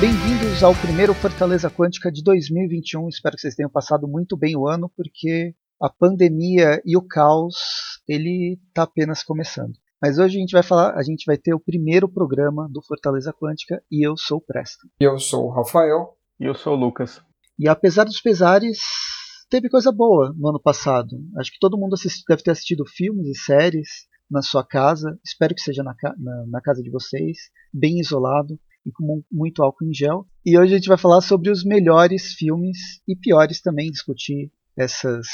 Bem-vindos ao primeiro Fortaleza Quântica de 2021. Espero que vocês tenham passado muito bem o ano, porque a pandemia e o caos ele está apenas começando. Mas hoje a gente vai falar, a gente vai ter o primeiro programa do Fortaleza Quântica e eu sou o Preston. Eu sou o Rafael. E eu sou o Lucas. E apesar dos pesares, teve coisa boa no ano passado. Acho que todo mundo assisti, deve ter assistido filmes e séries na sua casa. Espero que seja na, na, na casa de vocês, bem isolado e com muito álcool em gel. E hoje a gente vai falar sobre os melhores filmes e piores também, discutir essas,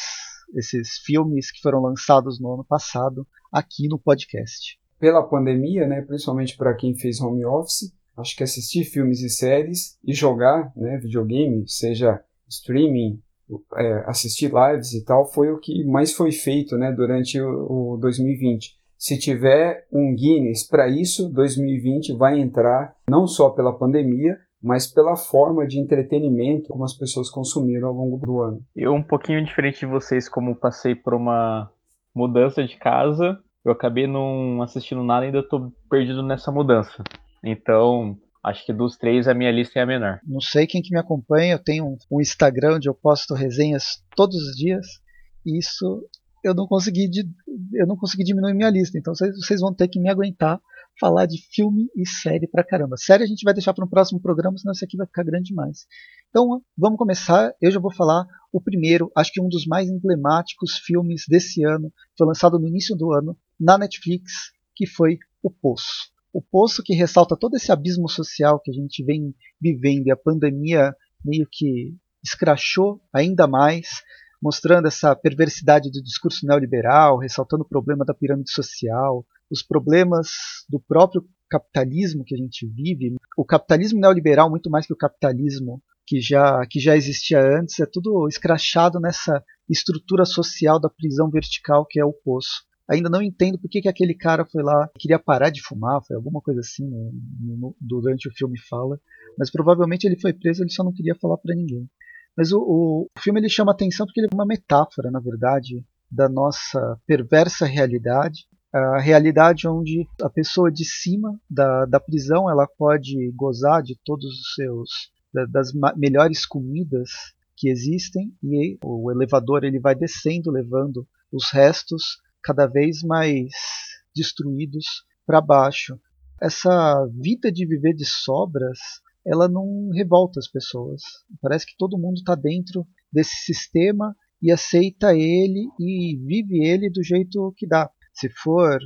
esses filmes que foram lançados no ano passado aqui no podcast. Pela pandemia, né, principalmente para quem fez home office, acho que assistir filmes e séries e jogar né, videogame, seja streaming, é, assistir lives e tal, foi o que mais foi feito né, durante o, o 2020. Se tiver um Guinness para isso, 2020 vai entrar não só pela pandemia, mas pela forma de entretenimento como as pessoas consumiram ao longo do ano. Eu, um pouquinho diferente de vocês, como passei por uma mudança de casa, eu acabei não assistindo nada e ainda estou perdido nessa mudança. Então, acho que dos três a minha lista é a menor. Não sei quem que me acompanha, eu tenho um Instagram onde eu posto resenhas todos os dias. E isso eu não consegui eu não consegui diminuir minha lista. Então vocês vão ter que me aguentar falar de filme e série pra caramba. Série a gente vai deixar para um próximo programa, senão isso aqui vai ficar grande demais. Então vamos começar. Eu já vou falar o primeiro, acho que um dos mais emblemáticos filmes desse ano. Foi lançado no início do ano na Netflix, que foi O Poço. O Poço que ressalta todo esse abismo social que a gente vem vivendo e a pandemia meio que escrachou ainda mais mostrando essa perversidade do discurso neoliberal, ressaltando o problema da pirâmide social, os problemas do próprio capitalismo que a gente vive. O capitalismo neoliberal, muito mais que o capitalismo que já, que já existia antes, é tudo escrachado nessa estrutura social da prisão vertical que é o poço. Ainda não entendo por que, que aquele cara foi lá, queria parar de fumar, foi alguma coisa assim, no, no, durante o filme fala, mas provavelmente ele foi preso, ele só não queria falar para ninguém. Mas o, o, filme ele chama atenção porque ele é uma metáfora, na verdade, da nossa perversa realidade. A realidade onde a pessoa de cima da, da prisão ela pode gozar de todos os seus das melhores comidas que existem e o elevador ele vai descendo levando os restos cada vez mais destruídos para baixo. Essa vida de viver de sobras ela não revolta as pessoas. Parece que todo mundo está dentro desse sistema e aceita ele e vive ele do jeito que dá. Se for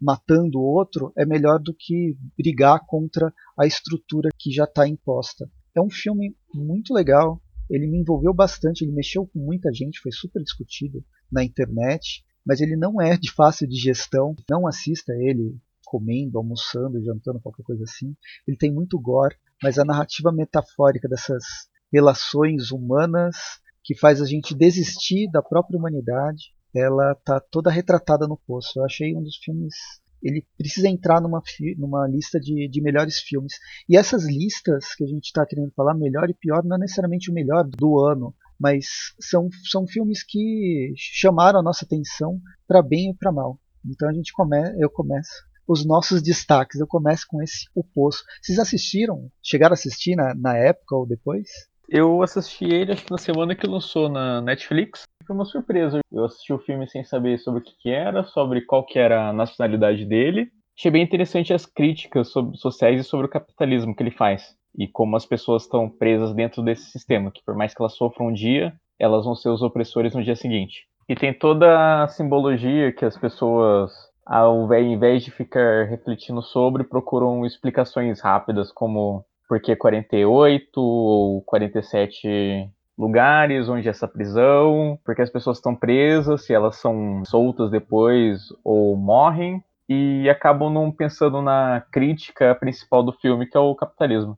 matando o outro, é melhor do que brigar contra a estrutura que já está imposta. É um filme muito legal, ele me envolveu bastante, ele mexeu com muita gente, foi super discutido na internet, mas ele não é de fácil digestão. Não assista ele comendo, almoçando, jantando, qualquer coisa assim. Ele tem muito gore, mas a narrativa metafórica dessas relações humanas que faz a gente desistir da própria humanidade, ela tá toda retratada no poço. Eu achei um dos filmes ele precisa entrar numa, numa lista de, de melhores filmes. E essas listas que a gente está querendo falar, melhor e pior, não é necessariamente o melhor do ano, mas são, são filmes que chamaram a nossa atenção para bem e para mal. Então a gente come, eu começo os nossos destaques. Eu começo com esse O Poço. Vocês assistiram? Chegaram a assistir na, na época ou depois? Eu assisti ele acho que na semana que lançou na Netflix. Foi uma surpresa. Eu assisti o filme sem saber sobre o que, que era, sobre qual que era a nacionalidade dele. Achei bem interessante as críticas sobre, sociais e sobre o capitalismo que ele faz. E como as pessoas estão presas dentro desse sistema, que por mais que elas sofram um dia, elas vão ser os opressores no dia seguinte. E tem toda a simbologia que as pessoas ao invés de ficar refletindo sobre, procuram explicações rápidas, como por que 48 ou 47 lugares onde é essa prisão, porque as pessoas estão presas, se elas são soltas depois ou morrem, e acabam não pensando na crítica principal do filme, que é o capitalismo.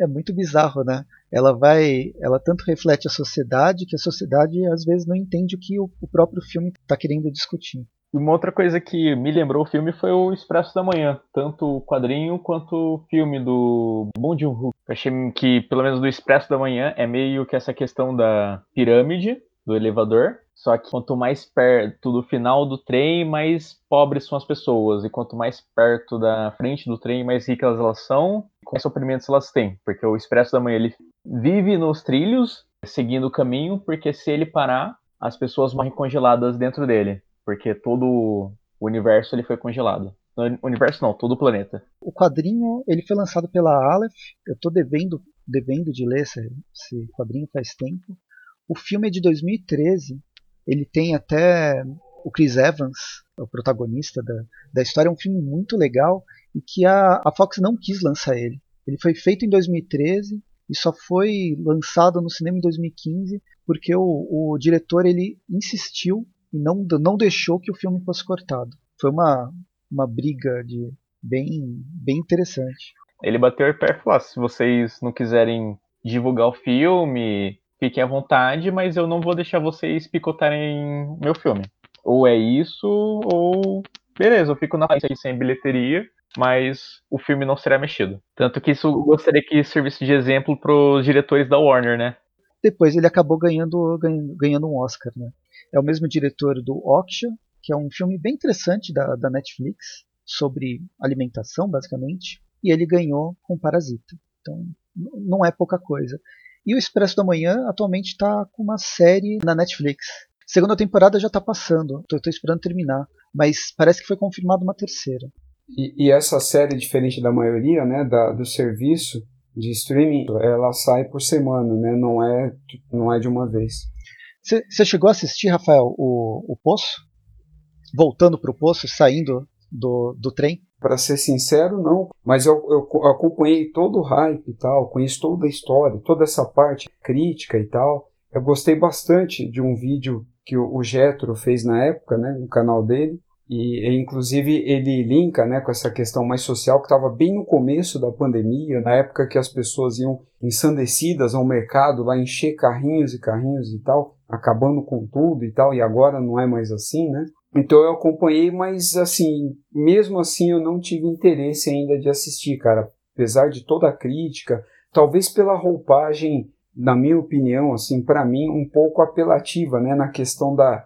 É muito bizarro, né? Ela vai, ela tanto reflete a sociedade que a sociedade às vezes não entende o que o, o próprio filme está querendo discutir. E uma outra coisa que me lembrou o filme foi o Expresso da Manhã, tanto o quadrinho quanto o filme do Bong Joon-ho. Achei que, pelo menos do Expresso da Manhã, é meio que essa questão da pirâmide, do elevador. Só que quanto mais perto do final do trem, mais pobres são as pessoas. E quanto mais perto da frente do trem, mais ricas elas são, com suprimentos elas têm. Porque o Expresso da Manhã ele vive nos trilhos, seguindo o caminho, porque se ele parar, as pessoas morrem congeladas dentro dele. Porque todo o universo ele foi congelado. O universo não, todo o planeta. O quadrinho ele foi lançado pela Aleph. Eu estou devendo, devendo de ler esse, esse quadrinho faz tempo. O filme é de 2013. Ele tem até o Chris Evans, o protagonista da, da história. É um filme muito legal e que a, a Fox não quis lançar ele. Ele foi feito em 2013 e só foi lançado no cinema em 2015 porque o, o diretor ele insistiu e não, não deixou que o filme fosse cortado. Foi uma, uma briga de bem, bem interessante. Ele bateu o pé e falou: ah, se vocês não quiserem divulgar o filme, fiquem à vontade, mas eu não vou deixar vocês picotarem meu filme. Ou é isso, ou beleza, eu fico na frente sem bilheteria, mas o filme não será mexido. Tanto que isso eu gostaria que servisse de exemplo para os diretores da Warner, né? Depois ele acabou ganhando, ganhando um Oscar, né? É o mesmo diretor do Oksha, que é um filme bem interessante da, da Netflix, sobre alimentação, basicamente, e ele ganhou com Parasita. Então, não é pouca coisa. E o Expresso da Manhã atualmente está com uma série na Netflix. Segunda temporada já está passando, estou esperando terminar, mas parece que foi confirmada uma terceira. E, e, essa série, diferente da maioria, né, da, do serviço de streaming, ela sai por semana, né, não é, não é de uma vez. Você chegou a assistir, Rafael, o, o Poço? Voltando para o Poço, saindo do, do trem? Para ser sincero, não. Mas eu, eu, acompanhei todo o hype e tal, conheço toda a história, toda essa parte crítica e tal. Eu gostei bastante de um vídeo que o, o Getro fez na época, né, no canal dele. E, inclusive, ele linka né, com essa questão mais social que estava bem no começo da pandemia, na época que as pessoas iam ensandecidas ao mercado, lá encher carrinhos e carrinhos e tal, acabando com tudo e tal, e agora não é mais assim, né? Então eu acompanhei, mas assim, mesmo assim eu não tive interesse ainda de assistir, cara. Apesar de toda a crítica, talvez pela roupagem, na minha opinião, assim, para mim, um pouco apelativa, né, na questão da,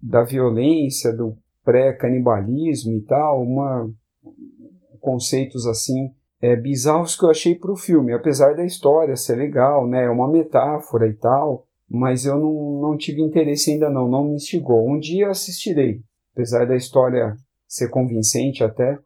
da violência, do pré-canibalismo e tal, uma conceitos assim é, bizarros que eu achei para o filme, apesar da história ser legal, né, é uma metáfora e tal, mas eu não, não tive interesse ainda não, não me instigou. Um dia assistirei, apesar da história ser convincente até,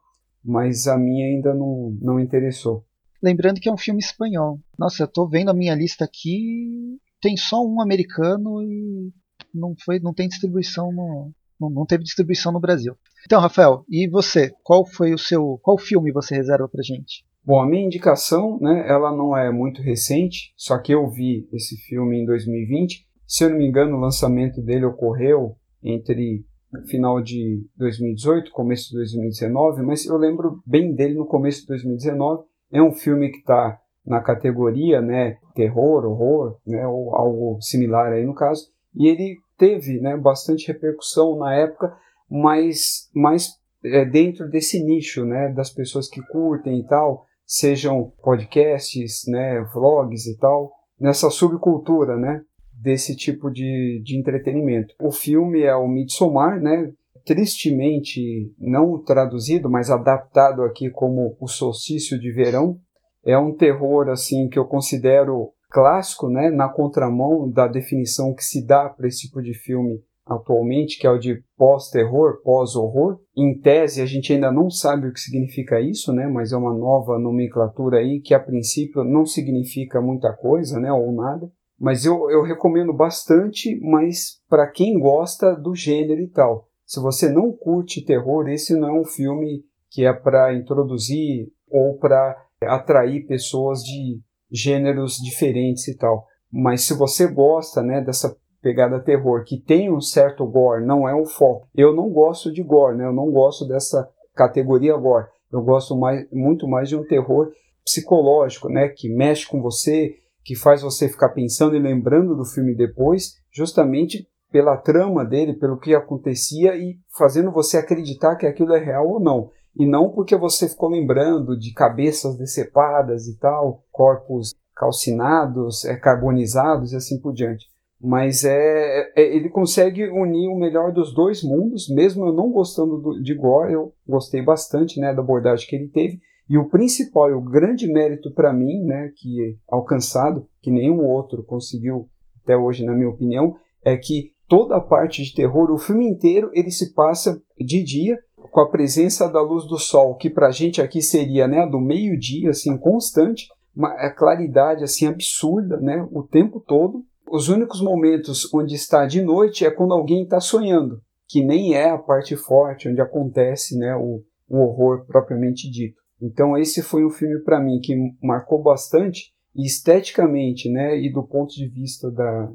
mas a minha ainda não, não interessou. Lembrando que é um filme espanhol. Nossa, eu tô vendo a minha lista aqui, tem só um americano e não foi, não tem distribuição no, não, não teve distribuição no Brasil. Então, Rafael, e você? Qual foi o seu, qual filme você reserva pra gente? Bom, a minha indicação, né, ela não é muito recente, só que eu vi esse filme em 2020. Se eu não me engano, o lançamento dele ocorreu entre final de 2018, começo de 2019, mas eu lembro bem dele no começo de 2019. É um filme que está na categoria, né, terror, horror, né, ou algo similar aí no caso, e ele teve, né, bastante repercussão na época, mas mais é, dentro desse nicho, né, das pessoas que curtem e tal, sejam podcasts, né, vlogs e tal, nessa subcultura, né, desse tipo de, de entretenimento. O filme é o Midsommar, né, tristemente não traduzido, mas adaptado aqui como O Solstício de Verão. É um terror assim que eu considero clássico, né, na contramão da definição que se dá para esse tipo de filme atualmente, que é o de pós-terror, pós-horror. Em tese, a gente ainda não sabe o que significa isso, né? Mas é uma nova nomenclatura aí que a princípio não significa muita coisa, né? Ou nada. Mas eu, eu recomendo bastante, mas para quem gosta do gênero e tal. Se você não curte terror, esse não é um filme que é para introduzir ou para atrair pessoas de gêneros diferentes e tal. Mas se você gosta, né, dessa pegada terror, que tem um certo gore, não é o foco. Eu não gosto de gore, né? Eu não gosto dessa categoria gore. Eu gosto mais, muito mais de um terror psicológico, né? Que mexe com você, que faz você ficar pensando e lembrando do filme depois, justamente pela trama dele, pelo que acontecia e fazendo você acreditar que aquilo é real ou não. E não porque você ficou lembrando de cabeças decepadas e tal, corpos calcinados, é, carbonizados e assim por diante. Mas é, é, ele consegue unir o melhor dos dois mundos, mesmo eu não gostando do, de Gore, eu gostei bastante né, da abordagem que ele teve, e o principal e o grande mérito para mim, né, que é alcançado, que nenhum outro conseguiu até hoje, na minha opinião, é que toda a parte de terror, o filme inteiro, ele se passa de dia, com a presença da luz do sol, que pra gente aqui seria, né, do meio-dia, assim, constante, uma claridade, assim, absurda, né, o tempo todo. Os únicos momentos onde está de noite é quando alguém está sonhando, que nem é a parte forte, onde acontece, né, o, o horror propriamente dito. Então esse foi um filme para mim que marcou bastante e esteticamente, né, e do ponto de vista da,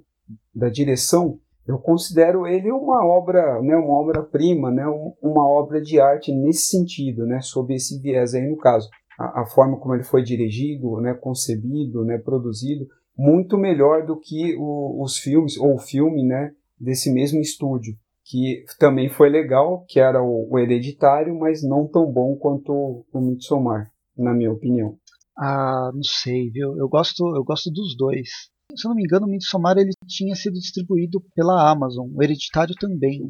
da direção, eu considero ele uma obra, né, uma obra-prima, né, uma obra de arte nesse sentido, né, sob esse viés aí no caso. A, a forma como ele foi dirigido, né, concebido, né, produzido, muito melhor do que o, os filmes, ou o filme, né, desse mesmo estúdio, que também foi legal, que era o, o Hereditário, mas não tão bom quanto o Midsommar, na minha opinião. Ah, não sei, viu? Eu gosto, eu gosto dos dois se eu não me engano, o Midsommar ele tinha sido distribuído pela Amazon, o Hereditário também.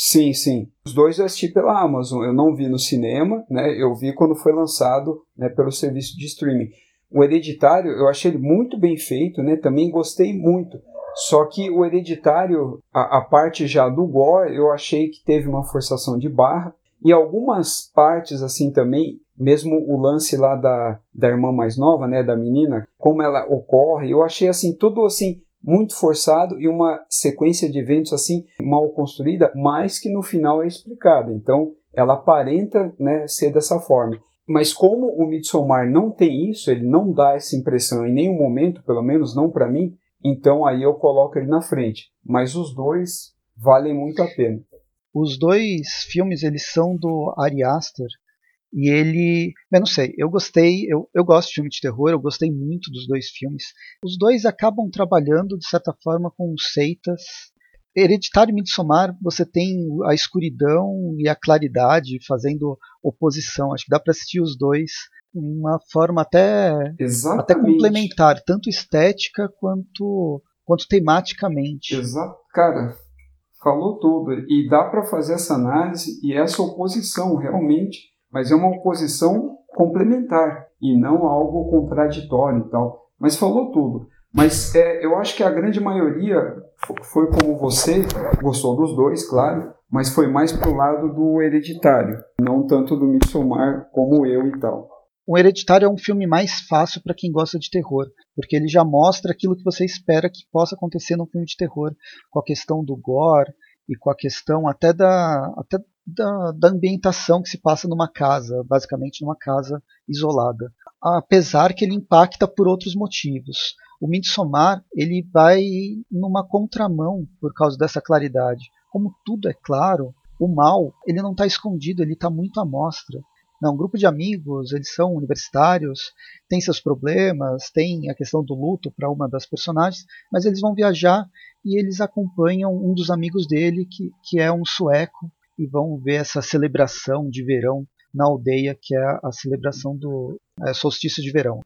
Sim, sim. Os dois eu assisti pela Amazon. Eu não vi no cinema, né? Eu vi quando foi lançado né, pelo serviço de streaming. O Hereditário eu achei ele muito bem feito, né? Também gostei muito. Só que o Hereditário, a, a parte já do gore, eu achei que teve uma forçação de barra. E algumas partes, assim, também, mesmo o lance lá da, da irmã mais nova, né, da menina, como ela ocorre, eu achei assim tudo assim muito forçado e uma sequência de eventos assim mal construída, mas que no final é explicada. Então, ela aparenta, né, ser dessa forma. Mas como o Midsommar não tem isso, ele não dá essa impressão em nenhum momento, pelo menos não para mim, então aí eu coloco ele na frente. Mas os dois valem muito a pena. Os dois filmes eles são do Ari Aster, e ele. Eu não sei, eu gostei, eu, eu gosto de filme de terror, eu gostei muito dos dois filmes. Os dois acabam trabalhando, de certa forma, com seitas. Hereditário e Midsommar, você tem a escuridão e a claridade fazendo oposição. Acho que dá para assistir os dois de uma forma até, até complementar, tanto estética quanto, quanto tematicamente. Exato, cara, falou tudo. E dá para fazer essa análise e essa oposição realmente mas é uma oposição complementar e não algo contraditório e tal. Mas falou tudo. Mas é, eu acho que a grande maioria foi como você, gostou dos dois, claro, mas foi mais pro lado do hereditário, não tanto do Midsommar como eu e tal. O Hereditário é um filme mais fácil para quem gosta de terror, porque ele já mostra aquilo que você espera que possa acontecer num filme de terror, com a questão do gore e com a questão até da, até da, da ambientação que se passa numa casa, basicamente numa casa isolada. Apesar que ele impacta por outros motivos. O Midsommar ele vai numa contramão por causa dessa claridade. Como tudo é claro, o mal ele não está escondido, ele está muito à mostra. Não, um grupo de amigos, eles são universitários, tem seus problemas, tem a questão do luto para uma das personagens, mas eles vão viajar e eles acompanham um dos amigos dele, que, que é um sueco, e vão ver essa celebração de verão na aldeia, que é a celebração do é, solstício de verão.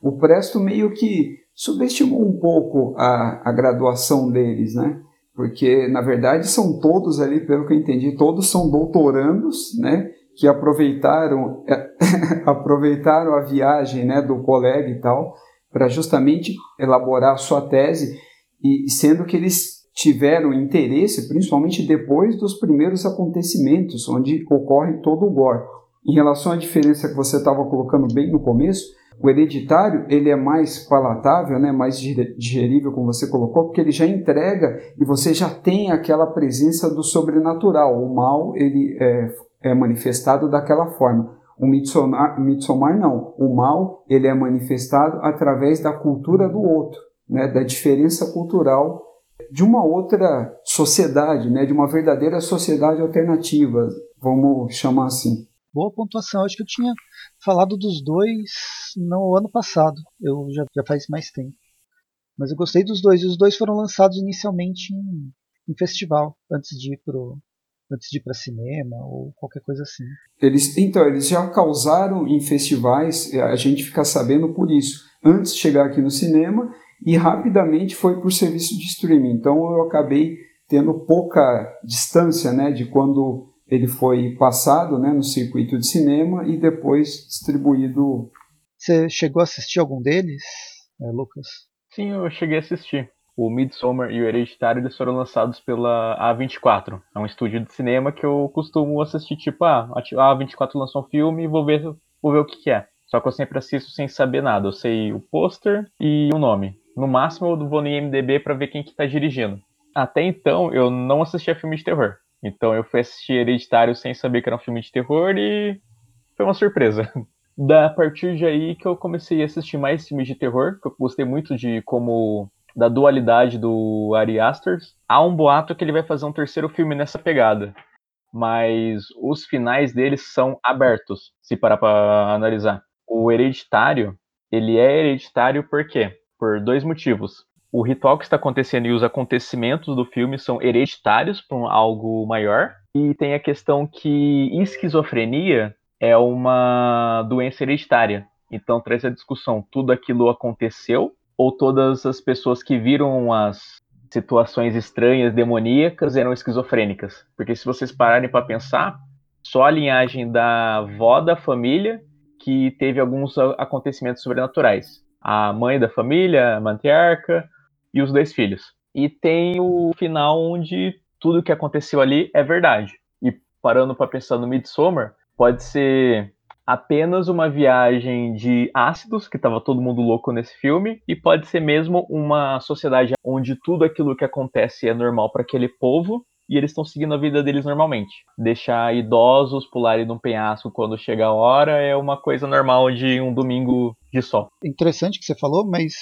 O Presto meio que subestimou um pouco a, a graduação deles, né? Porque, na verdade, são todos ali, pelo que eu entendi, todos são doutorandos, né? Que aproveitaram, aproveitaram a viagem né, do colega e tal, para justamente elaborar a sua tese, e sendo que eles tiveram interesse, principalmente depois dos primeiros acontecimentos, onde ocorre todo o gore. Em relação à diferença que você estava colocando bem no começo, o hereditário ele é mais palatável, né, mais digerível, como você colocou, porque ele já entrega e você já tem aquela presença do sobrenatural. O mal ele é, é manifestado daquela forma. O Midsommar, não. O mal ele é manifestado através da cultura do outro, né, da diferença cultural de uma outra sociedade, né, de uma verdadeira sociedade alternativa, vamos chamar assim. Boa pontuação, acho que eu tinha falado dos dois no ano passado, eu já, já faz mais tempo. Mas eu gostei dos dois, e os dois foram lançados inicialmente em, em festival, antes de ir pro, antes de ir para cinema ou qualquer coisa assim. Eles, então, eles já causaram em festivais, a gente fica sabendo por isso, antes de chegar aqui no cinema e rapidamente foi para o serviço de streaming. Então eu acabei tendo pouca distância né, de quando ele foi passado né, no circuito de cinema e depois distribuído. Você chegou a assistir algum deles, é, Lucas? Sim, eu cheguei a assistir. O Midsommar e o Hereditário eles foram lançados pela A24. É um estúdio de cinema que eu costumo assistir, tipo, ah, a A24 lançou um filme e vou ver, vou ver o que, que é. Só que eu sempre assisto sem saber nada. Eu sei o pôster e o nome. No máximo eu vou no IMDB para ver quem que tá dirigindo. Até então eu não assistia filme de terror. Então eu fui assistir Hereditário sem saber que era um filme de terror e foi uma surpresa. Da partir de aí que eu comecei a assistir mais filmes de terror, que eu gostei muito de como da dualidade do Ari Aster. Há um boato que ele vai fazer um terceiro filme nessa pegada, mas os finais deles são abertos, se parar para analisar. O Hereditário, ele é hereditário por quê? Por dois motivos o ritual que está acontecendo e os acontecimentos do filme são hereditários para um, algo maior. E tem a questão que esquizofrenia é uma doença hereditária. Então traz a discussão: tudo aquilo aconteceu ou todas as pessoas que viram as situações estranhas, demoníacas, eram esquizofrênicas? Porque se vocês pararem para pensar, só a linhagem da avó da família que teve alguns acontecimentos sobrenaturais. A mãe da família, a matriarca, e os dois filhos. E tem o final onde tudo que aconteceu ali é verdade. E parando para pensar no Midsommar, pode ser apenas uma viagem de ácidos, que estava todo mundo louco nesse filme, e pode ser mesmo uma sociedade onde tudo aquilo que acontece é normal para aquele povo e eles estão seguindo a vida deles normalmente. Deixar idosos pularem num penhasco quando chega a hora é uma coisa normal de um domingo de sol. Interessante que você falou, mas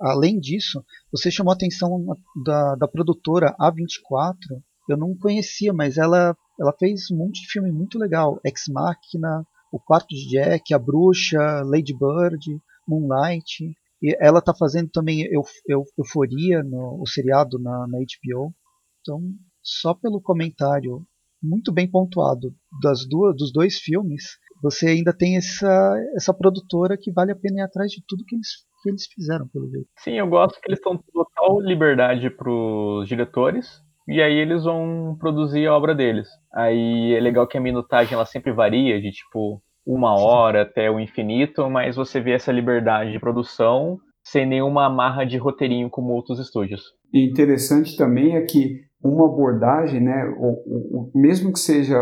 além disso, você chamou a atenção da, da produtora A24. Eu não conhecia, mas ela, ela fez um monte de filme muito legal. Ex Machina, O Quarto de Jack, A Bruxa, Lady Bird, Moonlight. E ela está fazendo também eu, eu, Euforia, no, o seriado na, na HBO. Então, só pelo comentário muito bem pontuado das duas, dos dois filmes, você ainda tem essa, essa produtora que vale a pena ir atrás de tudo que eles, que eles fizeram, pelo jeito. Sim, eu gosto que eles estão total liberdade para os diretores, e aí eles vão produzir a obra deles. Aí é legal que a minutagem ela sempre varia, de tipo uma hora até o infinito, mas você vê essa liberdade de produção sem nenhuma amarra de roteirinho como outros estúdios. E interessante também é que uma abordagem, né, o, mesmo que seja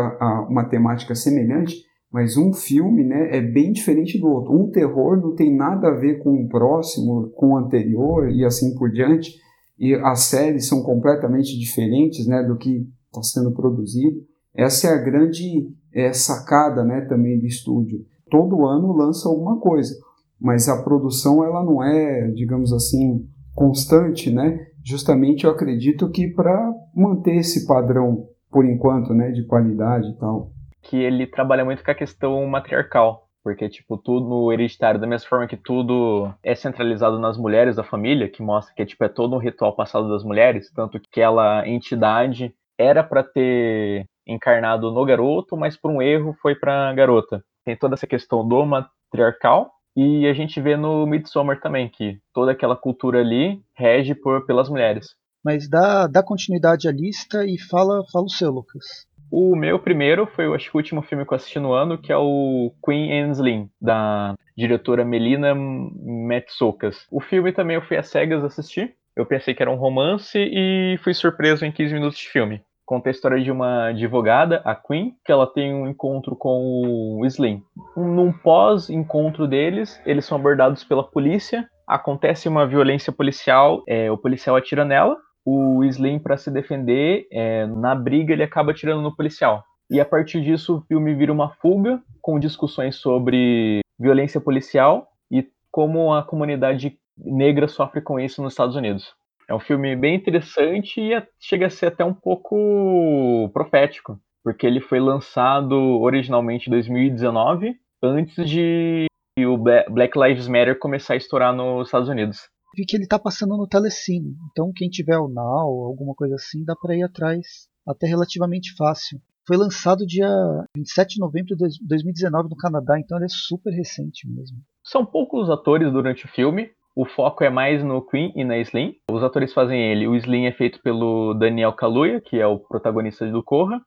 uma temática semelhante, mas um filme né, é bem diferente do outro. Um terror não tem nada a ver com o próximo, com o anterior e assim por diante. E as séries são completamente diferentes né, do que está sendo produzido. Essa é a grande é, sacada né, também do estúdio. Todo ano lança alguma coisa, mas a produção ela não é, digamos assim, constante, né? Justamente eu acredito que para manter esse padrão por enquanto, né, de qualidade e tal. Que ele trabalha muito com a questão matriarcal, porque tipo tudo no hereditário da mesma forma que tudo é centralizado nas mulheres da família, que mostra que tipo é todo um ritual passado das mulheres, tanto que aquela entidade era para ter encarnado no garoto, mas por um erro foi para garota. Tem toda essa questão do matriarcal e a gente vê no Midsommar também que toda aquela cultura ali rege por, pelas mulheres. Mas dá, dá continuidade à lista e fala, fala o seu, Lucas. O meu primeiro foi, acho que o último filme que eu assisti no ano, que é o Queen and Slim, da diretora Melina Metsoukas. O filme também eu fui às cegas assistir. Eu pensei que era um romance e fui surpreso em 15 minutos de filme conta a história de uma advogada, a Queen, que ela tem um encontro com o Slim. Num pós-encontro deles, eles são abordados pela polícia, acontece uma violência policial, é, o policial atira nela, o Slim, para se defender, é, na briga ele acaba atirando no policial. E a partir disso o filme vira uma fuga, com discussões sobre violência policial e como a comunidade negra sofre com isso nos Estados Unidos. É um filme bem interessante e é, chega a ser até um pouco profético, porque ele foi lançado originalmente em 2019, antes de o Black Lives Matter começar a estourar nos Estados Unidos. Vi que ele está passando no Telecine, então quem tiver o Now, alguma coisa assim, dá para ir atrás até relativamente fácil. Foi lançado dia 27 de novembro de 2019 no Canadá, então ele é super recente mesmo. São poucos atores durante o filme, o foco é mais no Queen e na Slim. Os atores fazem ele. O Slim é feito pelo Daniel Kaluuya, que é o protagonista do Corra.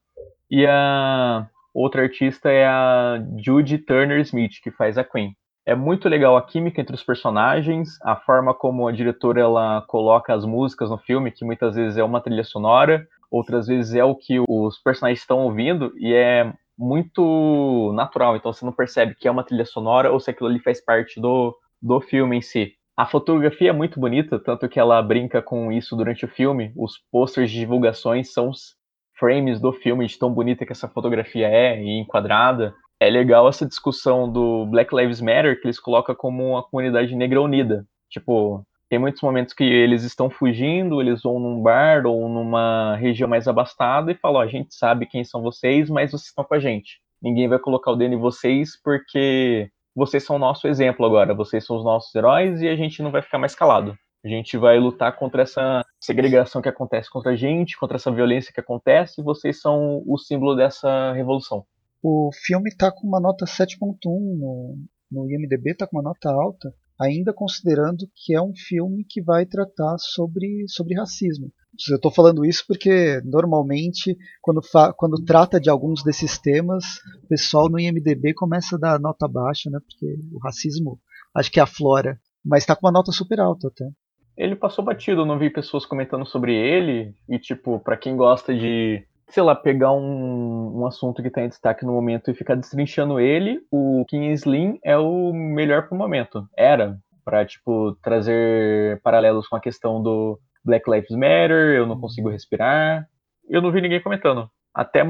E a outra artista é a Judy Turner Smith, que faz a Queen. É muito legal a química entre os personagens, a forma como a diretora ela coloca as músicas no filme, que muitas vezes é uma trilha sonora, outras vezes é o que os personagens estão ouvindo, e é muito natural, então você não percebe que é uma trilha sonora ou se aquilo ali faz parte do, do filme em si. A fotografia é muito bonita, tanto que ela brinca com isso durante o filme. Os posters de divulgações são os frames do filme, de tão bonita que essa fotografia é e enquadrada. É legal essa discussão do Black Lives Matter, que eles colocam como uma comunidade negra unida. Tipo, tem muitos momentos que eles estão fugindo, eles vão num bar ou numa região mais abastada e falam: oh, a gente sabe quem são vocês, mas vocês estão com a gente. Ninguém vai colocar o dedo em vocês porque vocês são o nosso exemplo agora, vocês são os nossos heróis e a gente não vai ficar mais calado. A gente vai lutar contra essa segregação que acontece contra a gente, contra essa violência que acontece, e vocês são o símbolo dessa revolução. O filme está com uma nota 7.1 no, no IMDB, está com uma nota alta, ainda considerando que é um filme que vai tratar sobre, sobre racismo. Eu estou falando isso porque normalmente quando, quando trata de alguns desses temas, o pessoal no IMDB começa a dar nota baixa, né? Porque o racismo acho que aflora. Mas está com uma nota super alta até. Ele passou batido, não vi pessoas comentando sobre ele. E tipo, para quem gosta de, sei lá, pegar um, um assunto que está em destaque no momento e ficar destrinchando ele, o King Slim é o melhor pro momento. Era, para tipo, trazer paralelos com a questão do Black Lives Matter, eu não consigo respirar. Eu não vi ninguém comentando. Até,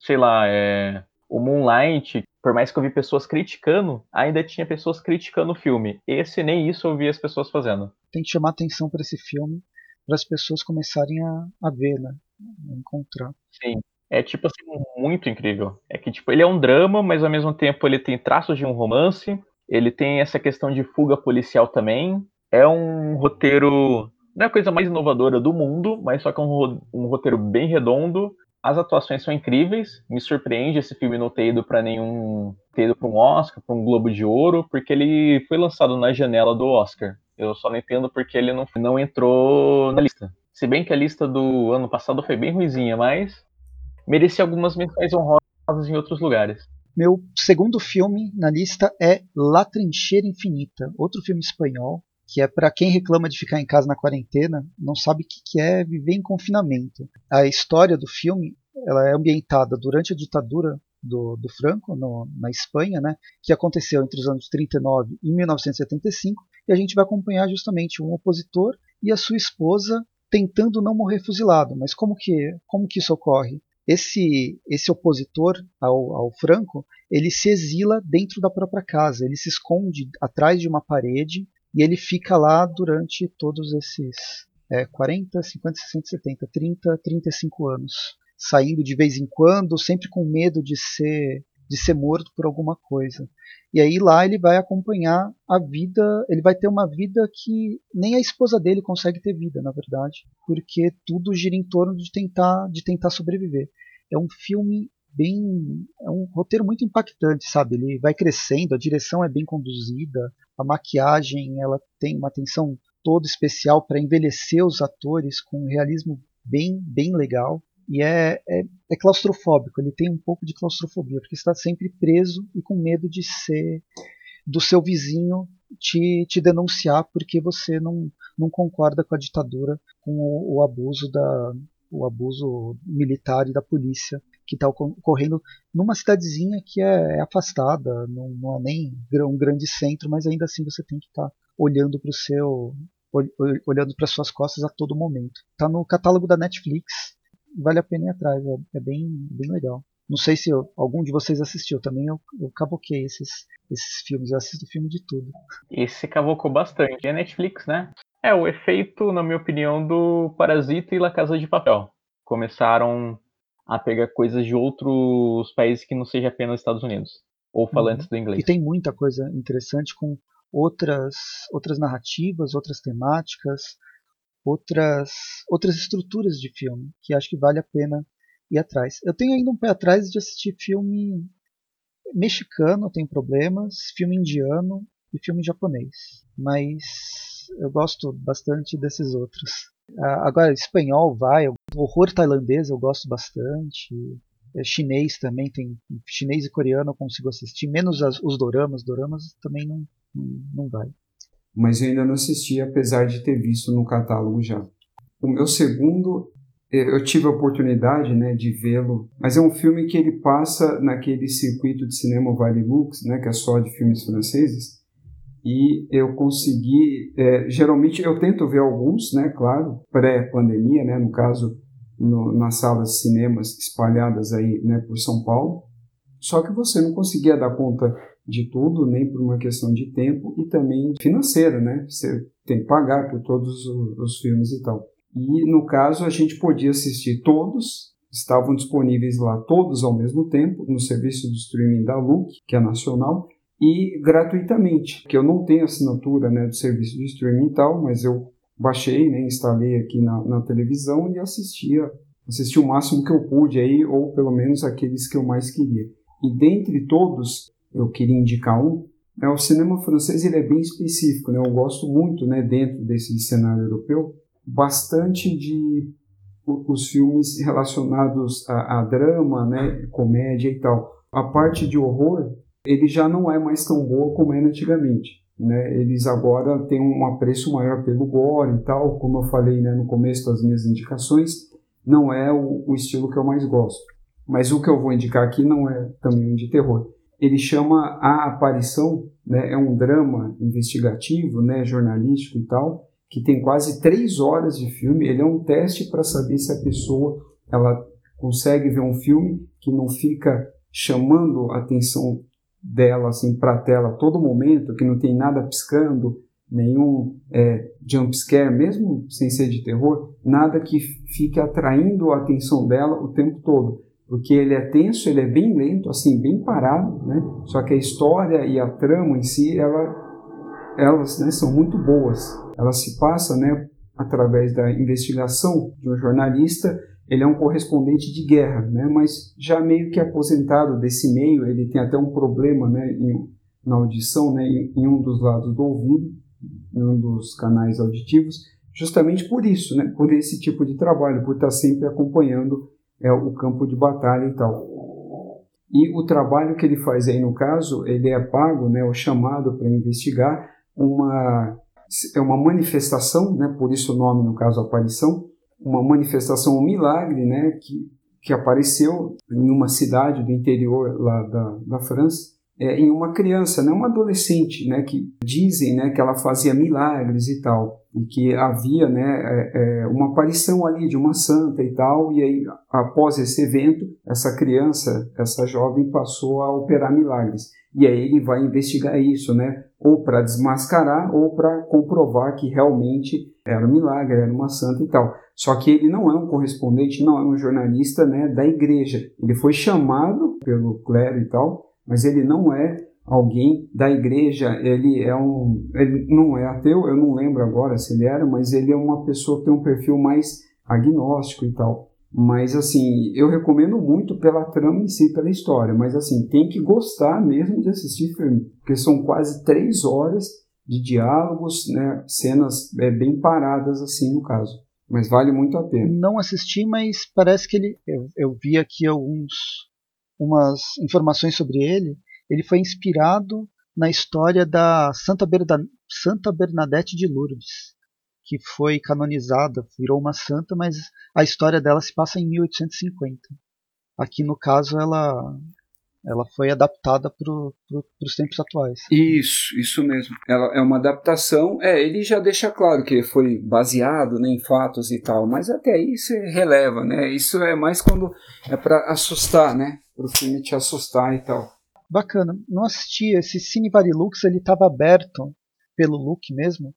sei lá, é, o Moonlight, por mais que eu vi pessoas criticando, ainda tinha pessoas criticando o filme. Esse nem isso eu vi as pessoas fazendo. Tem que chamar atenção para esse filme, para as pessoas começarem a, a ver, né? A encontrar. Sim. É tipo assim, muito incrível. É que tipo, ele é um drama, mas ao mesmo tempo ele tem traços de um romance. Ele tem essa questão de fuga policial também. É um roteiro não é a coisa mais inovadora do mundo, mas só que é um, um roteiro bem redondo. As atuações são incríveis. Me surpreende esse filme não ter ido para nenhum. ter ido para um Oscar, para um Globo de Ouro, porque ele foi lançado na janela do Oscar. Eu só não entendo porque ele não, não entrou na lista. Se bem que a lista do ano passado foi bem ruizinha, mas merecia algumas menções honrosas em outros lugares. Meu segundo filme na lista é La Trincheira Infinita, outro filme espanhol que é para quem reclama de ficar em casa na quarentena, não sabe o que é viver em confinamento. A história do filme ela é ambientada durante a ditadura do, do Franco no, na Espanha, né, que aconteceu entre os anos 39 e 1975, e a gente vai acompanhar justamente um opositor e a sua esposa tentando não morrer fuzilado. Mas como que, como que isso ocorre? Esse, esse opositor ao, ao Franco, ele se exila dentro da própria casa, ele se esconde atrás de uma parede e ele fica lá durante todos esses é, 40, 50, 60, 70, 30, 35 anos, saindo de vez em quando, sempre com medo de ser de ser morto por alguma coisa. E aí lá ele vai acompanhar a vida, ele vai ter uma vida que nem a esposa dele consegue ter vida, na verdade, porque tudo gira em torno de tentar de tentar sobreviver. É um filme bem é um roteiro muito impactante, sabe? Ele vai crescendo, a direção é bem conduzida, a maquiagem ela tem uma atenção toda especial para envelhecer os atores com um realismo bem bem legal e é, é, é, claustrofóbico. Ele tem um pouco de claustrofobia porque está sempre preso e com medo de ser do seu vizinho te, te denunciar porque você não, não concorda com a ditadura, com o, o abuso da o abuso militar e da polícia que está ocorrendo numa cidadezinha que é, é afastada, não, não, é nem um grande centro, mas ainda assim você tem que estar tá olhando para o seu olhando para suas costas a todo momento. Está no catálogo da Netflix, vale a pena ir atrás, é, é bem, bem legal. Não sei se eu, algum de vocês assistiu, também eu, eu cavoquei esses, esses filmes, eu assisto filme de tudo. Esse cavocou bastante. É Netflix, né? É o efeito, na minha opinião, do Parasita e La Casa de Papel. Começaram a pegar coisas de outros países que não seja apenas Estados Unidos ou uhum. falantes uhum. do inglês. E tem muita coisa interessante com outras outras narrativas, outras temáticas, outras outras estruturas de filme que acho que vale a pena ir atrás. Eu tenho ainda um pé atrás de assistir filme mexicano, tem problemas, filme indiano, e filme japonês. Mas eu gosto bastante desses outros. Agora, espanhol vai, horror tailandês eu gosto bastante. É, chinês também tem. Chinês e coreano eu consigo assistir, menos as, os doramas. Doramas também não, não, não vai. Mas eu ainda não assisti, apesar de ter visto no catálogo já. O meu segundo, eu tive a oportunidade né, de vê-lo, mas é um filme que ele passa naquele circuito de cinema Varilux, né, que é só de filmes franceses, e eu consegui, é, geralmente eu tento ver alguns, né, claro, pré-pandemia, né, no caso, no, nas salas de cinemas espalhadas aí, né, por São Paulo, só que você não conseguia dar conta de tudo, nem por uma questão de tempo e também financeira, né, você tem que pagar por todos os, os filmes e tal. E no caso a gente podia assistir todos, estavam disponíveis lá todos ao mesmo tempo no serviço de streaming da Look, que é nacional, e gratuitamente, que eu não tenho assinatura né, do serviço de streaming e tal, mas eu baixei, né, instalei aqui na, na televisão e assistia, assisti o máximo que eu pude aí, ou pelo menos aqueles que eu mais queria. E dentre todos, eu queria indicar um, é o cinema francês ele é bem específico, né? Eu gosto muito, né, dentro desse cenário europeu, bastante de os filmes relacionados a, a, drama, né, comédia e tal. A parte de horror, ele já não é mais tão boa como era antigamente. Né? Eles agora têm um apreço maior pelo gore e tal, como eu falei né, no começo das minhas indicações, não é o, o estilo que eu mais gosto. Mas o que eu vou indicar aqui não é também um de terror. Ele chama A Aparição, né? é um drama investigativo, né? jornalístico e tal, que tem quase três horas de filme. Ele é um teste para saber se a pessoa ela consegue ver um filme que não fica chamando a atenção dela assim para a tela todo momento, que não tem nada piscando, nenhum é, jump scare, mesmo sem ser de terror, nada que fique atraindo a atenção dela o tempo todo. Porque ele é tenso, ele é bem lento, assim, bem parado, né? Só que a história e a trama em si, ela, elas né, são muito boas ela se passa né, através da investigação de um jornalista. Ele é um correspondente de guerra, né, mas já meio que aposentado desse meio. Ele tem até um problema né, em, na audição, né, em, em um dos lados do ouvido, em um dos canais auditivos, justamente por isso, né, por esse tipo de trabalho, por estar sempre acompanhando é, o campo de batalha e tal. E o trabalho que ele faz aí no caso, ele é pago, né, o chamado para investigar uma é uma manifestação, né, por isso o nome, no caso, aparição, uma manifestação, um milagre né, que, que apareceu em uma cidade do interior lá da, da França, é, em uma criança, né, uma adolescente, né, que dizem né, que ela fazia milagres e tal, e que havia né, é, é, uma aparição ali de uma santa e tal, e aí após esse evento, essa criança, essa jovem passou a operar milagres. E aí ele vai investigar isso, né? Ou para desmascarar ou para comprovar que realmente era um milagre, era uma santa e tal. Só que ele não é um correspondente, não é um jornalista, né, da igreja. Ele foi chamado pelo clero e tal, mas ele não é alguém da igreja, ele é um, ele não é ateu, eu não lembro agora se ele era, mas ele é uma pessoa que tem um perfil mais agnóstico e tal. Mas, assim, eu recomendo muito pela trama em si, pela história. Mas, assim, tem que gostar mesmo de assistir filme. Porque são quase três horas de diálogos, né? Cenas é, bem paradas, assim, no caso. Mas vale muito a pena. Não assisti, mas parece que ele... Eu, eu vi aqui alguns... Umas informações sobre ele. Ele foi inspirado na história da Santa, Berda, Santa Bernadette de Lourdes que foi canonizada, virou uma santa, mas a história dela se passa em 1850. Aqui no caso ela ela foi adaptada para pro, os tempos atuais. Isso, isso mesmo. Ela é uma adaptação. É, ele já deixa claro que foi baseado né, em fatos e tal, mas até aí você releva, né? Isso é mais quando é para assustar, né? Para o filme te assustar e tal. Bacana. Não assisti esse Cine Varilux, ele estava aberto pelo look mesmo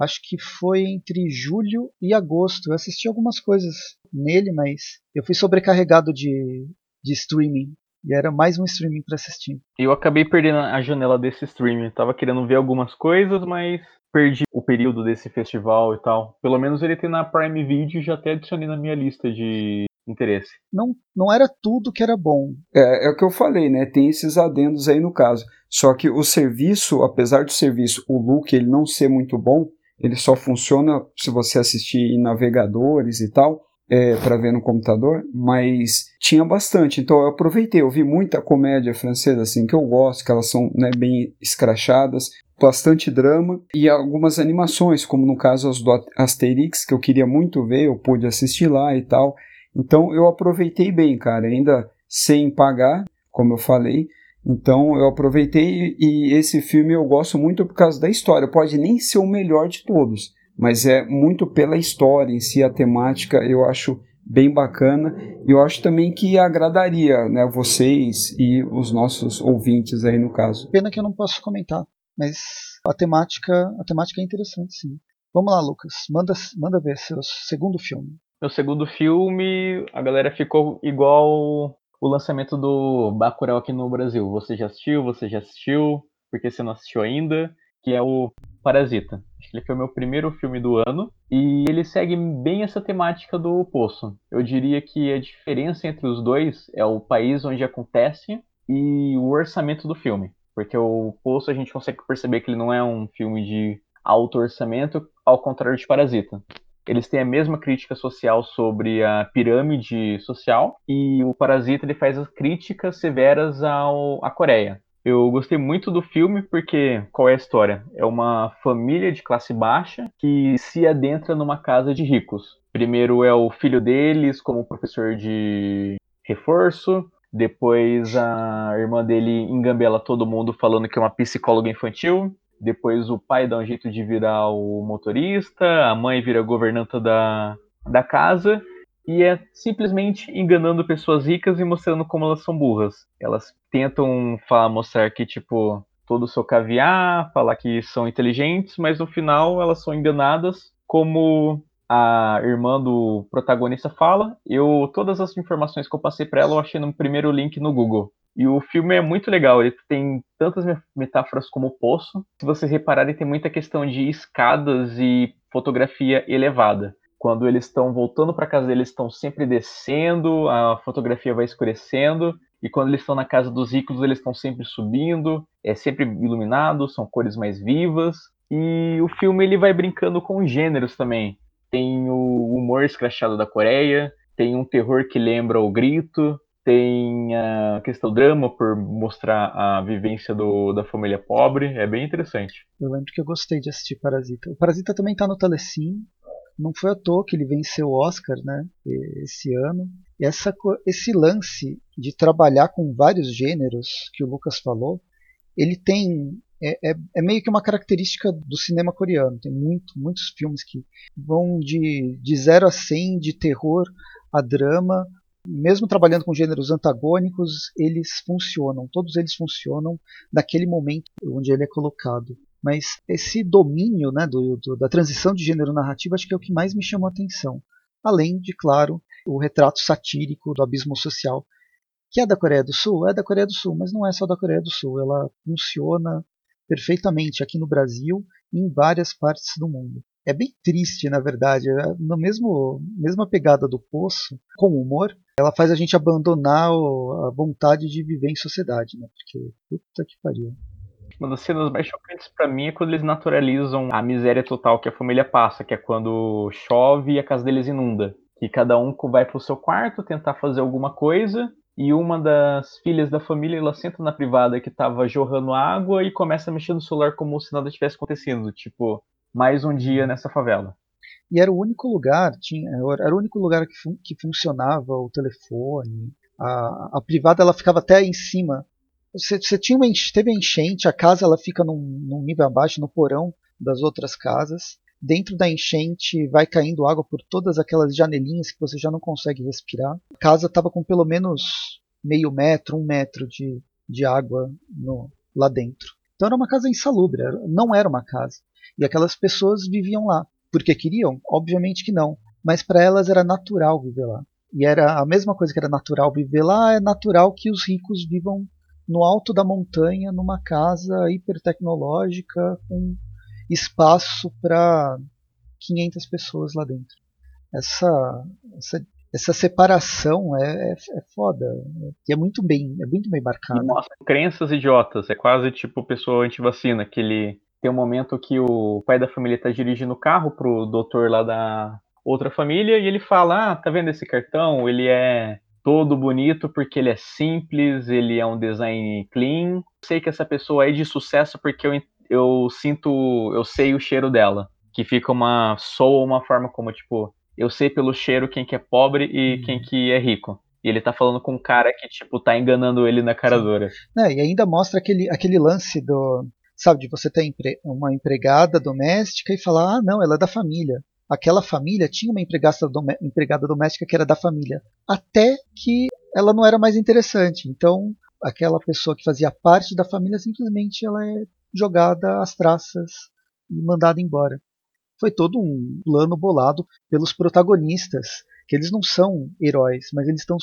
acho que foi entre julho e agosto. Eu assisti algumas coisas nele, mas eu fui sobrecarregado de, de streaming. E era mais um streaming para assistir. Eu acabei perdendo a janela desse streaming. Tava querendo ver algumas coisas, mas perdi o período desse festival e tal. Pelo menos ele tem na Prime Video e já até adicionei na minha lista de interesse. Não, não era tudo que era bom. É, é o que eu falei, né? Tem esses adendos aí no caso. Só que o serviço, apesar do serviço, o look ele não ser muito bom, ele só funciona se você assistir em navegadores e tal, é, para ver no computador, mas tinha bastante. Então eu aproveitei, eu vi muita comédia francesa assim que eu gosto, que elas são né, bem escrachadas, bastante drama e algumas animações, como no caso as do Asterix, que eu queria muito ver, eu pude assistir lá e tal. Então eu aproveitei bem, cara, ainda sem pagar, como eu falei. Então eu aproveitei e esse filme eu gosto muito por causa da história. Pode nem ser o melhor de todos, mas é muito pela história em si, a temática eu acho bem bacana e eu acho também que agradaria né, vocês e os nossos ouvintes aí no caso. Pena que eu não posso comentar, mas a temática, a temática é interessante sim. Vamos lá, Lucas, manda, manda ver seu segundo filme. Meu segundo filme, a galera ficou igual o lançamento do Bacurau aqui no Brasil. Você já assistiu? Você já assistiu? Porque você não assistiu ainda? Que é o Parasita. Acho que ele foi o meu primeiro filme do ano e ele segue bem essa temática do Poço. Eu diria que a diferença entre os dois é o país onde acontece e o orçamento do filme. Porque o Poço a gente consegue perceber que ele não é um filme de alto orçamento, ao contrário de Parasita. Eles têm a mesma crítica social sobre a pirâmide social e o Parasita ele faz as críticas severas ao, à Coreia. Eu gostei muito do filme porque qual é a história? É uma família de classe baixa que se adentra numa casa de ricos. Primeiro é o filho deles como professor de reforço, depois a irmã dele engambela todo mundo falando que é uma psicóloga infantil. Depois o pai dá um jeito de virar o motorista, a mãe vira governanta da, da casa e é simplesmente enganando pessoas ricas e mostrando como elas são burras. Elas tentam falar, mostrar que, tipo, todo o seu caviar, falar que são inteligentes, mas no final elas são enganadas, como a irmã do protagonista fala. Eu todas as informações que eu passei para ela eu achei no primeiro link no Google. E o filme é muito legal, ele tem tantas metáforas como o poço. Se vocês repararem, tem muita questão de escadas e fotografia elevada. Quando eles estão voltando para casa eles estão sempre descendo, a fotografia vai escurecendo. E quando eles estão na casa dos ricos, eles estão sempre subindo, é sempre iluminado, são cores mais vivas. E o filme ele vai brincando com gêneros também. Tem o humor escrachado da Coreia, tem um terror que lembra o grito, tem a questão drama por mostrar a vivência do, da família pobre, é bem interessante. Eu lembro que eu gostei de assistir Parasita. O Parasita também está no Telecine, não foi à toa que ele venceu o Oscar né, esse ano. E essa, esse lance de trabalhar com vários gêneros que o Lucas falou, ele tem é, é, é, meio que uma característica do cinema coreano. Tem muito, muitos filmes que vão de, de 0 a 100, de terror a drama, mesmo trabalhando com gêneros antagônicos, eles funcionam, todos eles funcionam naquele momento onde ele é colocado. Mas esse domínio né, do, do, da transição de gênero narrativo acho que é o que mais me chamou a atenção. Além de, claro, o retrato satírico do abismo social, que é da Coreia do Sul, é da Coreia do Sul, mas não é só da Coreia do Sul. Ela funciona perfeitamente aqui no Brasil e em várias partes do mundo é bem triste, na verdade. É na mesmo mesma pegada do Poço, com humor, ela faz a gente abandonar a vontade de viver em sociedade, né? Porque puta que pariu. Uma das cenas mais chocantes para mim é quando eles naturalizam a miséria total que a família passa, que é quando chove e a casa deles inunda. Que cada um vai pro seu quarto tentar fazer alguma coisa e uma das filhas da família ela senta na privada que tava jorrando água e começa a mexer no celular como se nada tivesse acontecendo. Tipo, mais um dia nessa favela. E era o único lugar, tinha, era o único lugar que, fun que funcionava o telefone. A, a privada ela ficava até em cima. Você, você tinha uma teve a enchente, a casa ela fica num, num nível abaixo, no porão das outras casas. Dentro da enchente vai caindo água por todas aquelas janelinhas que você já não consegue respirar. A casa estava com pelo menos meio metro, um metro de, de água no, lá dentro. Então era uma casa insalubre, não era uma casa. E aquelas pessoas viviam lá. Porque queriam? Obviamente que não. Mas para elas era natural viver lá. E era a mesma coisa que era natural viver lá, é natural que os ricos vivam no alto da montanha, numa casa hipertecnológica, com espaço para 500 pessoas lá dentro. Essa, essa, essa separação é, é, é foda. E é muito bem, é muito bem marcado. E mostra crenças idiotas. É quase tipo pessoa anti-vacina, que ele tem um momento que o pai da família tá dirigindo o carro pro doutor lá da outra família e ele fala: Ah, tá vendo esse cartão? Ele é todo bonito porque ele é simples, ele é um design clean. Sei que essa pessoa é de sucesso porque eu, eu sinto, eu sei o cheiro dela. Que fica uma, soa uma forma como, tipo, eu sei pelo cheiro quem que é pobre e uhum. quem que é rico. E ele tá falando com um cara que, tipo, tá enganando ele na cara dura. É, e ainda mostra aquele, aquele lance do. Sabe, de você ter uma empregada doméstica e falar, ah, não, ela é da família. Aquela família tinha uma empregada doméstica que era da família. Até que ela não era mais interessante. Então, aquela pessoa que fazia parte da família simplesmente ela é jogada às traças e mandada embora foi todo um plano bolado pelos protagonistas, que eles não são heróis, mas eles estão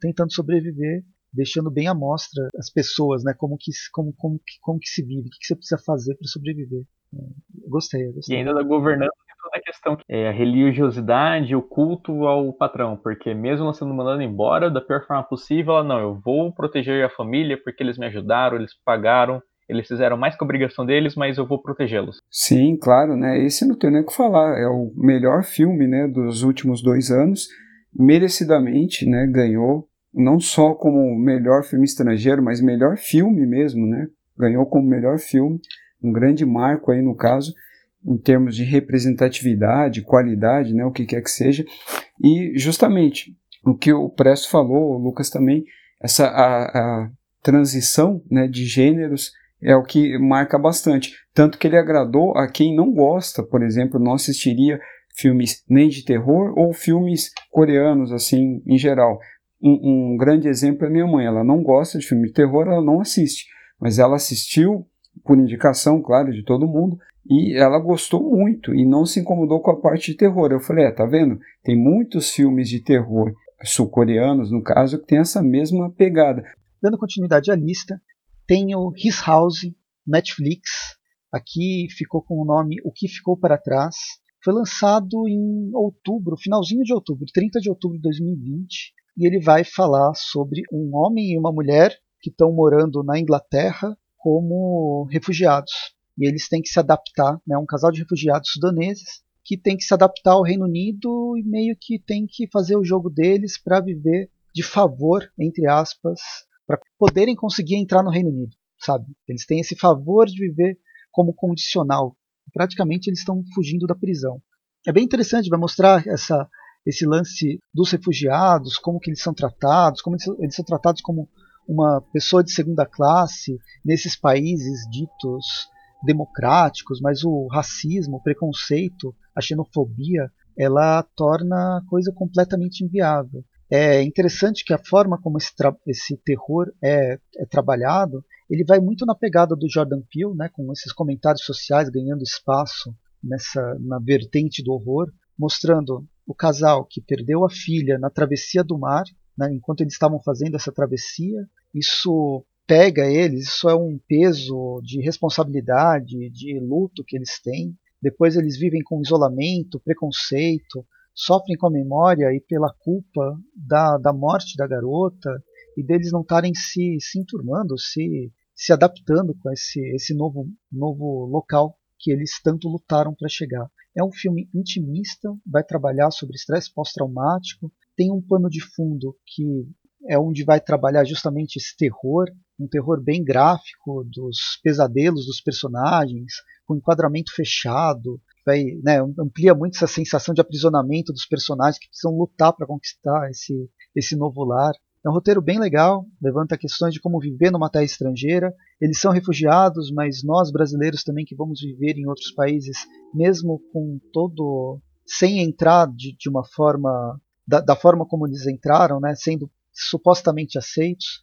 tentando sobreviver, deixando bem à mostra as pessoas, né? Como que, como, como, como que se vive, o que, você precisa fazer para sobreviver. Eu gostei, eu gostei. E ainda da governança toda a questão é a religiosidade, o culto ao patrão, porque mesmo ela sendo mandada embora da pior forma possível, ela não, eu vou proteger a família porque eles me ajudaram, eles pagaram, eles fizeram mais que a obrigação deles, mas eu vou protegê-los. Sim, claro, né? Esse não tem nem o que falar. É o melhor filme, né, dos últimos dois anos. Merecidamente, né, ganhou não só como melhor filme estrangeiro, mas melhor filme mesmo, né? Ganhou como melhor filme, um grande marco aí no caso, em termos de representatividade, qualidade, né, o que quer que seja. E justamente o que o Presto falou, o Lucas também, essa a, a transição, né, de gêneros é o que marca bastante. Tanto que ele agradou a quem não gosta, por exemplo, não assistiria filmes nem de terror ou filmes coreanos, assim, em geral. Um, um, grande exemplo é minha mãe. Ela não gosta de filme de terror, ela não assiste. Mas ela assistiu, por indicação, claro, de todo mundo, e ela gostou muito e não se incomodou com a parte de terror. Eu falei: é, tá vendo? Tem muitos filmes de terror, sul-coreanos no caso, que tem essa mesma pegada. Dando continuidade à lista, tem o His House, Netflix. Aqui ficou com o nome O que Ficou para Trás. Foi lançado em outubro, finalzinho de outubro, 30 de outubro de 2020. E ele vai falar sobre um homem e uma mulher que estão morando na Inglaterra como refugiados. E eles têm que se adaptar, né, um casal de refugiados sudaneses que tem que se adaptar ao Reino Unido e meio que tem que fazer o jogo deles para viver de favor, entre aspas, para poderem conseguir entrar no Reino Unido, sabe? Eles têm esse favor de viver como condicional. Praticamente eles estão fugindo da prisão. É bem interessante, vai mostrar essa, esse lance dos refugiados, como que eles são tratados, como eles, são tratados como uma pessoa de segunda classe nesses países ditos democráticos, mas o racismo, o preconceito, a xenofobia, ela torna a coisa completamente inviável. É interessante que a forma como esse, esse terror é, é, trabalhado, ele vai muito na pegada do Jordan Peele, né, com esses comentários sociais ganhando espaço nessa na vertente do horror, mostrando o casal que perdeu a filha na travessia do mar, né, enquanto eles estavam fazendo essa travessia. Isso pega eles, isso é um peso de responsabilidade, de luto que eles têm. Depois eles vivem com isolamento, preconceito, sofrem com a memória e pela culpa da, da morte da garota e deles não estarem se, se enturmando, se, se adaptando com esse, esse novo, novo local que eles tanto lutaram para chegar. É um filme intimista, vai trabalhar sobre estresse pós-traumático, tem um pano de fundo que é onde vai trabalhar justamente esse terror, um terror bem gráfico dos pesadelos dos personagens, com enquadramento fechado, vai, né, amplia muito essa sensação de aprisionamento dos personagens que precisam lutar para conquistar esse, esse novo lar. É um roteiro bem legal, levanta questões de como viver numa terra estrangeira. Eles são refugiados, mas nós brasileiros também que vamos viver em outros países, mesmo com todo sem entrar de, de uma forma da, da, forma como eles entraram, né, sendo supostamente aceitos,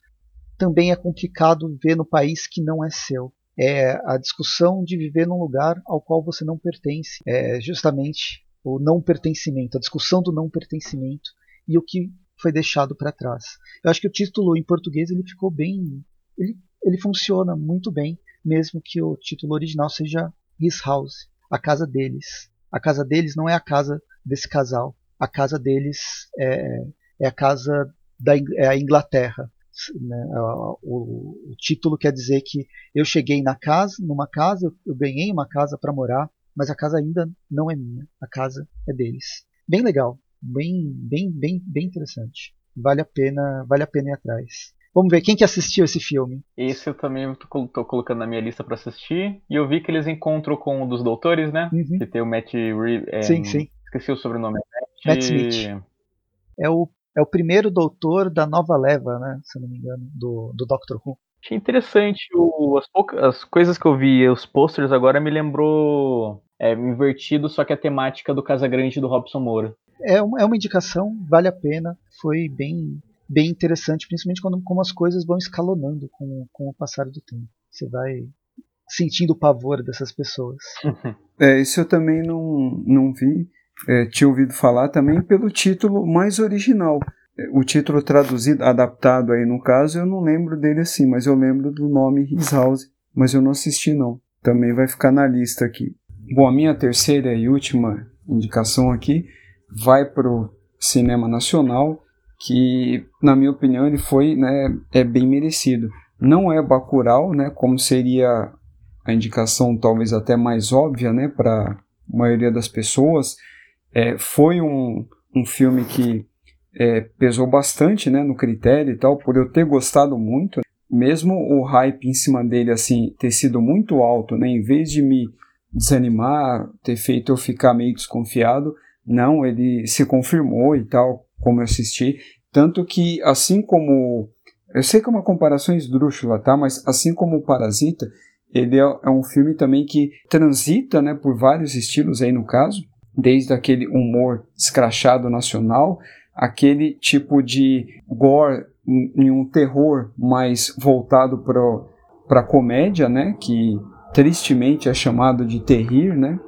também é complicado viver no país que não é seu é a discussão de viver num lugar ao qual você não pertence. É justamente o não pertencimento, a discussão do não pertencimento e o que foi deixado para trás. Eu acho que o título em português ele ficou bem, ele, ele funciona muito bem, mesmo que o título original seja His House, a casa deles. A casa deles não é a casa desse casal. a casa deles é, é a casa da é a Inglaterra. Né? O, o, título quer dizer que eu cheguei na casa, numa casa, eu, eu ganhei uma casa para morar, mas a casa ainda não é minha, a casa é deles. Bem legal, bem, bem, bem, bem interessante. Vale a pena, vale a pena ir atrás. Vamos ver quem que assistiu esse filme. Esse eu também tô colocando na minha lista para assistir. E eu vi que eles encontram com um dos doutores, né? Uhum. Que tem o Matt Reeves. É, sim, sim. Esqueci o sobrenome. Matt, Matt Smith. É o, é o primeiro doutor da nova leva, né? Se não me engano, do, do Doctor Who. Achei interessante o, as, poucas, as coisas que eu vi, os posters agora me lembrou é, invertido, só que a temática do Casa Grande do Robson Moura. É uma, é uma indicação, vale a pena. Foi bem bem interessante, principalmente quando como as coisas vão escalonando com, com o passar do tempo. Você vai sentindo o pavor dessas pessoas. É, isso eu também não, não vi. É, tinha ouvido falar também pelo título mais original. O título traduzido, adaptado aí no caso, eu não lembro dele assim, mas eu lembro do nome His House, mas eu não assisti não. Também vai ficar na lista aqui. Bom, a minha terceira e última indicação aqui vai para o cinema nacional que, na minha opinião, ele foi né, é bem merecido. Não é Bacurau, né, como seria a indicação talvez até mais óbvia né, para a maioria das pessoas. É, foi um, um filme que é, pesou bastante né, no critério e tal, por eu ter gostado muito. Mesmo o hype em cima dele assim ter sido muito alto, né, em vez de me desanimar, ter feito eu ficar meio desconfiado, não, ele se confirmou e tal, como eu assisti. Tanto que, assim como. Eu sei que é uma comparação esdrúxula, tá? Mas assim como o Parasita, ele é, é um filme também que transita né, por vários estilos aí no caso, desde aquele humor escrachado nacional, aquele tipo de gore em um terror mais voltado para a comédia, né, que tristemente é chamado de terrir, né,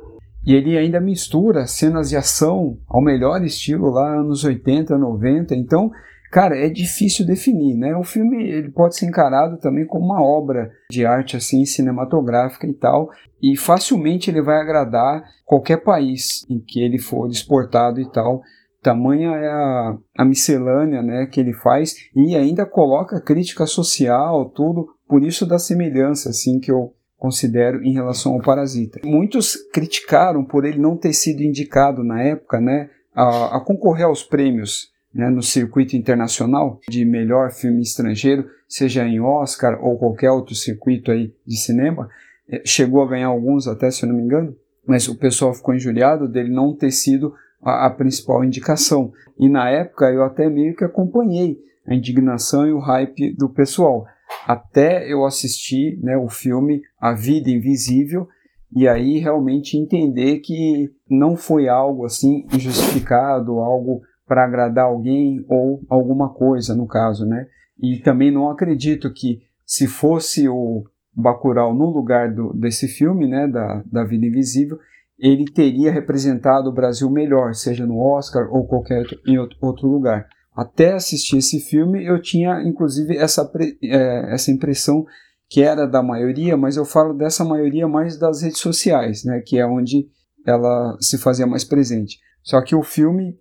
e ele ainda mistura cenas de ação ao melhor estilo lá anos 80, 90. Então, cara, é difícil definir, né? O filme ele pode ser encarado também como uma obra de arte assim cinematográfica e tal, e facilmente ele vai agradar qualquer país em que ele for exportado e tal. Tamanha é a, a miscelânea né, que ele faz e ainda coloca crítica social, tudo, por isso da semelhança assim que eu considero em relação ao Parasita. Muitos criticaram por ele não ter sido indicado na época, né, a, a concorrer aos prêmios né, no circuito internacional de melhor filme estrangeiro, seja em Oscar ou qualquer outro circuito aí de cinema. É, chegou a ganhar alguns até, se eu não me engano, mas o pessoal ficou injuriado dele não ter sido a, a principal indicação. E na época eu até meio que acompanhei a indignação e o hype do pessoal até eu assistir né, o filme A Vida Invisível e aí realmente entender que não foi algo assim injustificado, algo para agradar alguém ou alguma coisa no caso, né? E também não acredito que se fosse o Bacurau no lugar do, desse filme, né, da, da Vida Invisível, ele teria representado o Brasil melhor, seja no Oscar ou qualquer em outro lugar até assistir esse filme, eu tinha inclusive essa, é, essa impressão que era da maioria, mas eu falo dessa maioria mais das redes sociais, né, que é onde ela se fazia mais presente. Só que o filme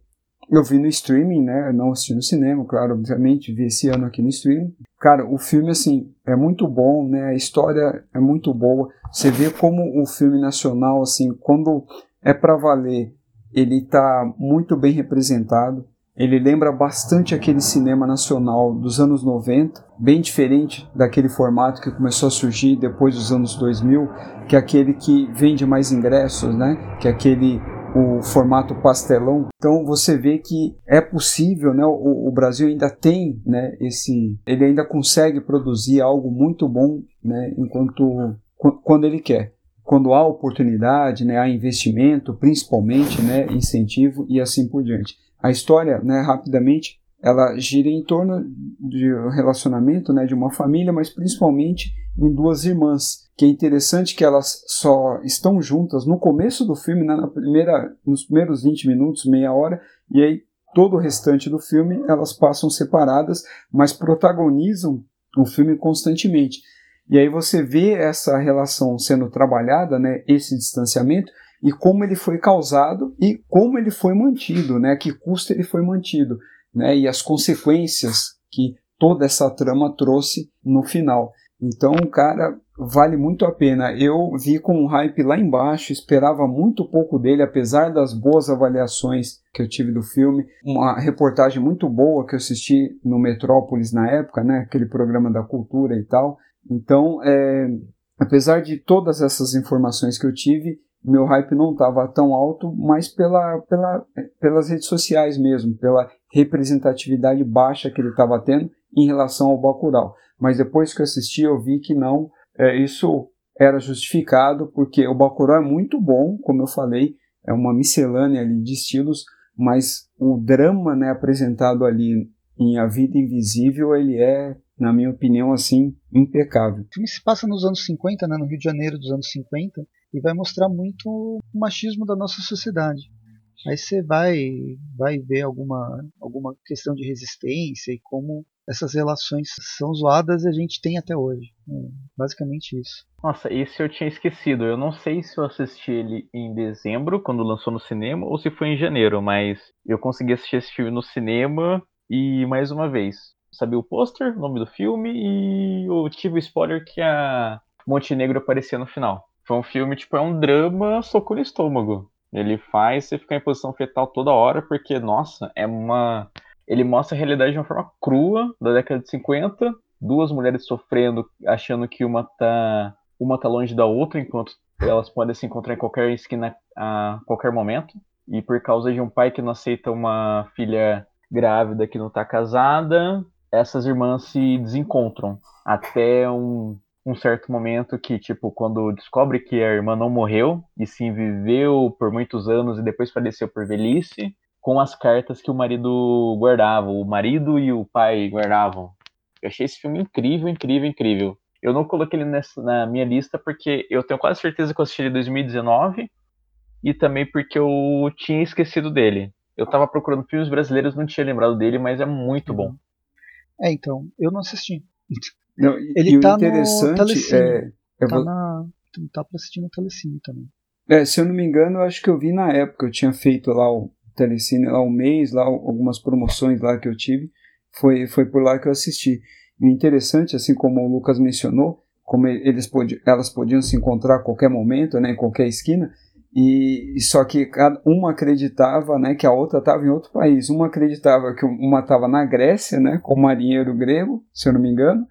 eu vi no streaming, né, não assisti no cinema, claro, obviamente, vi esse ano aqui no streaming. Cara, o filme, assim, é muito bom, né, a história é muito boa. Você vê como o filme nacional, assim, quando é para valer, ele tá muito bem representado. Ele lembra bastante aquele cinema nacional dos anos 90, bem diferente daquele formato que começou a surgir depois dos anos 2000, que é aquele que vende mais ingressos, né? Que é aquele o formato pastelão. Então você vê que é possível, né? O, o, Brasil ainda tem, né? Esse, ele ainda consegue produzir algo muito bom, né? Enquanto quando ele quer, quando há oportunidade, né? Há investimento, principalmente, né? Incentivo e assim por diante. A história, né, rapidamente, ela gira em torno de um relacionamento, né, de uma família, mas principalmente em duas irmãs. Que é interessante que elas só estão juntas no começo do filme, né, na primeira, nos primeiros 20 minutos, meia hora, e aí todo o restante do filme elas passam separadas, mas protagonizam o filme constantemente. E aí você vê essa relação sendo trabalhada, né, esse distanciamento, e como ele foi causado e como ele foi mantido, né? Que custo ele foi mantido, né? E as consequências que toda essa trama trouxe no final. Então, cara, vale muito a pena. Eu vi com um hype lá embaixo, esperava muito pouco dele, apesar das boas avaliações que eu tive do filme. Uma reportagem muito boa que eu assisti no Metrópolis na época, né? Aquele programa da cultura e tal. Então, é, apesar de todas essas informações que eu tive, meu hype não estava tão alto, mas pela, pela, pelas redes sociais mesmo, pela representatividade baixa que ele estava tendo em relação ao Bacurau. Mas depois que eu assisti, eu vi que não, é, isso era justificado, porque o Bacurau é muito bom, como eu falei, é uma miscelânea ali de estilos, mas o drama né, apresentado ali em A Vida Invisível, ele é, na minha opinião, assim, impecável. O filme se passa nos anos 50, né, no Rio de Janeiro dos anos 50, e vai mostrar muito o machismo da nossa sociedade. Aí você vai, vai ver alguma, alguma questão de resistência e como essas relações são zoadas e a gente tem até hoje. É basicamente isso. Nossa, esse eu tinha esquecido. Eu não sei se eu assisti ele em dezembro, quando lançou no cinema, ou se foi em janeiro, mas eu consegui assistir esse filme no cinema e mais uma vez. Sabia o pôster, o nome do filme e eu tive o spoiler que a Montenegro aparecia no final. Foi um filme, tipo, é um drama soco estômago. Ele faz você ficar em posição fetal toda hora, porque, nossa, é uma. Ele mostra a realidade de uma forma crua da década de 50. Duas mulheres sofrendo, achando que uma tá, uma tá longe da outra, enquanto elas podem se encontrar em qualquer esquina a qualquer momento. E por causa de um pai que não aceita uma filha grávida que não tá casada, essas irmãs se desencontram até um um certo momento que, tipo, quando descobre que a irmã não morreu, e sim viveu por muitos anos e depois faleceu por velhice, com as cartas que o marido guardava, o marido e o pai guardavam. Eu achei esse filme incrível, incrível, incrível. Eu não coloquei ele nessa, na minha lista porque eu tenho quase certeza que eu assisti ele em 2019 e também porque eu tinha esquecido dele. Eu tava procurando filmes brasileiros, não tinha lembrado dele, mas é muito bom. É, então, eu não assisti. Não, e, ele e tá o interessante no Telecine. É, é, tá, na, tá pra assistir no Telecine também. É, se eu não me engano, eu acho que eu vi na época, eu tinha feito lá o Telecine lá um mês, lá algumas promoções lá que eu tive, foi, foi por lá que eu assisti. E o interessante, assim como o Lucas mencionou, como eles podiam, elas podiam se encontrar a qualquer momento, né, em qualquer esquina, e só que uma acreditava, né, que a outra estava em outro país. Uma acreditava que uma estava na Grécia, né, com o marinheiro grego, se eu não me engano,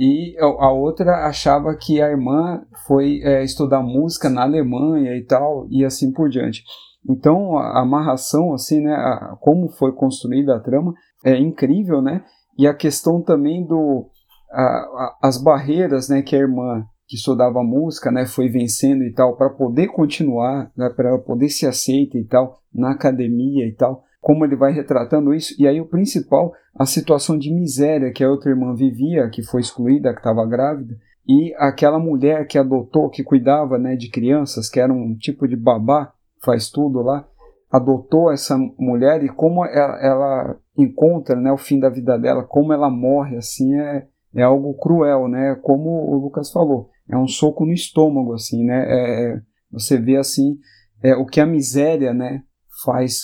e a outra achava que a irmã foi é, estudar música na Alemanha e tal, e assim por diante. Então a amarração, assim, né, a, como foi construída a trama é incrível, né? E a questão também do a, a, as barreiras, né, que a irmã que estudava música, né, foi vencendo e tal para poder continuar, né, para ela poder se aceita e tal na academia e tal como ele vai retratando isso. E aí o principal, a situação de miséria que a outra irmã vivia, que foi excluída, que estava grávida, e aquela mulher que adotou, que cuidava né, de crianças, que era um tipo de babá, faz tudo lá, adotou essa mulher e como ela, ela encontra né, o fim da vida dela, como ela morre assim é, é algo cruel, né? Como o Lucas falou, é um soco no estômago assim, né? É, é você vê assim é, o que a miséria, né, faz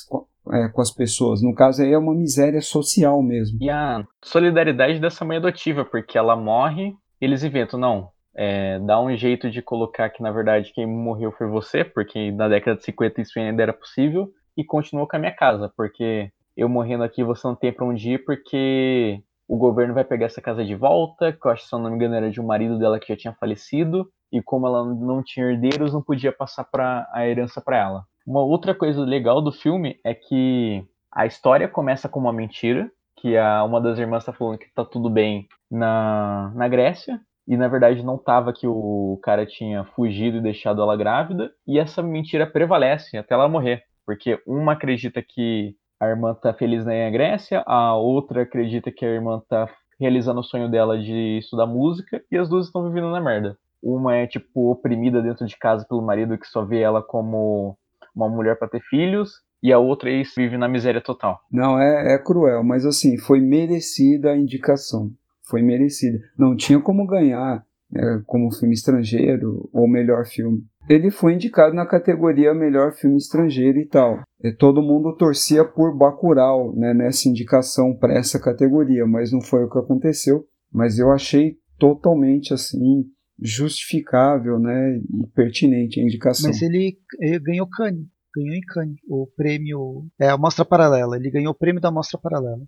é, com as pessoas. No caso aí é uma miséria social mesmo. E a solidariedade dessa mãe adotiva, porque ela morre, eles inventam, não, é, dá um jeito de colocar que na verdade quem morreu foi você, porque na década de 50 isso ainda era possível, e continuou com a minha casa, porque eu morrendo aqui você não tem pra onde ir, porque o governo vai pegar essa casa de volta, que eu acho se eu não me engano era de um marido dela que já tinha falecido, e como ela não tinha herdeiros, não podia passar pra, a herança para ela. Uma outra coisa legal do filme é que a história começa com uma mentira, que a, uma das irmãs está falando que tá tudo bem na, na Grécia, e na verdade não tava que o cara tinha fugido e deixado ela grávida, e essa mentira prevalece até ela morrer, porque uma acredita que a irmã tá feliz na Grécia, a outra acredita que a irmã tá realizando o sonho dela de estudar música, e as duas estão vivendo na merda. Uma é, tipo, oprimida dentro de casa pelo marido que só vê ela como uma mulher para ter filhos e a outra ex vive na miséria total. Não, é, é cruel, mas assim, foi merecida a indicação. Foi merecida. Não tinha como ganhar é, como filme estrangeiro ou melhor filme. Ele foi indicado na categoria melhor filme estrangeiro e tal. E todo mundo torcia por Bacurau, né, nessa indicação para essa categoria, mas não foi o que aconteceu. Mas eu achei totalmente assim justificável, né, e pertinente a indicação. Mas ele, ele ganhou Cannes, ganhou em Cannes o prêmio, é a mostra paralela. Ele ganhou o prêmio da mostra paralela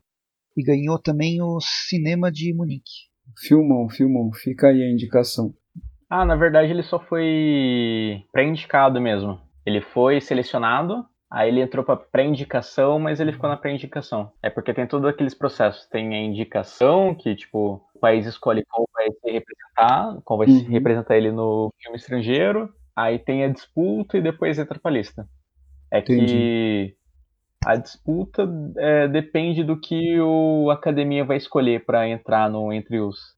e ganhou também o cinema de Munique. Filmão, filmão, fica aí a indicação. Ah, na verdade ele só foi pré-indicado mesmo. Ele foi selecionado, aí ele entrou para pré-indicação, mas ele ficou na pré-indicação. É porque tem todos aqueles processos. Tem a indicação, que tipo, o país escolhe qual vai se representar, qual vai uhum. se representar ele no filme estrangeiro. Aí tem a disputa e depois entra pra lista. É Entendi. que a disputa é, depende do que o academia vai escolher para entrar no entre os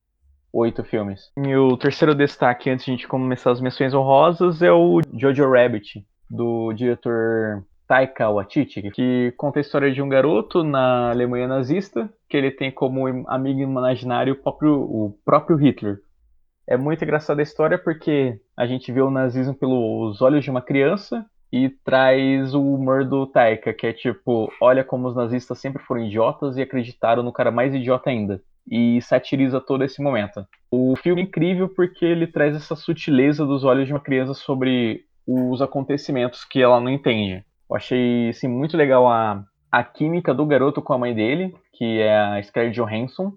oito filmes. E o terceiro destaque, antes de a gente começar as menções honrosas, é o Jojo Rabbit, do diretor Taika Waititi, que conta a história de um garoto na Alemanha nazista, que ele tem como amigo imaginário o próprio, o próprio Hitler. É muito engraçada a história porque a gente vê o nazismo pelos olhos de uma criança e traz o humor do Taika, que é tipo, olha como os nazistas sempre foram idiotas e acreditaram no cara mais idiota ainda e satiriza todo esse momento. O filme é incrível porque ele traz essa sutileza dos olhos de uma criança sobre os acontecimentos que ela não entende. Eu achei assim, muito legal a, a química do garoto com a mãe dele, que é a Scarlett Johansson,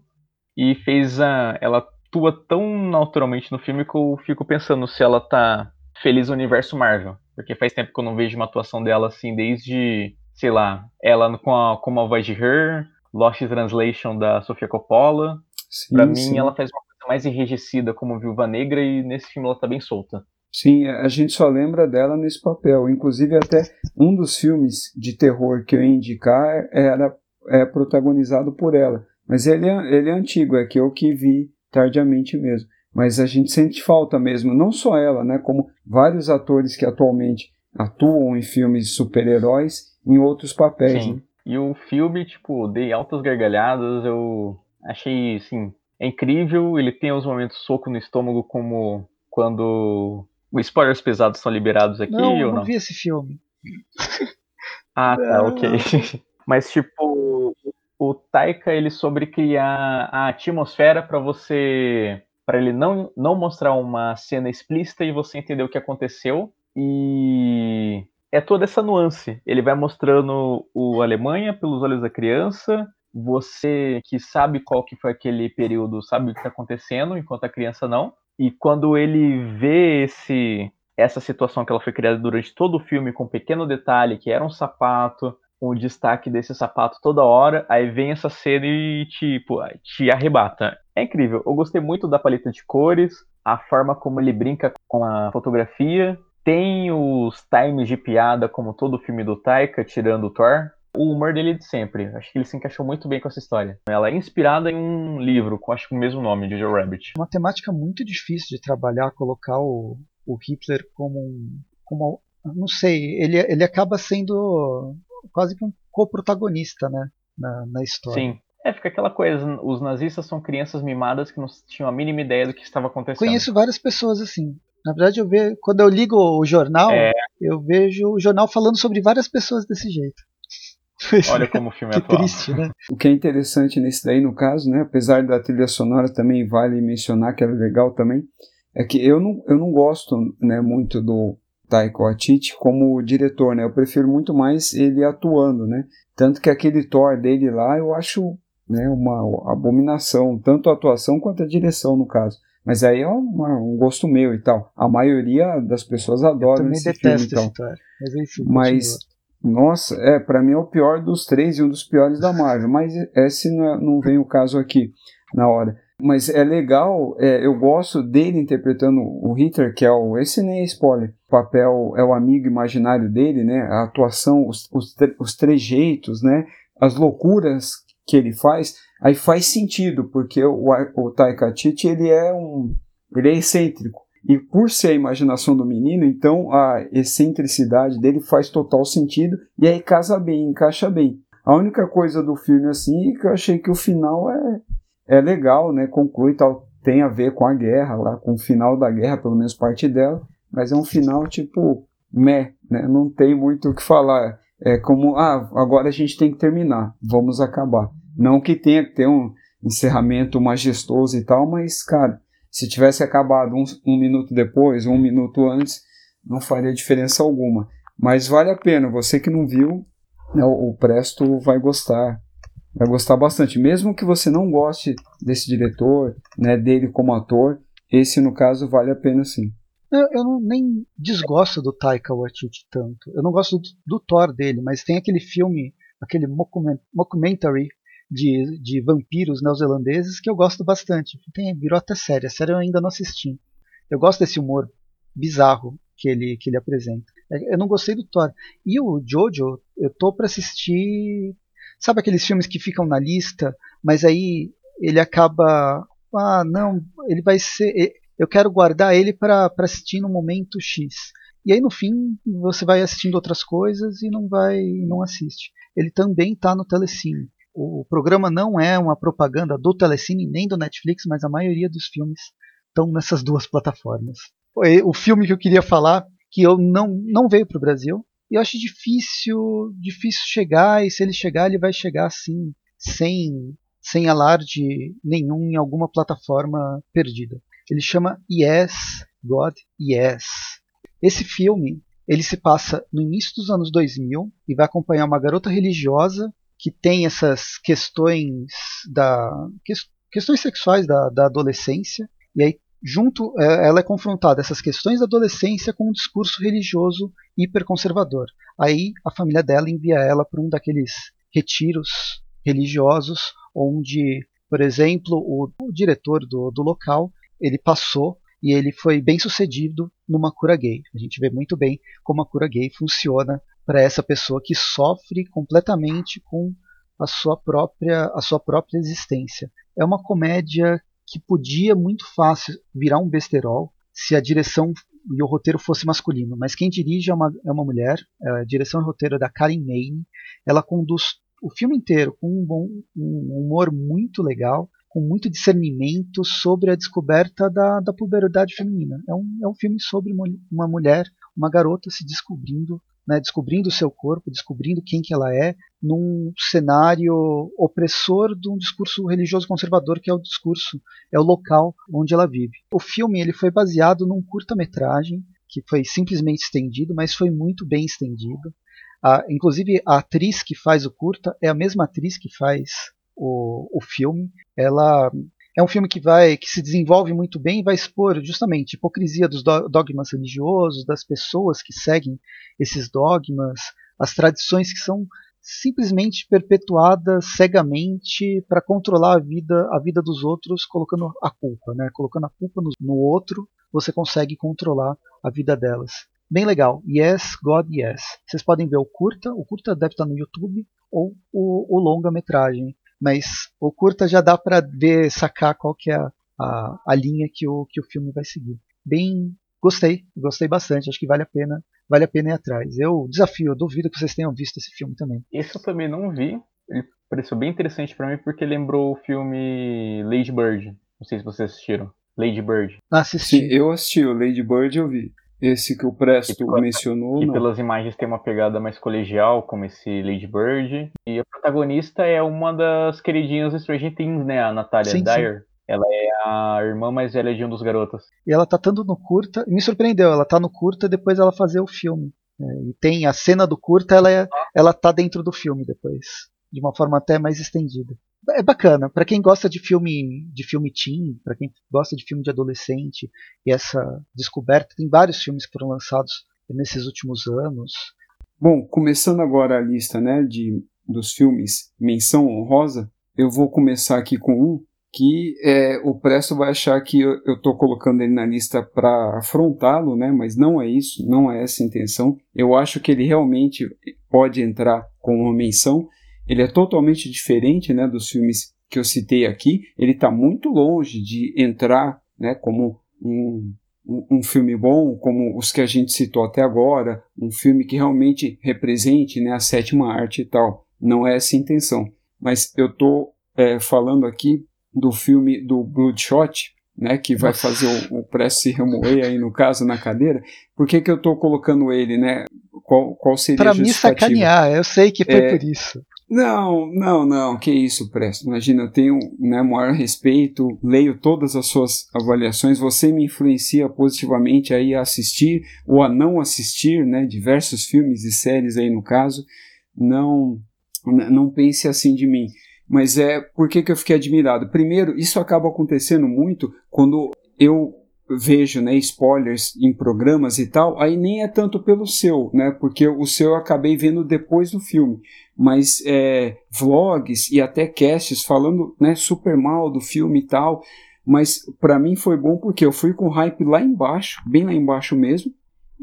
e fez a. Ela atua tão naturalmente no filme que eu fico pensando se ela tá feliz no universo Marvel. Porque faz tempo que eu não vejo uma atuação dela assim, desde, sei lá, ela com a, com a voz de Her, Lost Translation da Sofia Coppola. Sim, pra mim, ela faz uma coisa mais enrijecida como Viúva Negra e nesse filme ela tá bem solta. Sim, a gente só lembra dela nesse papel. Inclusive, até um dos filmes de terror que eu ia indicar era é protagonizado por ela. Mas ele é, ele é antigo, é que eu que vi tardiamente mesmo. Mas a gente sente falta mesmo, não só ela, né, como vários atores que atualmente atuam em filmes de super-heróis em outros papéis. Sim. Né? E o filme, tipo, dei altas gargalhadas, eu achei, assim, é incrível. Ele tem os momentos soco no estômago, como quando spoilers pesados são liberados aqui não, ou não? Eu não vi esse filme. ah, tá, ok. Mas, tipo, o Taika, ele sobre criar a atmosfera para você para ele não, não mostrar uma cena explícita e você entender o que aconteceu e é toda essa nuance. Ele vai mostrando o Alemanha pelos olhos da criança, você que sabe qual que foi aquele período, sabe o que está acontecendo, enquanto a criança não. E quando ele vê esse essa situação que ela foi criada durante todo o filme com um pequeno detalhe que era um sapato, o destaque desse sapato toda hora, aí vem essa cena e tipo, te arrebata. É incrível. Eu gostei muito da paleta de cores, a forma como ele brinca com a fotografia, tem os times de piada, como todo filme do Taika, tirando o Thor. O humor dele de sempre. Acho que ele se encaixou muito bem com essa história. Ela é inspirada em um livro com acho que o mesmo nome, de Joe Rabbit. Uma temática muito difícil de trabalhar, colocar o, o Hitler como um. Como, não sei, ele, ele acaba sendo quase que um co-protagonista, né? Na, na história. Sim. É, fica aquela coisa, os nazistas são crianças mimadas que não tinham a mínima ideia do que estava acontecendo. Conheço várias pessoas assim. Na verdade, eu vejo, quando eu ligo o jornal, é. eu vejo o jornal falando sobre várias pessoas desse jeito. Olha como o filme é que atual. triste, né? O que é interessante nesse daí, no caso, né, apesar da trilha sonora também vale mencionar que é legal também, é que eu não, eu não gosto né, muito do Taika Waititi como diretor, né? Eu prefiro muito mais ele atuando, né? Tanto que aquele Thor dele lá eu acho né, uma abominação, tanto a atuação quanto a direção no caso. Mas aí é uma, um gosto meu e tal. A maioria das pessoas adoram Eu esse filme. Então. Esse mas enfim, mas nossa, é, para mim é o pior dos três e um dos piores da Marvel. Mas esse não, é, não vem o caso aqui na hora. Mas é legal, é, eu gosto dele interpretando o Hitler, que é o. Esse nem é spoiler. O papel é o amigo imaginário dele, né? A atuação, os, os, os trejeitos, né? As loucuras que ele faz aí faz sentido, porque o, o Taika Waititi, ele é um ele é excêntrico. E por ser a imaginação do menino, então a excentricidade dele faz total sentido e aí casa bem, encaixa bem. A única coisa do filme assim é que eu achei que o final é, é legal, né? Conclui tal, tem a ver com a guerra lá, com o final da guerra, pelo menos parte dela, mas é um final tipo meh, né? Não tem muito o que falar. É como, ah, agora a gente tem que terminar, vamos acabar. Não que tenha que ter um encerramento majestoso e tal, mas, cara, se tivesse acabado um, um minuto depois, um minuto antes, não faria diferença alguma. Mas vale a pena, você que não viu, né, o, Presto vai gostar vai gostar bastante. Mesmo que você não goste desse diretor, né, dele como ator, esse no caso vale a pena sim. Eu, eu não, nem desgosto do Taika Waititi tanto. Eu não gosto do, do Thor dele, mas tem aquele filme, aquele mockumentary de, de vampiros neozelandeses que eu gosto bastante. Tem, virou até série. A série eu ainda não assisti. Eu gosto desse humor bizarro que ele, que ele apresenta. Eu não gostei do Thor. E o Jojo, eu tô para assistir Sabe aqueles filmes que ficam na lista, mas aí ele acaba. Ah, não, ele vai ser. Eu quero guardar ele para assistir no momento X. E aí no fim você vai assistindo outras coisas e não vai não assiste. Ele também está no Telecine. O programa não é uma propaganda do Telecine nem do Netflix, mas a maioria dos filmes estão nessas duas plataformas. O filme que eu queria falar, que eu não, não veio para o Brasil, e eu acho difícil, difícil chegar, e se ele chegar, ele vai chegar assim, sem, sem alarde nenhum em alguma plataforma perdida. Ele chama Yes, God, Yes. Esse filme, ele se passa no início dos anos 2000 e vai acompanhar uma garota religiosa que tem essas questões da questões sexuais da, da adolescência e aí junto é, ela é confrontada essas questões da adolescência com um discurso religioso hiperconservador. Aí a família dela envia ela para um daqueles retiros religiosos onde, por exemplo, o, o diretor do, do local ele passou e ele foi bem sucedido numa cura gay. A gente vê muito bem como a cura gay funciona para essa pessoa que sofre completamente com a sua própria a sua própria existência. É uma comédia que podia muito fácil virar um besterol se a direção e o roteiro fosse masculino, mas quem dirige é uma, é uma mulher, é a direção e roteiro é da Karen Maine, ela conduz o filme inteiro com um, bom, um humor muito legal, com muito discernimento sobre a descoberta da, da puberdade feminina. É um, é um filme sobre uma mulher, uma garota se descobrindo né, descobrindo o seu corpo, descobrindo quem que ela é, num cenário opressor de um discurso religioso conservador que é o discurso, é o local onde ela vive. O filme ele foi baseado num curta-metragem que foi simplesmente estendido, mas foi muito bem estendido. Inclusive a atriz que faz o curta é a mesma atriz que faz o, o filme. Ela é um filme que vai que se desenvolve muito bem e vai expor justamente a hipocrisia dos dogmas religiosos, das pessoas que seguem esses dogmas, as tradições que são simplesmente perpetuadas cegamente para controlar a vida a vida dos outros colocando a culpa, né? Colocando a culpa no, outro, você consegue controlar a vida delas. Bem legal. Yes, God, Yes. Vocês podem ver o curta. O curta deve estar no YouTube ou o, o longa-metragem mas o curta já dá para ver, sacar qual que é a, a, a, linha que o, que o filme vai seguir. Bem, gostei, gostei bastante, acho que vale a pena, vale a pena ir atrás. Eu desafio, eu duvido que vocês tenham visto esse filme também. Esse eu também não vi, ele pareceu bem interessante para mim porque lembrou o filme Lady Bird. Não sei se vocês assistiram. Lady Bird. Ah, assisti. Sim, eu assisti, o Lady Bird eu vi. Esse que o Presto mencionou. Que não. pelas imagens tem uma pegada mais colegial, como esse Lady Bird. E a protagonista é uma das queridinhas do Stranger Things, né? A Natalia sim, Dyer. Sim. Ela é a irmã mais velha de um dos garotos. E ela tá tanto no curta. Me surpreendeu, ela tá no curta depois ela fazer o filme. É, e tem a cena do curta, ela, é, ela tá dentro do filme depois. De uma forma até mais estendida é bacana para quem gosta de filme de filme teen para quem gosta de filme de adolescente e essa descoberta tem vários filmes que foram lançados nesses últimos anos bom começando agora a lista né de dos filmes menção honrosa eu vou começar aqui com um que é, o Presto vai achar que eu estou colocando ele na lista para afrontá-lo, né? mas não é isso, não é essa a intenção. Eu acho que ele realmente pode entrar com uma menção, ele é totalmente diferente né, dos filmes que eu citei aqui. Ele está muito longe de entrar né, como um, um, um, filme bom, como os que a gente citou até agora, um filme que realmente represente né, a sétima arte e tal. Não é essa a intenção. Mas eu estou é, falando aqui do filme do Bloodshot, né, que vai fazer o, o Presto se remoer aí no caso na cadeira, por que, que eu estou colocando ele, né? Qual, qual seria pra a justificativa? Pra me sacanear, eu sei que foi é, por isso. Não, não, não, que isso, Presto. Imagina, eu tenho né, maior respeito, leio todas as suas avaliações, você me influencia positivamente aí a assistir ou a não assistir, né, diversos filmes e séries aí no caso. Não, não pense assim de mim. Mas é por que, que eu fiquei admirado? Primeiro, isso acaba acontecendo muito quando eu vejo né, spoilers em programas e tal, aí nem é tanto pelo seu, né? Porque o seu eu acabei vendo depois do filme. Mas é, vlogs e até casts falando né, super mal do filme e tal. Mas para mim foi bom porque eu fui com hype lá embaixo, bem lá embaixo mesmo.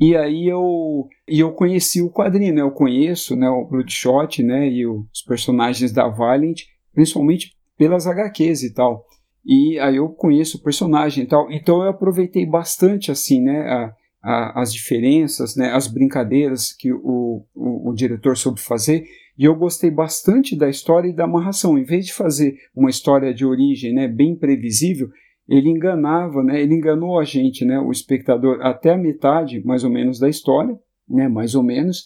E aí eu, e eu conheci o quadrinho, né? Eu conheço né, o Bloodshot né, e os personagens da Valiant principalmente pelas HQs e tal. E aí eu conheço o personagem e tal, então eu aproveitei bastante assim, né, a, a, as diferenças, né, as brincadeiras que o, o, o diretor soube fazer, e eu gostei bastante da história e da amarração. Em vez de fazer uma história de origem, né, bem previsível, ele enganava, né, ele enganou a gente, né, o espectador até a metade, mais ou menos, da história, né, mais ou menos,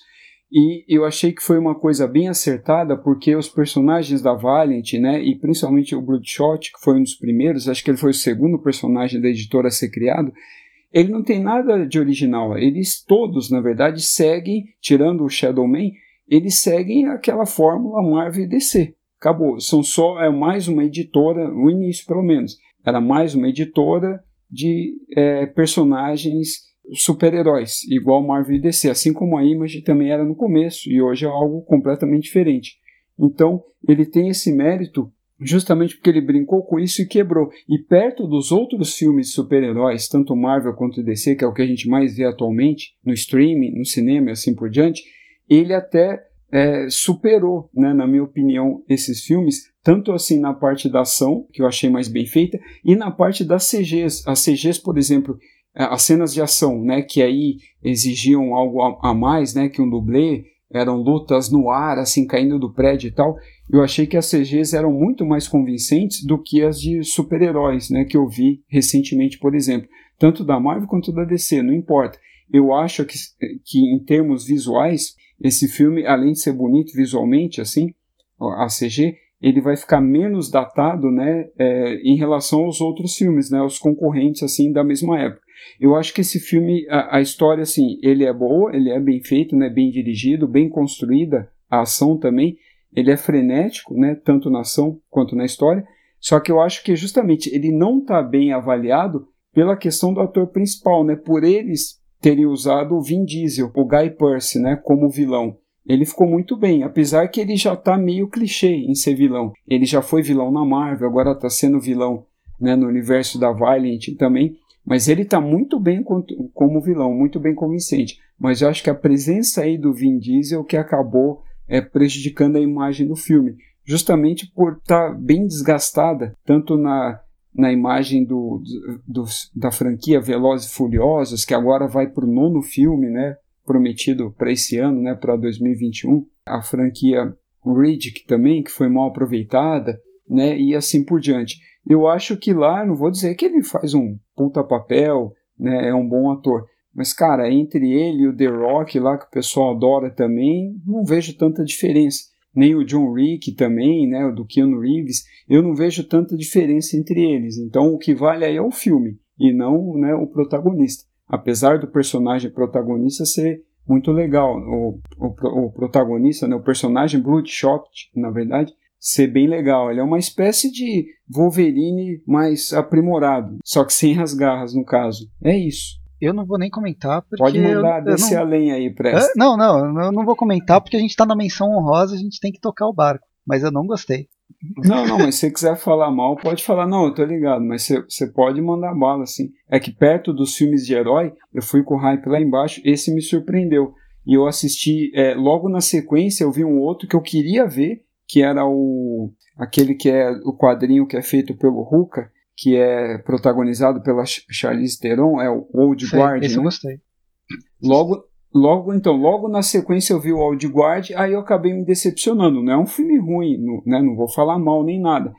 e eu achei que foi uma coisa bem acertada, porque os personagens da Valiant, né, e principalmente o Bloodshot, que foi um dos primeiros, acho que ele foi o segundo personagem da editora a ser criado, ele não tem nada de original. Eles todos, na verdade, seguem, tirando o Shadow Man, eles seguem aquela fórmula Marvel e DC. Acabou. São só é mais uma editora, no início pelo menos, era mais uma editora de é, personagens super-heróis, igual Marvel e DC, assim como a Image também era no começo e hoje é algo completamente diferente. Então, ele tem esse mérito justamente porque ele brincou com isso e quebrou. E perto dos outros filmes de super-heróis, tanto Marvel quanto DC, que é o que a gente mais vê atualmente, no streaming, no cinema e assim por diante, ele até é, superou, né, na minha opinião, esses filmes, tanto assim na parte da ação, que eu achei mais bem feita, e na parte das CGs. As CGs, por exemplo, as cenas de ação, né, que aí exigiam algo a, a, mais, né, que um dublê, eram lutas no ar, assim, caindo do prédio e tal, eu achei que as CGs eram muito mais convincentes do que as de super-heróis, né, que eu vi recentemente, por exemplo, tanto da Marvel quanto da DC, não importa. Eu acho que, que em termos visuais, esse filme, além de ser bonito visualmente, assim, a CG, ele vai ficar menos datado, né, é, em relação aos outros filmes, né, os concorrentes, assim, da mesma época. Eu acho que esse filme, a, a, história, assim, ele é boa, ele é bem feito, né, bem dirigido, bem construída, a ação também, ele é frenético, né, tanto na ação quanto na história, só que eu acho que justamente ele não está bem avaliado pela questão do ator principal, né, por eles terem usado o Vin Diesel, o Guy Pearce, né, como vilão. Ele ficou muito bem, apesar que ele já está meio clichê em ser vilão. Ele já foi vilão na Marvel, agora está sendo vilão né, no universo da Valiant também. Mas ele está muito bem como vilão, muito bem convincente. Mas eu acho que a presença aí do Vin Diesel que acabou é, prejudicando a imagem do filme. Justamente por estar tá bem desgastada, tanto na, na imagem do, do, da franquia Velozes e Furiosos, que agora vai para o nono filme, né? Prometido para esse ano, né? Para 2021. A franquia Riddick também, que foi mal aproveitada, né? E assim por diante. Eu acho que lá, não vou dizer que ele faz um puta papel, né, é um bom ator. Mas, cara, entre ele e o The Rock lá, que o pessoal adora também, não vejo tanta diferença. Nem o John Wick também, né, o do Keanu Reeves, eu não vejo tanta diferença entre eles. Então, o que vale aí é o filme, e não né, o protagonista. Apesar do personagem protagonista ser muito legal, o, o, o protagonista, né, o personagem Bloodshot, na verdade, ser bem legal. Ele é uma espécie de Wolverine mais aprimorado, só que sem as garras, no caso. É isso. Eu não vou nem comentar porque. Pode mandar, eu, descer não... além aí, presta. não, não, eu não vou comentar porque a gente tá na menção honrosa, a gente tem que tocar o barco. Mas eu não gostei. Não, não, mas se você quiser falar mal, pode falar, não, eu tô ligado, mas você, você pode mandar bala, assim. É que perto dos filmes de herói, eu fui com o hype lá embaixo, esse me surpreendeu. E eu assisti, é, logo na sequência, eu vi um outro que eu queria ver, que era o aquele que é o quadrinho que é feito pelo Ruka, que é protagonizado pela Charlize Theron, é o Old Sei, Guard. Esse né? eu gostei. Logo, logo então, logo na sequência eu vi o Old Guard, aí eu acabei me decepcionando. Não é um filme ruim, não, né? não vou falar mal nem nada,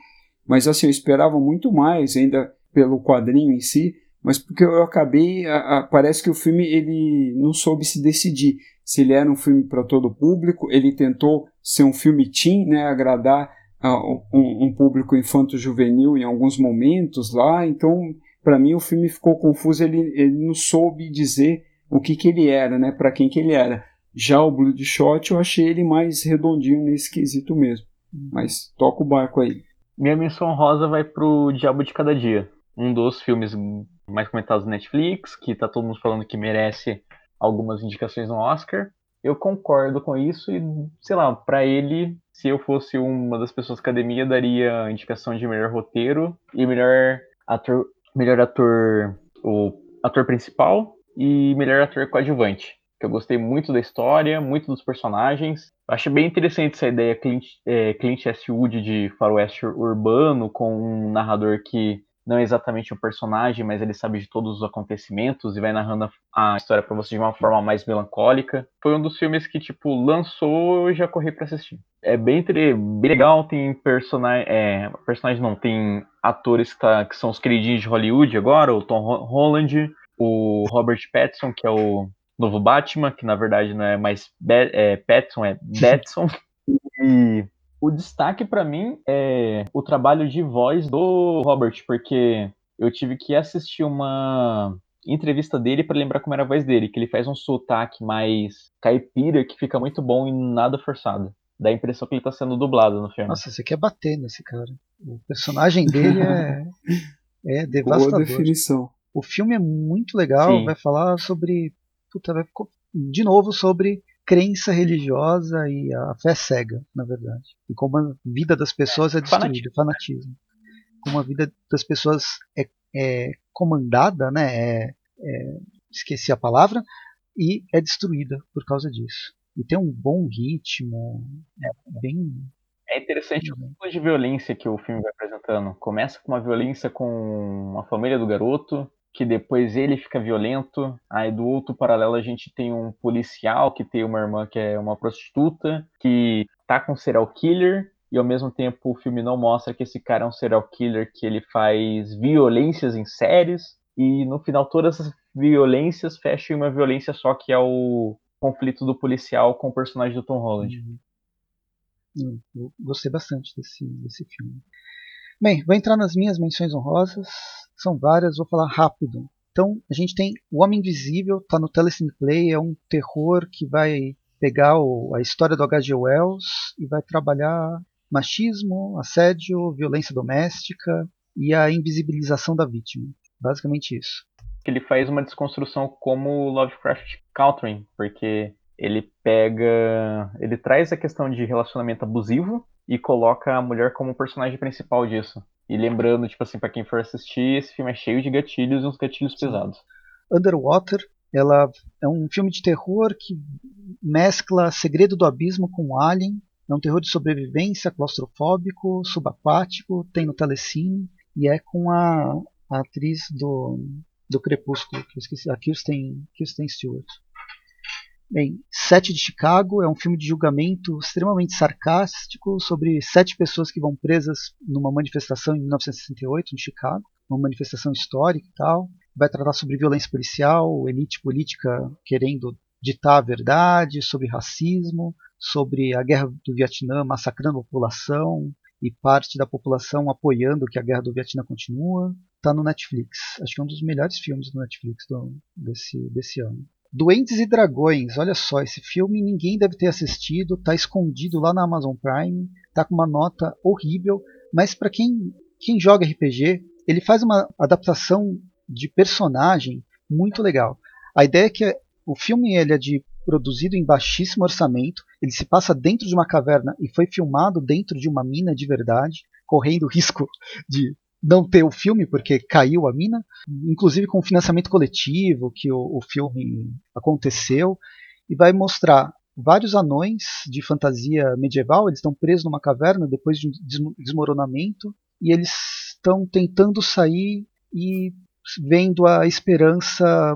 mas assim eu esperava muito mais. Ainda pelo quadrinho em si, mas porque eu acabei, a, a, parece que o filme ele não soube se decidir se ele era um filme para todo o público, ele tentou ser um filme teen, né, agradar uh, um, um, público infanto-juvenil em alguns momentos lá, então para mim o filme ficou confuso, ele, ele não soube dizer o que, que ele era, né, para quem que ele era. Já o Bloodshot eu achei ele mais redondinho nesse quesito mesmo, mas toca o barco aí. Minha menção rosa vai pro Diabo de Cada Dia, um dos filmes mais comentados do Netflix, que tá todo mundo falando que merece algumas indicações no Oscar. Eu concordo com isso e, sei lá, para ele, se eu fosse uma das pessoas da academia, daria indicação de melhor roteiro e melhor ator, melhor ator, o ator principal e melhor ator coadjuvante. Eu gostei muito da história, muito dos personagens. Acho bem interessante essa ideia Clint, é, Clint Eastwood de faroeste urbano com um narrador que não é exatamente o personagem, mas ele sabe de todos os acontecimentos e vai narrando a história para você de uma forma mais melancólica. Foi um dos filmes que, tipo, lançou e já corri para assistir. É bem, bem legal, tem personagem. É, personagem não, tem atores que, tá, que são os queridinhos de Hollywood agora, o Tom Holland, o Robert Pattinson, que é o novo Batman, que na verdade não é mais Be é, Pattinson, é Batson. e o destaque para mim é o trabalho de voz do Robert, porque eu tive que assistir uma entrevista dele para lembrar como era a voz dele, que ele faz um sotaque mais caipira que fica muito bom e nada forçado. Dá a impressão que ele tá sendo dublado no filme. Nossa, você quer bater nesse cara. O personagem dele é, é devastador. Boa definição. O filme é muito legal, Sim. vai falar sobre. Puta, vai, de novo sobre crença religiosa e a fé cega, na verdade. E como a vida das pessoas é destruída, fanatismo. fanatismo. Como a vida das pessoas é, é comandada, né? É, é, esqueci a palavra, e é destruída por causa disso. E tem um bom ritmo, é bem. É interessante o tipo de violência que o filme vai apresentando. Começa com uma violência com a família do garoto, que depois ele fica violento. Aí do outro paralelo a gente tem um policial que tem uma irmã que é uma prostituta, que tá com serial killer, e ao mesmo tempo o filme não mostra que esse cara é um serial killer que ele faz violências em séries, e no final todas as violências fecham em uma violência só que é o conflito do policial com o personagem do Tom Holland. Uhum. Eu gostei bastante desse, desse filme. Bem, vou entrar nas minhas menções honrosas. São várias, vou falar rápido. Então, a gente tem O Homem Invisível, tá no Telecine Play, é um terror que vai pegar o, a história do H.G. Wells e vai trabalhar machismo, assédio, violência doméstica e a invisibilização da vítima. Basicamente isso. Ele faz uma desconstrução como Lovecraft Country, porque ele pega, ele traz a questão de relacionamento abusivo e coloca a mulher como personagem principal disso. E lembrando, tipo assim, para quem for assistir, esse filme é cheio de gatilhos e uns gatilhos Sim. pesados. Underwater, ela é um filme de terror que mescla Segredo do Abismo com Alien. É um terror de sobrevivência, claustrofóbico, subaquático, tem no Telecine e é com a, a atriz do, do Crepúsculo, que eu esqueci, a Kirsten, Kirsten Stewart. Bem, Sete de Chicago é um filme de julgamento extremamente sarcástico sobre sete pessoas que vão presas numa manifestação em 1968 em Chicago, uma manifestação histórica e tal. Vai tratar sobre violência policial, elite política querendo ditar a verdade, sobre racismo, sobre a guerra do Vietnã massacrando a população e parte da população apoiando que a guerra do Vietnã continua. Está no Netflix. Acho que é um dos melhores filmes do Netflix do, desse, desse ano. Doentes e Dragões, olha só, esse filme ninguém deve ter assistido, tá escondido lá na Amazon Prime, tá com uma nota horrível, mas para quem, quem joga RPG, ele faz uma adaptação de personagem muito legal. A ideia é que o filme ele é de produzido em baixíssimo orçamento, ele se passa dentro de uma caverna e foi filmado dentro de uma mina de verdade, correndo risco de não ter o filme porque caiu a mina, inclusive com financiamento coletivo que o, o filme aconteceu, e vai mostrar vários anões de fantasia medieval, eles estão presos numa caverna depois de um desmoronamento, e eles estão tentando sair e vendo a esperança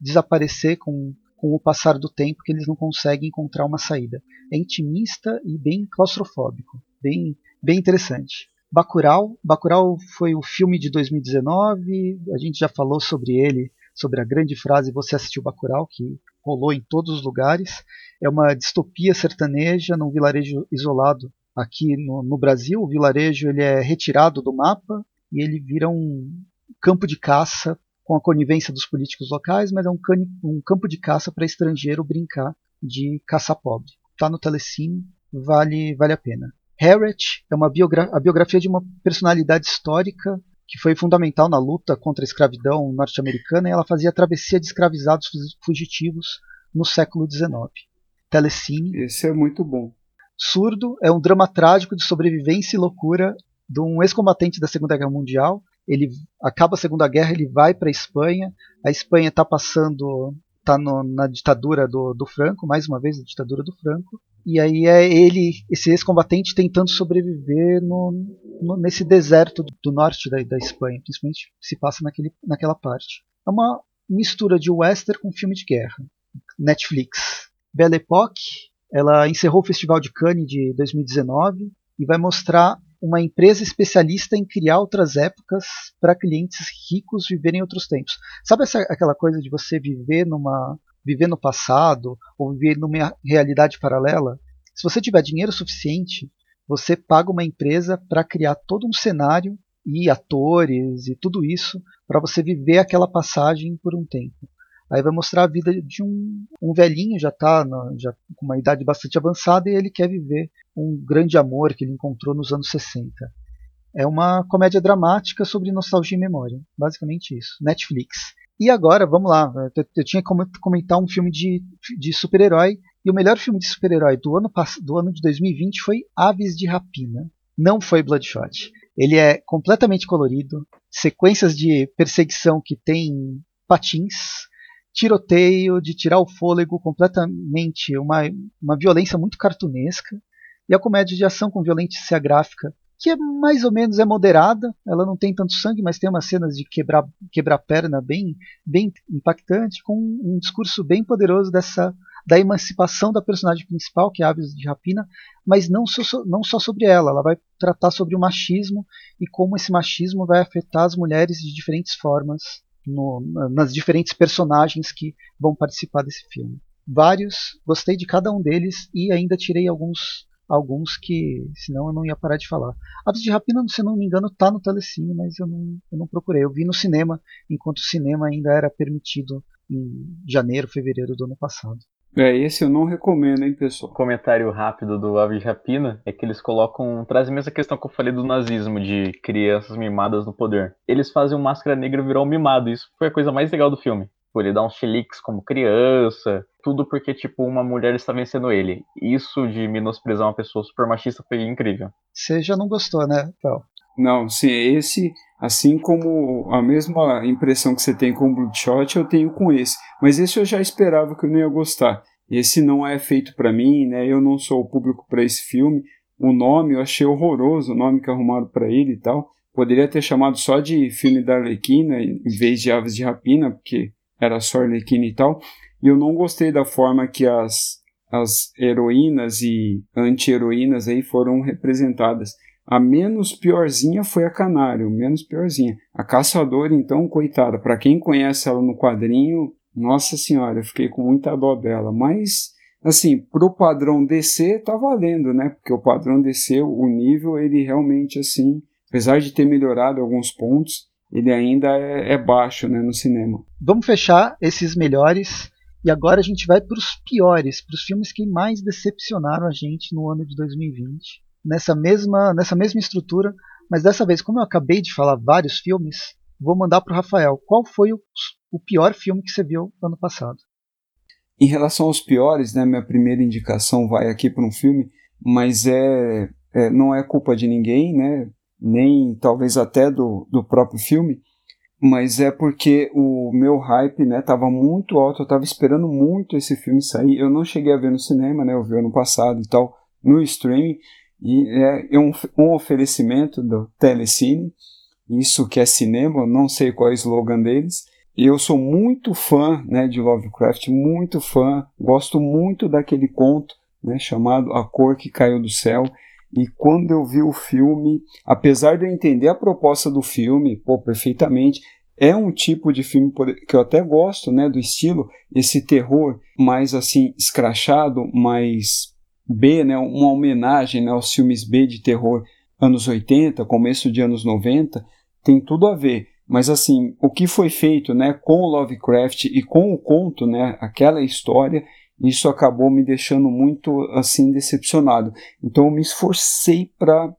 desaparecer com, com o passar do tempo que eles não conseguem encontrar uma saída. É intimista e bem claustrofóbico, bem, bem interessante. Bacurau. Bacurau foi o filme de 2019. A gente já falou sobre ele, sobre a grande frase "Você assistiu Bacurau", que rolou em todos os lugares. É uma distopia sertaneja num vilarejo isolado aqui no, no Brasil. O vilarejo ele é retirado do mapa e ele vira um campo de caça com a conivência dos políticos locais, mas é um, um campo de caça para estrangeiro brincar de caça pobre. Está no Telecine, vale, vale a pena. Harriet é uma biogra a biografia de uma personalidade histórica que foi fundamental na luta contra a escravidão norte-americana e ela fazia a travessia de escravizados fugitivos no século XIX. Telecine. Esse é muito bom. Surdo é um drama trágico de sobrevivência e loucura de um ex-combatente da Segunda Guerra Mundial. Ele acaba a Segunda Guerra, ele vai para a Espanha. A Espanha está passando, está na ditadura do, do Franco, mais uma vez a ditadura do Franco. E aí é ele, esse ex-combatente, tentando sobreviver no, no, nesse deserto do norte da, da Espanha, principalmente se passa naquele, naquela parte. É uma mistura de western com filme de guerra. Netflix. Belle Époque ela encerrou o Festival de Cannes de 2019 e vai mostrar uma empresa especialista em criar outras épocas para clientes ricos viverem outros tempos. Sabe essa, aquela coisa de você viver numa viver no passado ou viver numa realidade paralela? Se você tiver dinheiro suficiente, você paga uma empresa para criar todo um cenário e atores e tudo isso para você viver aquela passagem por um tempo. Aí vai mostrar a vida de um, um velhinho, já está já com uma idade bastante avançada, e ele quer viver um grande amor que ele encontrou nos anos 60. É uma comédia dramática sobre nostalgia e memória. Basicamente isso. Netflix. E agora, vamos lá. Eu, eu tinha que comentar um filme de, de super-herói. E o melhor filme de super-herói do ano, do ano de 2020 foi Aves de Rapina. Não foi Bloodshot. Ele é completamente colorido. Sequências de perseguição que tem patins tiroteio, de tirar o fôlego completamente, uma, uma violência muito cartunesca, e a comédia de ação com violência gráfica, que é mais ou menos é moderada, ela não tem tanto sangue, mas tem umas cenas de quebrar, quebrar perna bem, bem impactante, com um discurso bem poderoso dessa da emancipação da personagem principal, que é a Aves de Rapina, mas não só, não só sobre ela, ela vai tratar sobre o machismo e como esse machismo vai afetar as mulheres de diferentes formas no, nas diferentes personagens que vão participar desse filme. Vários, gostei de cada um deles e ainda tirei alguns alguns que senão eu não ia parar de falar. Aves de Rapina, se não me engano, está no Telecine, mas eu não, eu não procurei. Eu vi no cinema, enquanto o cinema ainda era permitido em janeiro, fevereiro do ano passado. É, esse eu não recomendo, hein, pessoal. Comentário rápido do Aves de Rapina é que eles colocam. trazem a mesma questão que eu falei do nazismo, de crianças mimadas no poder. Eles fazem o Máscara Negra virar um mimado. Isso foi a coisa mais legal do filme. Tipo, ele dá uns chiliques como criança, tudo porque, tipo, uma mulher está vencendo ele. Isso de menosprezar uma pessoa super machista foi incrível. Você já não gostou, né, Pel? Não, sim, esse, assim como a mesma impressão que você tem com o Bloodshot, eu tenho com esse. Mas esse eu já esperava que eu não ia gostar. Esse não é feito para mim, né? Eu não sou o público para esse filme. O nome eu achei horroroso, o nome que arrumaram para ele e tal. Poderia ter chamado só de filme da Arlequina em vez de Aves de Rapina, porque era só Arlequina e tal. E eu não gostei da forma que as, as heroínas e anti-heroínas aí foram representadas. A menos piorzinha foi a Canário, menos piorzinha. A Caçadora, então, coitada, para quem conhece ela no quadrinho, nossa senhora, eu fiquei com muita dó dela. Mas, assim, pro padrão DC tá valendo, né? Porque o padrão DC, o nível, ele realmente, assim, apesar de ter melhorado alguns pontos, ele ainda é, é baixo, né, no cinema. Vamos fechar esses melhores e agora a gente vai para os piores, para os filmes que mais decepcionaram a gente no ano de 2020 nessa mesma, nessa mesma estrutura, mas dessa vez, como eu acabei de falar vários filmes, vou mandar para o Rafael. Qual foi o, o pior filme que você viu ano passado? Em relação aos piores, né, minha primeira indicação vai aqui para um filme, mas é, é, não é culpa de ninguém, né, nem talvez até do, do próprio filme, mas é porque o meu hype né, estava muito alto, eu estava esperando muito esse filme sair. Eu não cheguei a ver no cinema, né, eu vi ano passado e tal, no streaming, e é um, um oferecimento do Telecine, isso que é cinema, não sei qual é o slogan deles. E eu sou muito fã né, de Lovecraft, muito fã, gosto muito daquele conto né, chamado A Cor que Caiu do Céu. E quando eu vi o filme, apesar de eu entender a proposta do filme, pô, perfeitamente, é um tipo de filme que eu até gosto, né, do estilo, esse terror mais assim escrachado, mais B, né, uma homenagem né, aos filmes B de terror anos 80, começo de anos 90, tem tudo a ver. Mas assim, o que foi feito, né, com o Lovecraft e com o conto, né, aquela história, isso acabou me deixando muito assim decepcionado. Então eu me esforcei para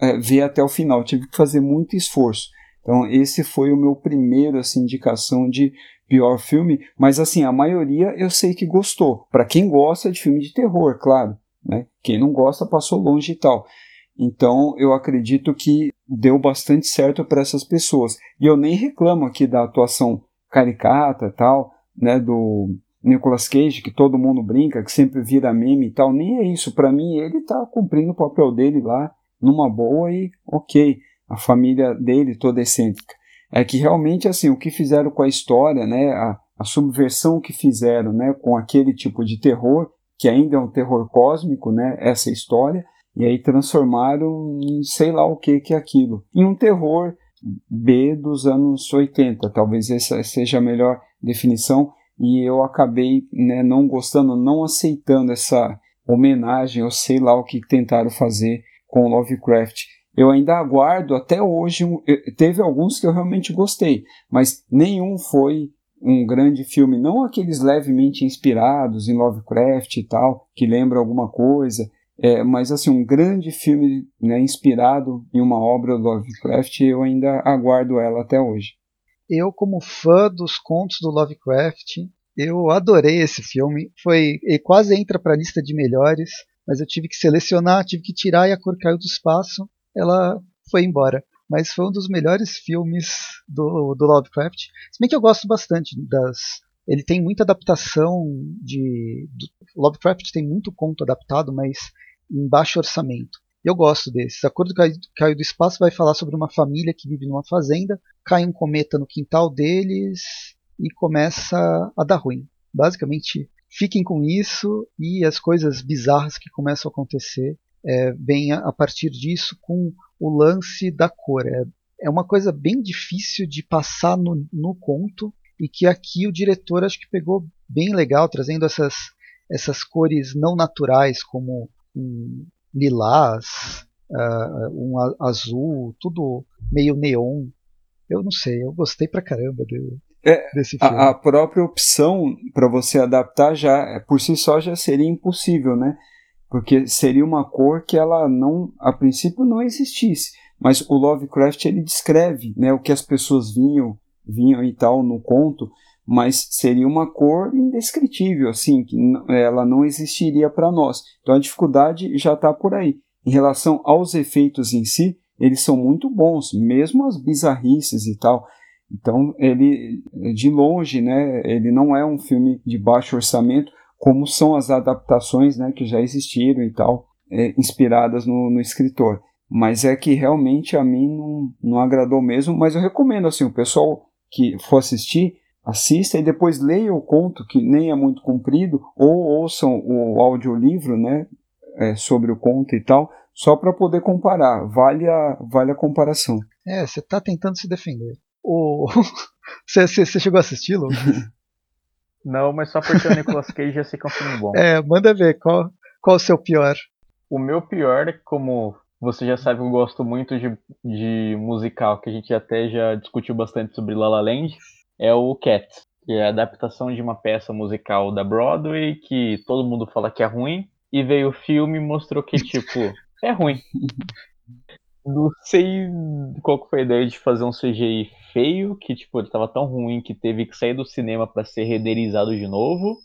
é, ver até o final, tive que fazer muito esforço. Então esse foi o meu primeiro assim indicação de pior filme, mas assim a maioria eu sei que gostou. Para quem gosta de filme de terror, claro, né? Quem não gosta passou longe e tal. Então eu acredito que deu bastante certo para essas pessoas. E eu nem reclamo aqui da atuação caricata tal, né, do Nicolas Cage, que todo mundo brinca, que sempre vira meme e tal, nem é isso. Para mim, ele tá cumprindo o papel dele lá numa boa e ok. A família dele toda excêntrica. É que realmente, assim, o que fizeram com a história, né, a, a subversão que fizeram, né, com aquele tipo de terror, que ainda é um terror cósmico, né, essa história, e aí transformaram em sei lá o que que é aquilo. Em um terror B dos anos 80, talvez essa seja a melhor definição, e eu acabei né, não gostando, não aceitando essa homenagem, ou sei lá o que tentaram fazer com Lovecraft. Eu ainda aguardo até hoje. Teve alguns que eu realmente gostei, mas nenhum foi um grande filme. Não aqueles levemente inspirados em Lovecraft e tal, que lembra alguma coisa. É, mas assim, um grande filme né, inspirado em uma obra do Lovecraft, eu ainda aguardo ela até hoje eu, como fã dos contos do Lovecraft, eu adorei esse filme. Foi, ele quase entra para a lista de melhores, mas eu tive que selecionar, tive que tirar e a cor caiu do espaço. Ela foi embora. Mas foi um dos melhores filmes do, do Lovecraft. Se bem que eu gosto bastante das. Ele tem muita adaptação de. Do, Lovecraft tem muito conto adaptado, mas em baixo orçamento. Eu gosto desses. A Cor do Caiu do Espaço vai falar sobre uma família que vive numa fazenda, cai um cometa no quintal deles e começa a dar ruim. Basicamente, fiquem com isso e as coisas bizarras que começam a acontecer é, vêm a partir disso com o lance da cor. É, é uma coisa bem difícil de passar no, no conto e que aqui o diretor acho que pegou bem legal, trazendo essas, essas cores não naturais, como um, lilás, uh, um azul, tudo meio neon. Eu não sei, eu gostei pra caramba de, é, desse filme. A, a própria opção para você adaptar já, é, por si só, já seria impossível, né? Porque seria uma cor que ela não, a princípio, não existisse. Mas o Lovecraft ele descreve, né, o que as pessoas vinham, vinham e tal no conto, mas seria uma cor indescritível, assim, que ela não existiria para nós. Então a dificuldade já está por aí. Em relação aos efeitos em si, eles são muito bons, mesmo as bizarrices e tal. Então ele, de longe, né, ele não é um filme de baixo orçamento, como são as adaptações, né, que já existiram e tal, é, inspiradas no, no escritor. Mas é que realmente a mim não, não agradou mesmo, mas eu recomendo assim, o pessoal que for assistir, assista e depois leia o conto, que nem é muito comprido, ou ouçam o audiolivro né, é, sobre o conto e tal, só para poder comparar. Vale a, vale a comparação. É, você está tentando se defender. O... você, chegou a assisti-lo? Não, mas só porque o Nicolas Cage já sei que é um filme bom. É, manda ver, qual, qual o seu pior? O meu pior, é como você já sabe, eu gosto muito de, de musical, que a gente até já discutiu bastante sobre La La Land é o Cats, que é a adaptação de uma peça musical da Broadway que todo mundo fala que é ruim, e veio o filme e mostrou que, tipo, é ruim. Não sei qual foi a ideia de fazer um CGI feio, que, tipo, ele tava tão ruim que teve que sair do cinema para ser renderizado de novo.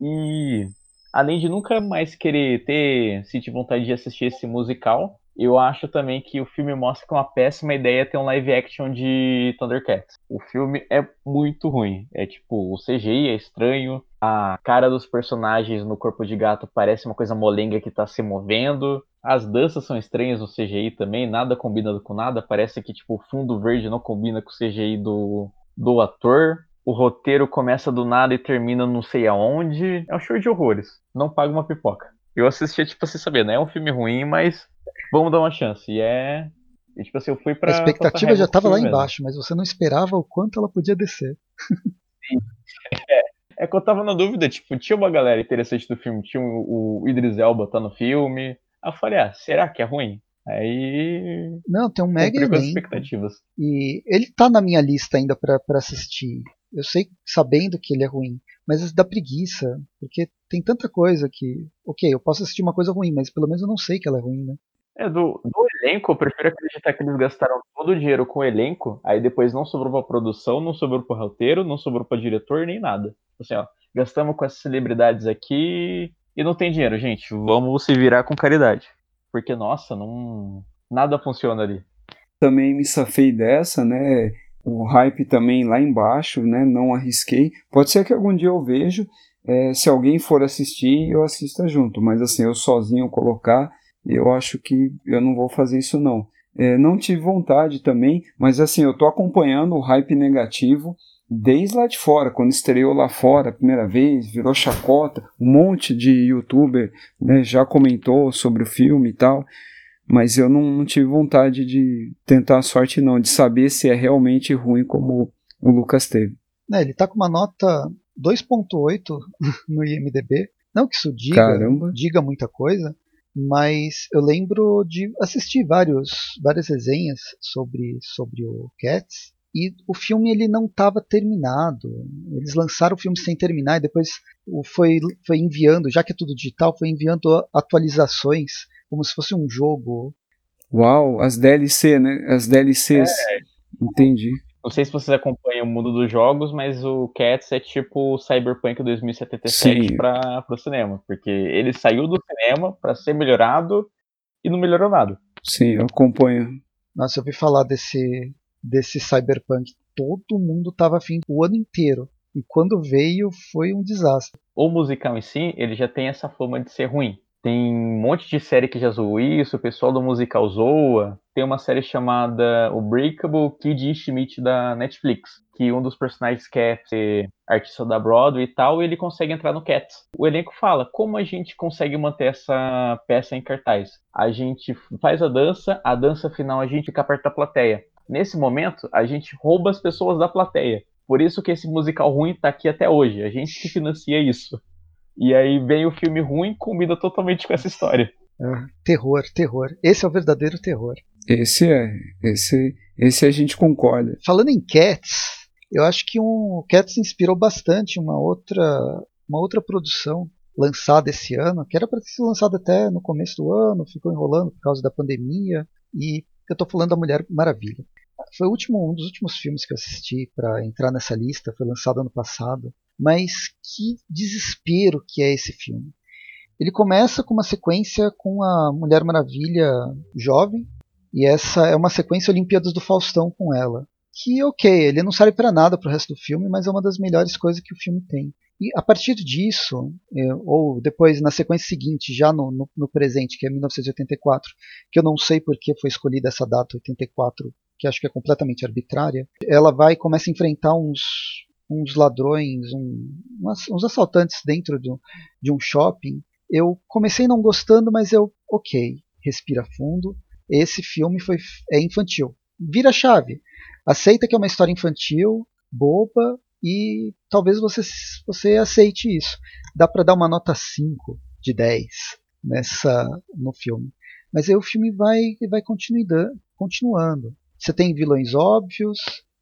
E além de nunca mais querer ter, sentir vontade de assistir esse musical, eu acho também que o filme mostra que é uma péssima ideia ter um live action de Thundercats. O filme é muito ruim. É tipo, o CGI é estranho, a cara dos personagens no corpo de gato parece uma coisa molenga que tá se movendo. As danças são estranhas no CGI também, nada combina com nada. Parece que tipo, o fundo verde não combina com o CGI do, do ator. O roteiro começa do nada e termina não sei aonde. É um show de horrores. Não paga uma pipoca. Eu assistia, tipo assim, sabendo, é um filme ruim, mas vamos dar uma chance. E é. E, tipo assim, eu fui pra. A expectativa já tava lá embaixo, mas você não esperava o quanto ela podia descer. Sim. É, é que eu tava na dúvida, tipo, tinha uma galera interessante do filme, tinha o, o Idris Elba tá no filme. Aí eu falei, ah, será que é ruim? Aí. Não, tem um mega elenco. expectativas. E ele tá na minha lista ainda para assistir. Eu sei sabendo que ele é ruim, mas dá preguiça, porque tem tanta coisa que, ok, eu posso assistir uma coisa ruim, mas pelo menos eu não sei que ela é ruim, né? É, do, do elenco, eu prefiro acreditar que eles gastaram todo o dinheiro com o elenco, aí depois não sobrou pra produção, não sobrou pro roteiro, não sobrou pra diretor, nem nada. Assim, ó, gastamos com essas celebridades aqui e não tem dinheiro, gente. Vamos se virar com caridade. Porque, nossa, não. Nada funciona ali. Também me safei dessa, né? O hype também lá embaixo, né? Não arrisquei. Pode ser que algum dia eu vejo. É, se alguém for assistir, eu assista junto. Mas assim, eu sozinho colocar, eu acho que eu não vou fazer isso não. É, não tive vontade também, mas assim, eu tô acompanhando o hype negativo desde lá de fora, quando estreou lá fora a primeira vez, virou chacota, um monte de youtuber né, já comentou sobre o filme e tal, mas eu não, não, tive vontade de tentar a sorte não, de saber se é realmente ruim como o Lucas teve. É, ele tá com uma nota 2.8 no IMDB, não que isso diga, diga muita coisa, mas eu lembro de assistir vários, várias resenhas sobre, sobre o Cats, e o filme ele não estava terminado. Eles lançaram o filme sem terminar e depois foi, foi enviando, já que é tudo digital, foi enviando atualizações como se fosse um jogo. Uau, as DLC, né? As DLCs. É. Entendi. Não sei se vocês acompanham o mundo dos jogos, mas o Cats é tipo o Cyberpunk 2077 para o cinema, porque ele saiu do cinema para ser melhorado e não melhorou nada. Sim, eu acompanho. Nossa, eu ouvi falar desse desse cyberpunk. Todo mundo estava afim o ano inteiro. E quando veio, foi um desastre. O musical em si, ele já tem essa fama de ser ruim. Tem um monte de série que já zoou isso, o pessoal do musical zoa. Tem uma série chamada O Breakable Kid Schmidt da Netflix, que um dos personagens quer ser artista da Broadway e tal, e ele consegue entrar no Cats. O elenco fala como a gente consegue manter essa peça em cartaz. A gente faz a dança, a dança final a gente fica perto da plateia. Nesse momento, a gente rouba as pessoas da plateia. Por isso que esse musical ruim tá aqui até hoje. A gente que financia isso. E aí vem o filme ruim combina totalmente com essa história. Ah, terror, terror. Esse é o verdadeiro terror. Esse é. Esse, esse a gente concorda. Falando em Cats, eu acho que um Cats inspirou bastante uma outra, uma outra produção lançada esse ano, que era para ter sido lançada até no começo do ano, ficou enrolando por causa da pandemia. E eu estou falando da Mulher Maravilha. Foi o último, um dos últimos filmes que eu assisti para entrar nessa lista, foi lançado ano passado. Mas que desespero que é esse filme. Ele começa com uma sequência com a Mulher Maravilha jovem, e essa é uma sequência Olimpíadas do Faustão com ela. Que, ok, ele não serve para nada pro resto do filme, mas é uma das melhores coisas que o filme tem. E a partir disso, é, ou depois na sequência seguinte, já no, no, no, presente, que é 1984, que eu não sei por que foi escolhida essa data 84, que acho que é completamente arbitrária, ela vai e começa a enfrentar uns, uns ladrões, um, uns assaltantes dentro do, de um shopping. Eu comecei não gostando, mas eu, ok, respira fundo. Esse filme foi, é infantil. Vira chave. Aceita que é uma história infantil, boba, e talvez você, você aceite isso. Dá para dar uma nota 5 de 10 nessa no filme. Mas aí o filme vai, vai continuando. Você tem vilões óbvios,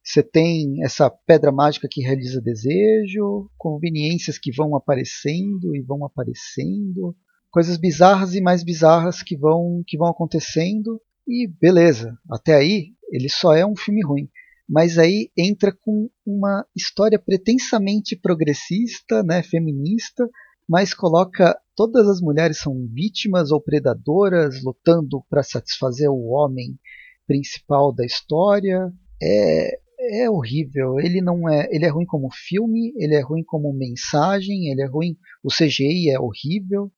você tem essa pedra mágica que realiza desejo, conveniências que vão aparecendo e vão aparecendo, coisas bizarras e mais bizarras que vão que vão acontecendo e beleza. Até aí ele só é um filme ruim mas aí entra com uma história pretensamente progressista, né, feminista, mas coloca todas as mulheres são vítimas ou predadoras lutando para satisfazer o homem principal da história. É, é horrível. Ele não é, ele é ruim como filme, ele é ruim como mensagem, ele é ruim. O CGI é horrível.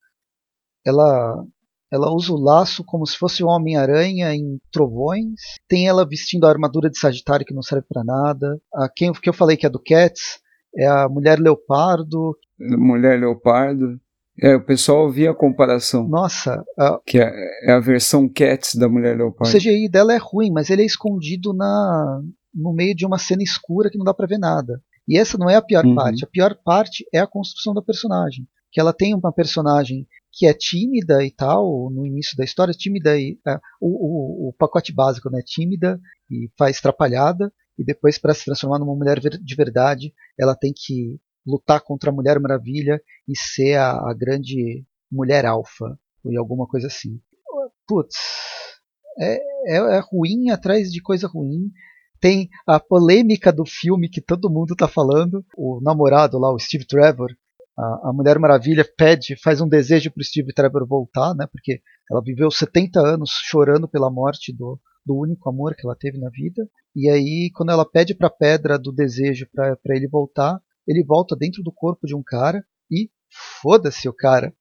Ela ela usa o laço como se fosse o Homem-Aranha em Trovões. Tem ela vestindo a armadura de Sagitário que não serve para nada. A quem que eu falei que é do Cats é a Mulher Leopardo. Mulher Leopardo. É, o pessoal via a comparação. Nossa. Que é, é, a versão Cats da Mulher Leopardo. O CGI dela é ruim, mas ele é escondido na no meio de uma cena escura que não dá pra ver nada. E essa não é a pior uhum. parte. A pior parte é a construção da personagem. Que ela tem uma personagem que é tímida e tal, no início da história, tímida e. É, o, o, o, pacote básico, né? Tímida e faz trapalhada, e depois, para se transformar numa mulher de verdade, ela tem que lutar contra a Mulher Maravilha e ser a, a grande mulher alfa, ou alguma coisa assim. Putz, é, é, é ruim atrás de coisa ruim. Tem a polêmica do filme que todo mundo tá falando. O namorado lá, o Steve Trevor, a, Mulher Maravilha pede, faz um desejo para Steve Trevor voltar, né? Porque ela viveu 70 anos chorando pela morte do, do único amor que ela teve na vida. E aí, quando ela pede para pedra do desejo para ele voltar, ele volta dentro do corpo de um cara e foda-se o cara.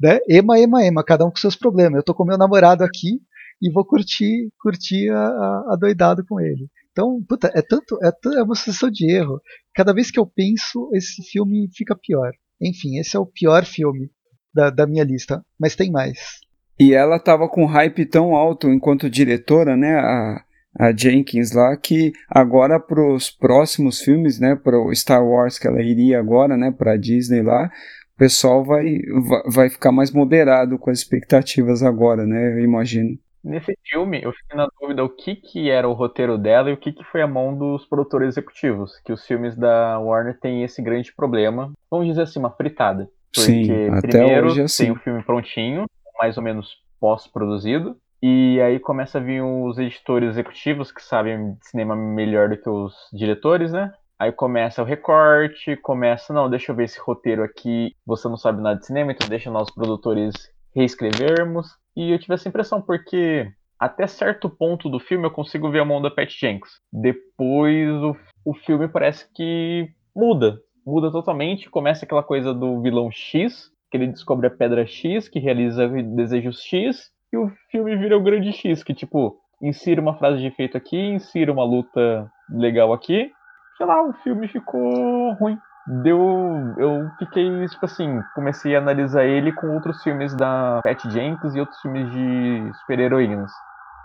Né? Ema, ema, ema, cada um com seus problemas. Eu tô com meu namorado aqui e vou curtir, curtir a, a, a doidado com ele. Então, puta, é tanto, é, é uma sucessão de erro. Cada vez que eu penso, esse filme fica pior. Enfim, esse é o pior filme da, da minha lista, mas tem mais. E ela tava com hype tão alto enquanto diretora, né? A, a Jenkins lá, que agora para os próximos filmes, né? Para o Star Wars que ela iria agora, né? Para Disney lá, o pessoal vai, vai ficar mais moderado com as expectativas agora, né? Eu imagino. Nesse filme, eu fiquei na dúvida o que, que era o roteiro dela e o que, que foi a mão dos produtores executivos. Que os filmes da Warner têm esse grande problema. Vamos dizer assim, uma fritada. Porque Sim, até primeiro hoje é assim. tem o filme prontinho, mais ou menos pós-produzido. E aí começa a vir os editores executivos que sabem de cinema melhor do que os diretores, né? Aí começa o recorte, começa, não, deixa eu ver esse roteiro aqui, você não sabe nada de cinema, então deixa nós produtores reescrevermos. E eu tive essa impressão, porque até certo ponto do filme eu consigo ver a mão da Pat Jenks. Depois o, o filme parece que muda. Muda totalmente. Começa aquela coisa do vilão X, que ele descobre a pedra X, que realiza desejos X, e o filme vira o grande X, que tipo, insira uma frase de efeito aqui, insira uma luta legal aqui. Sei lá, o filme ficou ruim deu. Eu fiquei, tipo assim, comecei a analisar ele com outros filmes da Pat Jenkins e outros filmes de super-heroínas.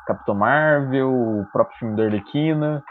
Capitão Marvel, o próprio filme da Arlequina,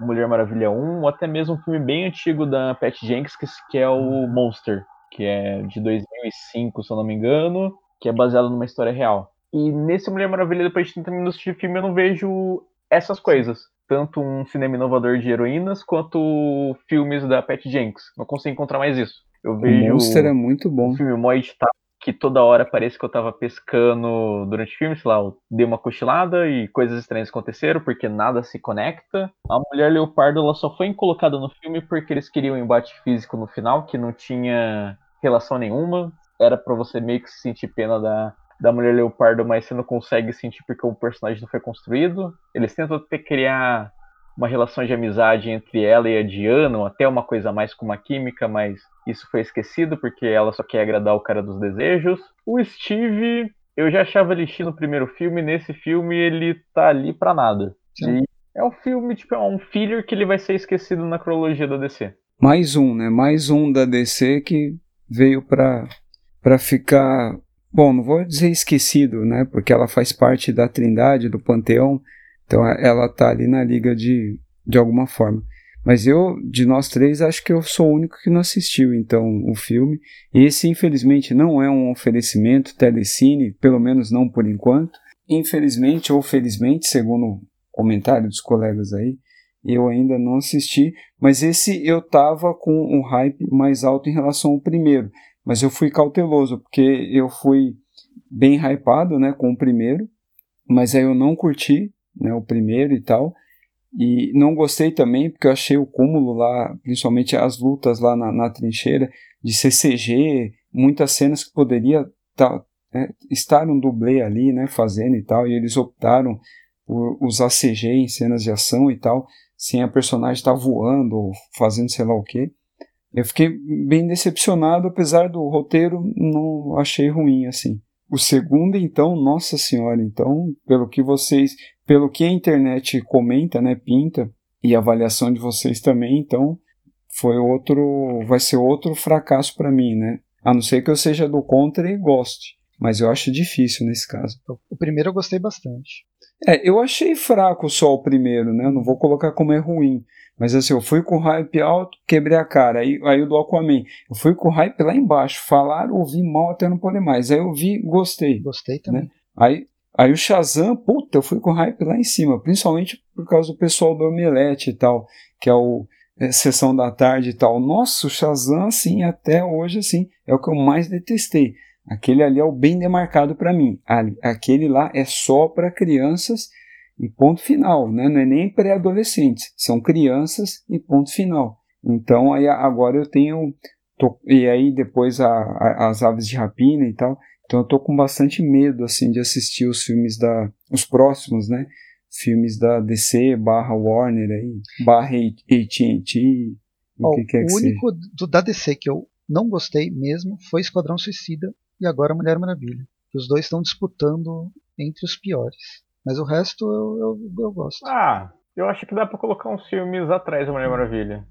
Mulher Maravilha 1, ou até mesmo um filme bem antigo da Pat Jenkins, que é o Monster, que é de 2005, se eu não me engano, que é baseado numa história real. E nesse Mulher Maravilha, depois de 30 minutos de filme, eu não vejo essas coisas tanto um cinema inovador de heroínas quanto filmes da Pat Jenks. Não consigo encontrar mais isso. Eu vejo o Monster é muito bom. O filme mó editado, que toda hora parece que eu tava pescando durante o filme, sei lá, eu dei uma cochilada e coisas estranhas aconteceram porque nada se conecta. A Mulher Leopardo ela só foi colocada no filme porque eles queriam um embate físico no final que não tinha relação nenhuma. Era para você meio que se sentir pena da, da Mulher Leopardo, mas você não consegue sentir porque o personagem não foi construído. Eles tentam até criar uma relação de amizade entre ela e a Diana, ou até uma coisa mais com uma química, mas isso foi esquecido porque ela só quer agradar o cara dos desejos. O Steve, eu já achava ele no primeiro filme, nesse filme ele tá ali pra nada. Sim. E é um filme, tipo, é um filler que ele vai ser esquecido na cronologia da DC. Mais um, né? Mais um da DC que veio pra, pra ficar bom, não vou dizer esquecido, né? Porque ela faz parte da Trindade, do Panteão, então ela tá ali na liga de, de alguma forma. Mas eu, de nós três, acho que eu sou o único que não assistiu, então, o filme. Esse, infelizmente, não é um oferecimento telecine, pelo menos não por enquanto. Infelizmente ou felizmente, segundo o comentário dos colegas aí, eu ainda não assisti, mas esse eu tava com um hype mais alto em relação ao primeiro. Mas eu fui cauteloso, porque eu fui bem hypado né, com o primeiro, mas aí eu não curti né, o primeiro e tal. E não gostei também, porque eu achei o cúmulo lá, principalmente as lutas lá na, na trincheira, de CCG, muitas cenas que poderia tá, é, estar um dublê ali, né, fazendo e tal, e eles optaram por usar CG em cenas de ação e tal, sem a personagem estar tá voando ou fazendo sei lá o que. Eu fiquei bem decepcionado, apesar do roteiro, não achei ruim assim. O segundo, então, nossa senhora, então, pelo que vocês, pelo que a internet comenta, né, pinta, e a avaliação de vocês também, então, foi outro, vai ser outro fracasso para mim, né? A não ser que eu seja do contra e goste. Mas eu acho difícil nesse caso. O primeiro eu gostei bastante. É, eu achei fraco só o primeiro, né? Eu não vou colocar como é ruim. Mas assim, eu fui com hype alto, quebrei a cara. Aí, aí o do Aquaman. Eu fui com hype lá embaixo. Falaram, ouvi mal até não poder mais. Aí eu vi, gostei. Gostei também. Né? Aí, aí o Shazam, puta, eu fui com hype lá em cima. Principalmente por causa do pessoal do Omelete e tal. Que é o é, Sessão da Tarde e tal. Nossa, o Shazam, assim, até hoje, assim, é o que eu mais detestei. Aquele ali é o bem demarcado para mim. Aquele lá é só para crianças e ponto final, né? Não é nem pré-adolescentes, são crianças e ponto final. Então aí agora eu tenho tô, e aí depois a, a, as aves de rapina e tal. Então eu tô com bastante medo assim de assistir os filmes da os próximos, né? Filmes da DC barra Warner aí, barra AT&T, o que quer que O único seja. do da DC que eu não gostei mesmo foi Esquadrão Suicida e agora Mulher Maravilha. Os dois estão disputando entre os piores. Mas o resto eu, eu, eu gosto. Ah, eu acho que dá pra colocar uns filmes atrás da Mulher Maravilha.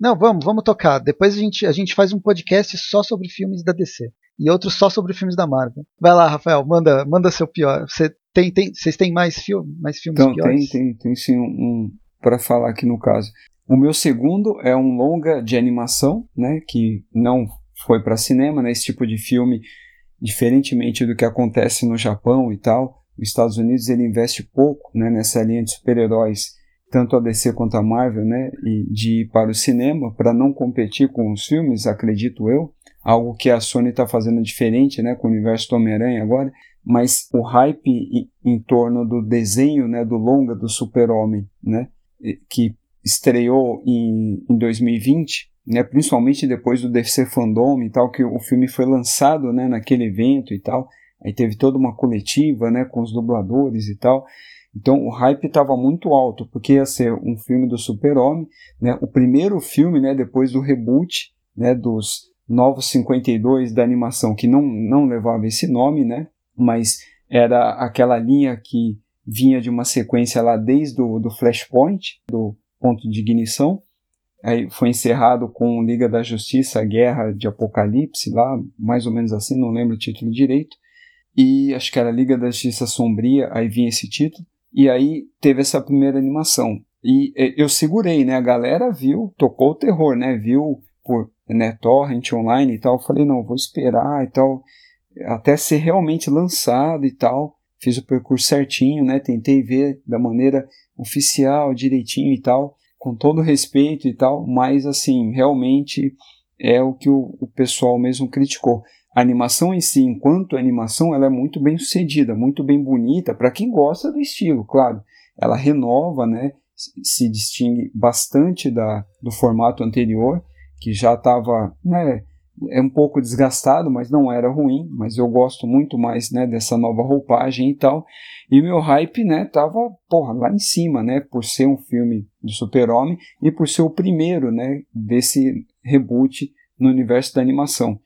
Não, vamos, vamos tocar. Depois a gente, a gente faz um podcast só sobre filmes da DC. E outro só sobre filmes da Marvel. Vai lá, Rafael, manda, manda seu pior. Você tem, tem, vocês têm mais, filme, mais filmes então, piores? Tem, tem, tem sim um, um para falar aqui no caso. O meu segundo é um longa de animação, né, que não foi para cinema, né, esse tipo de filme, diferentemente do que acontece no Japão e tal, os Estados Unidos ele investe pouco né, nessa linha de super-heróis, tanto a DC quanto a Marvel, né, e de ir para o cinema para não competir com os filmes, acredito eu, algo que a Sony está fazendo diferente, né, com o universo do Homem-Aranha agora, mas o hype em, em, torno do desenho, né, do longa do Super-Homem, né, que estreou em, em 2020, né, principalmente depois do DC Fandom e tal, que o filme foi lançado, né, naquele evento e tal, Aí teve toda uma coletiva, né, com os dubladores e tal. Então o hype estava muito alto, porque ia ser um filme do Super-Homem, né, o primeiro filme, né, depois do reboot, né, dos Novos 52 da animação, que não, não levava esse nome, né, mas era aquela linha que vinha de uma sequência lá desde o do Flashpoint, do ponto de ignição, aí foi encerrado com Liga da Justiça, Guerra de Apocalipse, lá, mais ou menos assim, não lembro o título direito, e acho que era Liga da Justiça Sombria, aí vinha esse título, e aí teve essa primeira animação. E eu segurei, né? A galera viu, tocou o terror, né? Viu por né, torrent online e tal. Eu falei, não, vou esperar e tal, até ser realmente lançado e tal. Fiz o percurso certinho, né? Tentei ver da maneira oficial, direitinho e tal, com todo respeito e tal, mas assim, realmente é o que o, o pessoal mesmo criticou. A animação em si, enquanto animação, ela é muito bem sucedida, muito bem bonita, para quem gosta do estilo, claro. Ela renova, né, se distingue bastante da, do formato anterior, que já estava né, é um pouco desgastado, mas não era ruim, mas eu gosto muito mais né, dessa nova roupagem e tal. E meu hype né, tava porra, lá em cima, né, por ser um filme do Super-Homem e por ser o primeiro né, desse reboot no universo da animação.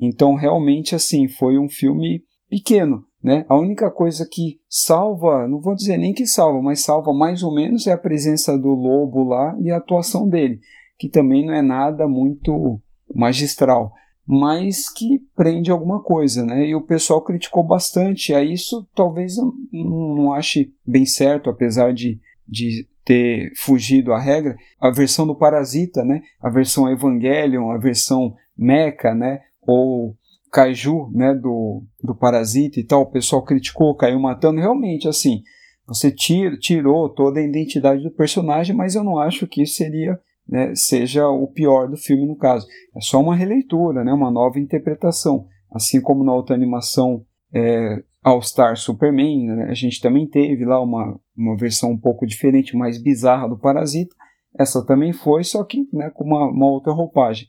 Então, realmente, assim, foi um filme pequeno, né? A única coisa que salva, não vou dizer nem que salva, mas salva mais ou menos é a presença do Lobo lá e a atuação dele, que também não é nada muito magistral, mas que prende alguma coisa, né? E o pessoal criticou bastante, a isso talvez eu não ache bem certo, apesar de, de ter fugido à regra, a versão do Parasita, né? A versão Evangelion, a versão Mecha, né? ou Kaiju, né, do, do Parasita e tal, o pessoal criticou, caiu matando, realmente, assim, você tirou toda a identidade do personagem, mas eu não acho que isso seria, né, seja o pior do filme no caso. É só uma releitura, né, uma nova interpretação. Assim como na outra animação é, All Star Superman, né, a gente também teve lá uma, uma versão um pouco diferente, mais bizarra do Parasita. Essa também foi, só que né, com uma, uma outra roupagem.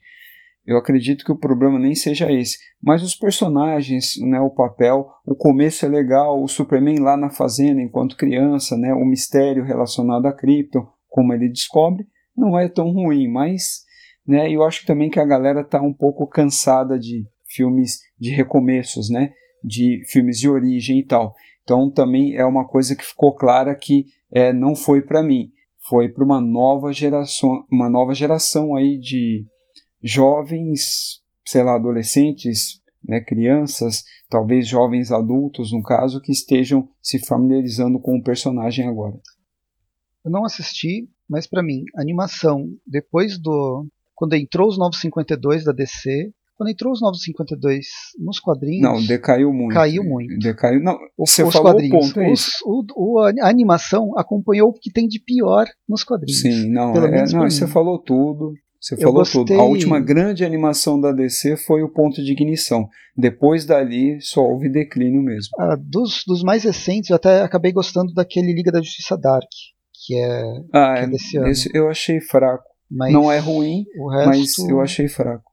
Eu acredito que o problema nem seja esse. Mas os personagens, né, o papel, o começo é legal, o Superman lá na fazenda enquanto criança, né, o mistério relacionado a Krypton, como ele descobre, não é tão ruim, mas né, eu acho também que a galera está um pouco cansada de filmes de recomeços, né, de filmes de origem e tal. Então também é uma coisa que ficou clara que é, não foi para mim, foi para uma nova geração, uma nova geração aí de jovens sei lá, adolescentes, né, crianças, talvez jovens adultos, no caso, que estejam se familiarizando com o personagem agora. Eu não assisti, mas para mim, animação, depois do. Quando entrou os 952 da DC, quando entrou os 952 nos quadrinhos. Não, decaiu muito. Caiu muito. Decaiu. Não, os, você os falou quadrinhos. o ponto, é os, o, o, a animação acompanhou o que tem de pior nos quadrinhos. Sim, não, Pelo é, não você falou tudo. Você falou gostei- tudo. A última grande animação da DC foi o ponto de ignição. Depois dali, só houve declínio mesmo. Ah, dos, dos mais recentes, eu até acabei gostando daquele Liga da Justiça Dark, que é. Ah, Que é desse ano. esse eu achei fraco. Mas Não é ruim, o resto, mas eu achei fraco.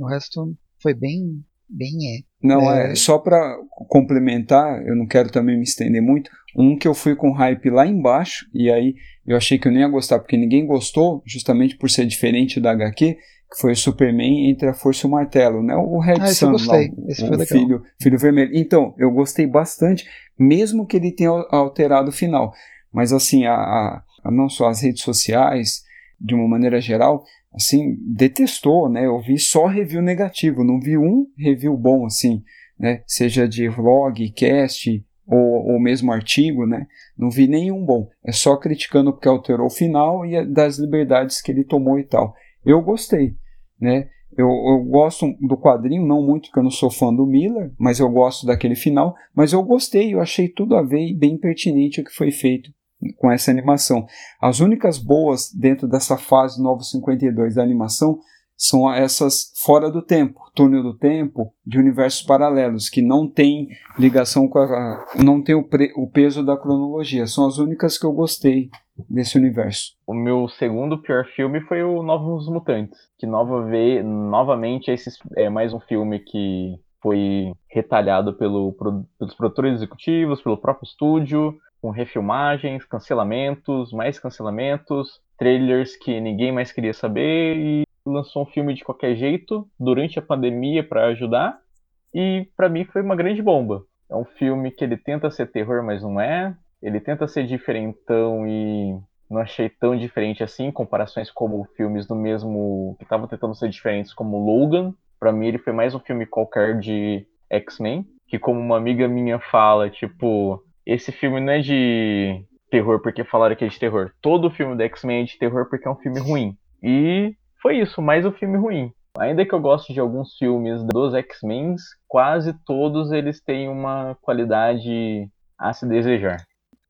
O resto foi bem. bem é. Não, É. é, só para complementar, eu não quero também me estender muito. Um que eu fui com hype lá embaixo, e aí eu achei que eu nem ia gostar, porque ninguém gostou, justamente por ser diferente da HQ, que foi o Superman entre a Força e o Martelo, né? O Red Ah, Sun, lá, o, o filho, filho vermelho. Então, eu gostei bastante, mesmo que ele tenha alterado o final. Mas assim, a, a- a- não só as redes sociais, de uma maneira geral, assim, detestou, né? Eu vi só review negativo, não vi um review bom, assim, né? Seja de vlog, cast ou, mesmo artigo, né? Não vi nenhum bom. É só criticando porque alterou o final e das liberdades que ele tomou e tal. Eu gostei, né? Eu, eu gosto do quadrinho, não muito, porque eu não sou fã do Miller, mas eu gosto daquele final. Mas eu gostei, eu achei tudo a ver e bem pertinente o que foi feito com essa animação. As únicas boas dentro dessa fase Novo 52 da animação são essas fora do tempo, túnel do tempo, de universos paralelos, que não tem ligação com a. não tem o, pre- o peso da cronologia. São as únicas que eu gostei desse universo. O meu segundo pior filme foi o Novos Mutantes, que nova ve- novamente esse é mais um filme que foi retalhado pelo, pelos produtores executivos, pelo próprio estúdio, com refilmagens, cancelamentos, mais cancelamentos, trailers que ninguém mais queria saber e lançou um filme de qualquer jeito durante a pandemia para ajudar. E pra mim foi uma grande bomba. É um filme que ele tenta ser terror, mas não é. Ele tenta ser diferentão e não achei tão diferente assim, comparações como filmes do mesmo que estavam tentando ser diferentes, como Logan. Pra mim ele foi mais um filme qualquer de X-Men, que como uma amiga minha fala, tipo, esse filme não é de terror porque falaram que é de terror. Todo filme do X-Men é de terror porque é um filme ruim. E foi isso, mais um filme ruim. Ainda que eu goste de alguns filmes dos X-Men, quase todos eles têm uma qualidade a se desejar.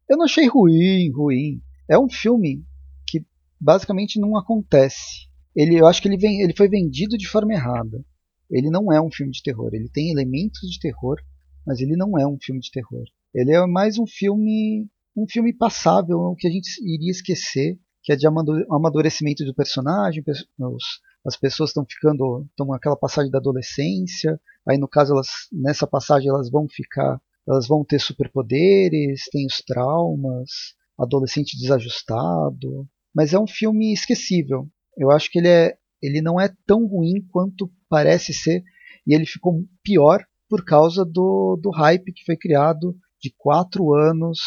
Eu não achei ruim, ruim. É um filme que basicamente não acontece. Ele, eu acho que ele, vem, ele foi vendido de forma errada. Ele não é um filme de terror. Ele tem elementos de terror, mas ele não é um filme de terror. Ele é mais um filme, um filme passável, o que a gente iria esquecer, que é de amadurecimento do personagem. pe- os- as pessoas estão ficando, estão naquela passagem da adolescência. Aí no caso elas, nessa passagem elas vão ficar, elas vão ter superpoderes, tem os traumas, adolescente desajustado. Mas é um filme esquecível. Eu acho que ele é, ele não é tão ruim quanto parece ser e ele ficou pior por causa do, do hype que foi criado de quatro anos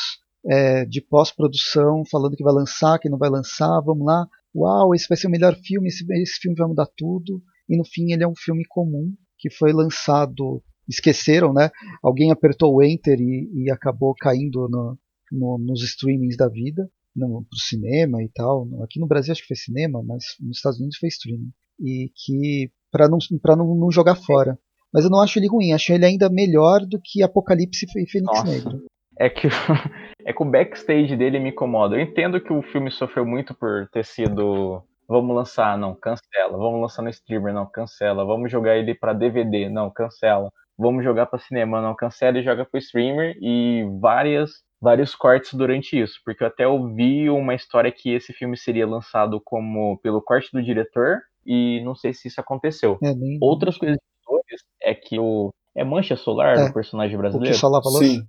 é, de pós-produção, falando que vai lançar, que não vai lançar, vamos lá, uau, esse vai ser o melhor filme, esse, esse filme vai mudar tudo, e no fim ele é um filme comum que foi lançado, esqueceram, né? Alguém apertou o enter e, e acabou caindo no, no, nos streamings da vida, no, pro cinema e tal. Aqui no Brasil acho que foi cinema, mas nos Estados Unidos foi streaming. E que para não, pra não, não jogar fora. Mas eu não acho ele ruim, acho ele ainda melhor do que Apocalipse e Fênix Nossa. Negro. É que, é que o backstage dele me incomoda. Eu entendo que o filme sofreu muito por ter sido. Vamos lançar, não, cancela. Vamos lançar no streamer, não, cancela. Vamos jogar ele pra DVD, não, cancela. Vamos jogar pra cinema, não, cancela e joga pro streamer. E várias, vários cortes durante isso. Porque eu até ouvi uma história que esse filme seria lançado como pelo corte do diretor. E não sei se isso aconteceu. É, Outras coisas é que o. É mancha solar É, do personagem o que brasileiro? só lava a louça. Sim.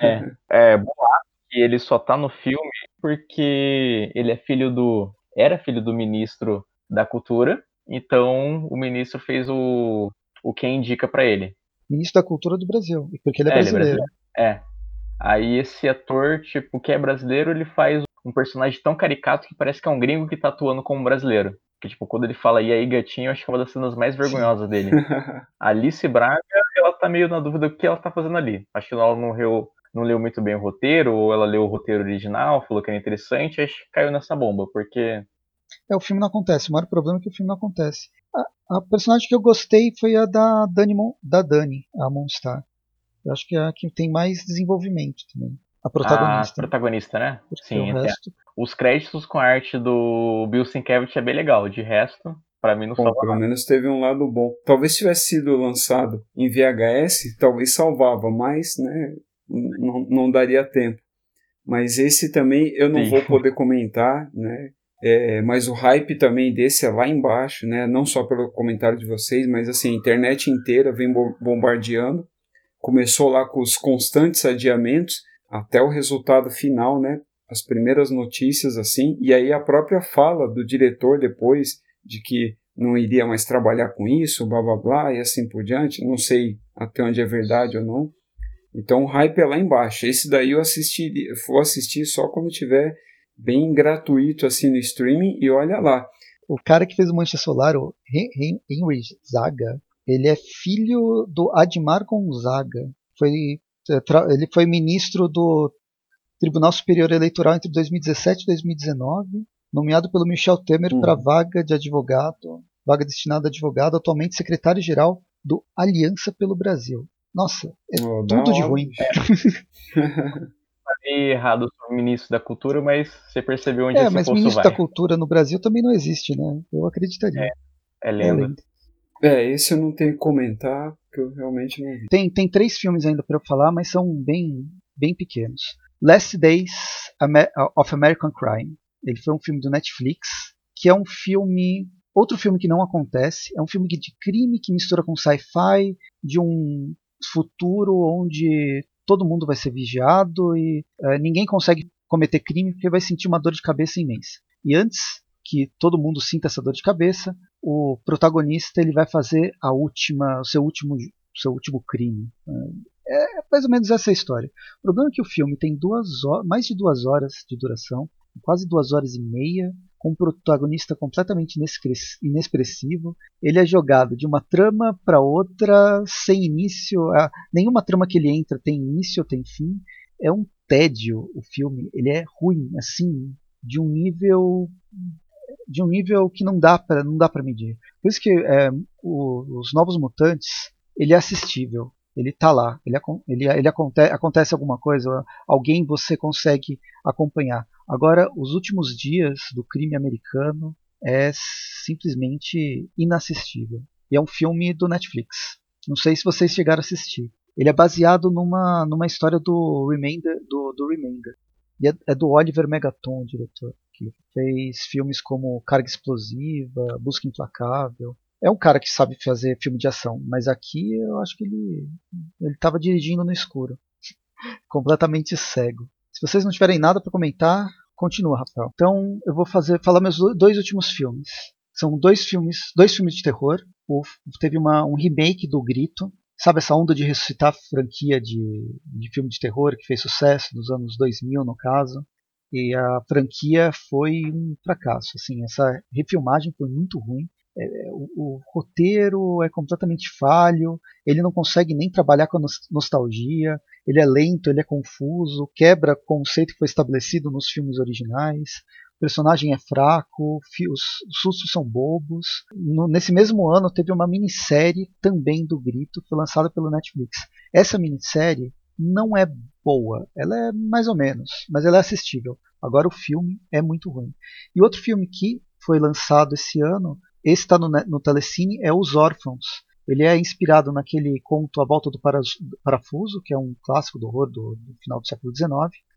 É, é boato que ele só tá no filme porque ele é filho do. Era filho do ministro da cultura. Então o ministro fez o, o que indica pra ele. Ministro da Cultura do Brasil, porque ele é É, ele é brasileiro. É. Aí esse ator, tipo, que é brasileiro, ele faz um personagem tão caricato que parece que é um gringo que tá atuando como brasileiro. Que, tipo, quando ele fala e aí, gatinho, eu acho que é uma das cenas mais vergonhosas dele. A Alice Braga, ela tá meio na dúvida do que ela tá fazendo ali. Acho que ela não leu, não leu muito bem o roteiro, ou ela leu o roteiro original, falou que era interessante, acho que caiu nessa bomba, porque. É, o filme não acontece. O maior problema é que o filme não acontece. A, a personagem que eu gostei foi a da Dani, da Dani a Monstar. Eu acho que é a que tem mais desenvolvimento também. A protagonista. A protagonista, né? Sim, resto, Os créditos com a arte do Bill Sienkiewicz é bem legal. De resto, pra mim não Bom, salva pelo nada. menos teve um lado bom. Talvez tivesse sido lançado em VHS, talvez salvava, mas né, não, não daria tempo. Mas esse também eu não Sim. vou poder comentar, né? É, mas o hype também desse é lá embaixo, né? Não só pelo comentário de vocês, mas assim, a internet inteira vem bo- bombardeando. Começou lá com os constantes adiamentos até o resultado final, né? As primeiras notícias assim, e aí a própria fala do diretor depois de que não iria mais trabalhar com isso, blá blá blá, e assim por diante. Não sei até onde é verdade ou não. Então o hype é lá embaixo. Esse daí eu assistiria, vou assistir só quando tiver bem gratuito assim no streaming e olha lá. o cara que fez o Mancha Solar, o Hen- Hen- Henry Zaga, ele é filho do Admar Gonzaga. Foi, ele foi ministro do Tribunal Superior Eleitoral entre 2017 e 2019, nomeado pelo Michel Temer Uhum. para vaga de advogado, vaga destinada a advogado, atualmente secretário-geral do Aliança pelo Brasil. Nossa, é da tudo de ruim. bicho. Falei errado sobre o ministro da cultura, mas você percebeu onde É, esse mas ministro vai. da Cultura no Brasil também não existe, né? Eu acreditaria. É É lenda. lenda. É, esse eu não tenho que comentar, porque eu realmente não vi. Tem, tem três filmes ainda para eu falar, mas são bem, bem pequenos. Last Days of American Crime. Ele foi um filme do Netflix, que é um filme. Outro filme que não acontece. É um filme que- de crime que mistura com sci-fi, de um futuro onde todo mundo vai ser vigiado e eh, ninguém consegue cometer crime porque vai sentir uma dor de cabeça imensa. E antes que todo mundo sinta essa dor de cabeça, o protagonista ele vai fazer a última, o seu último, o seu último crime. É mais ou menos essa a história. O problema é que o filme tem duas horas, mais de duas horas de duração, quase duas horas e meia, com um protagonista completamente inexpressivo. Ele é jogado de uma trama para outra sem início. ah, nenhuma trama que ele entra tem início ou tem fim. É um tédio o filme. Ele é ruim, assim, de um nível de um nível que não dá para não dá para medir. Por isso que é, o- os novos mutantes ele é assistível. Ele tá lá, ele, ele, ele aconte, acontece alguma coisa, alguém você consegue acompanhar. Agora, os últimos dias do crime americano é simplesmente inassistível. E é um filme do Netflix. Não sei se vocês chegaram a assistir. Ele é baseado numa, numa história do Remainder, do, do. E é, é do Oliver Megaton, o diretor, que fez filmes como Carga Explosiva, Busca Implacável. É um cara que sabe fazer filme de ação, mas aqui eu acho que ele ele estava dirigindo no escuro, completamente cego. Se vocês não tiverem nada para comentar, continua, Rafael. Então eu vou fazer falar meus do- dois últimos filmes. São dois filmes, dois filmes de terror. O- teve uma, um remake do Grito. Sabe essa onda de ressuscitar franquia de, de filme de terror que fez sucesso nos anos 2000, no caso? E a franquia foi um fracasso. Assim, essa refilmagem foi muito ruim. É, o, o roteiro é completamente falho. Ele não consegue nem trabalhar com a nos- nostalgia. Ele é lento, ele é confuso, quebra conceito que foi estabelecido nos filmes originais. O personagem é fraco, os sustos são bobos. No- nesse mesmo ano teve uma minissérie também do Grito, que foi lançada pelo Netflix. Essa minissérie não é boa, ela é mais ou menos, mas ela é assistível. Agora o filme é muito ruim. E outro filme que foi lançado esse ano, esse está no, no Telecine, é Os Órfãos. Ele é inspirado naquele conto A Volta do Para- Parafuso, que é um clássico do horror do, do final do século XIX.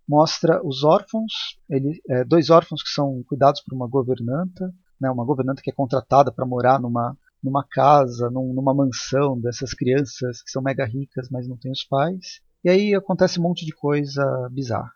Mostra os órfãos, ele, é, dois órfãos que são cuidados por uma governanta, né, uma governanta que é contratada para morar numa, numa casa, num- numa mansão dessas crianças que são mega ricas, mas não têm os pais. E aí acontece um monte de coisa bizarra.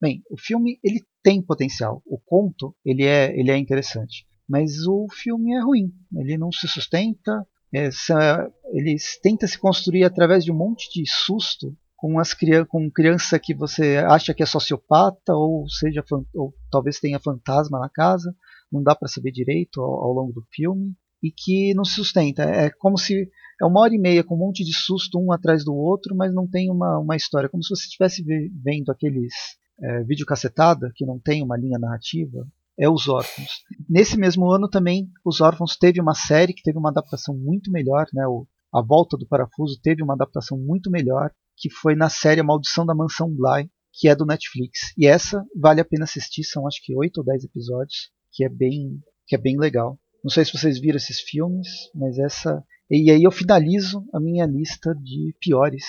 Bem, o filme ele tem potencial. O conto ele é, ele é interessante, mas o filme é ruim. Ele não se sustenta. Essa, ele tenta se construir através de um monte de susto com as com criança que você acha que é sociopata ou seja ou talvez tenha fantasma na casa. não dá para saber direito ao, ao, longo do filme e que não se sustenta. É como se é uma hora e meia com um monte de susto um atrás do outro, mas não tem uma, uma história, como se você estivesse vendo aqueles é, videocassetada que não tem uma linha narrativa. É Os Órfãos. Nesse mesmo ano também, Os Órfãos teve uma série que teve uma adaptação muito melhor, né? O, a Volta do Parafuso teve uma adaptação muito melhor, que foi na série A Maldição da Mansão Bly, que é do Netflix. E essa vale a pena assistir, são acho que 8 ou 10 episódios, que é bem, que é bem legal. Não sei se vocês viram esses filmes, mas essa. E aí eu finalizo a minha lista de piores,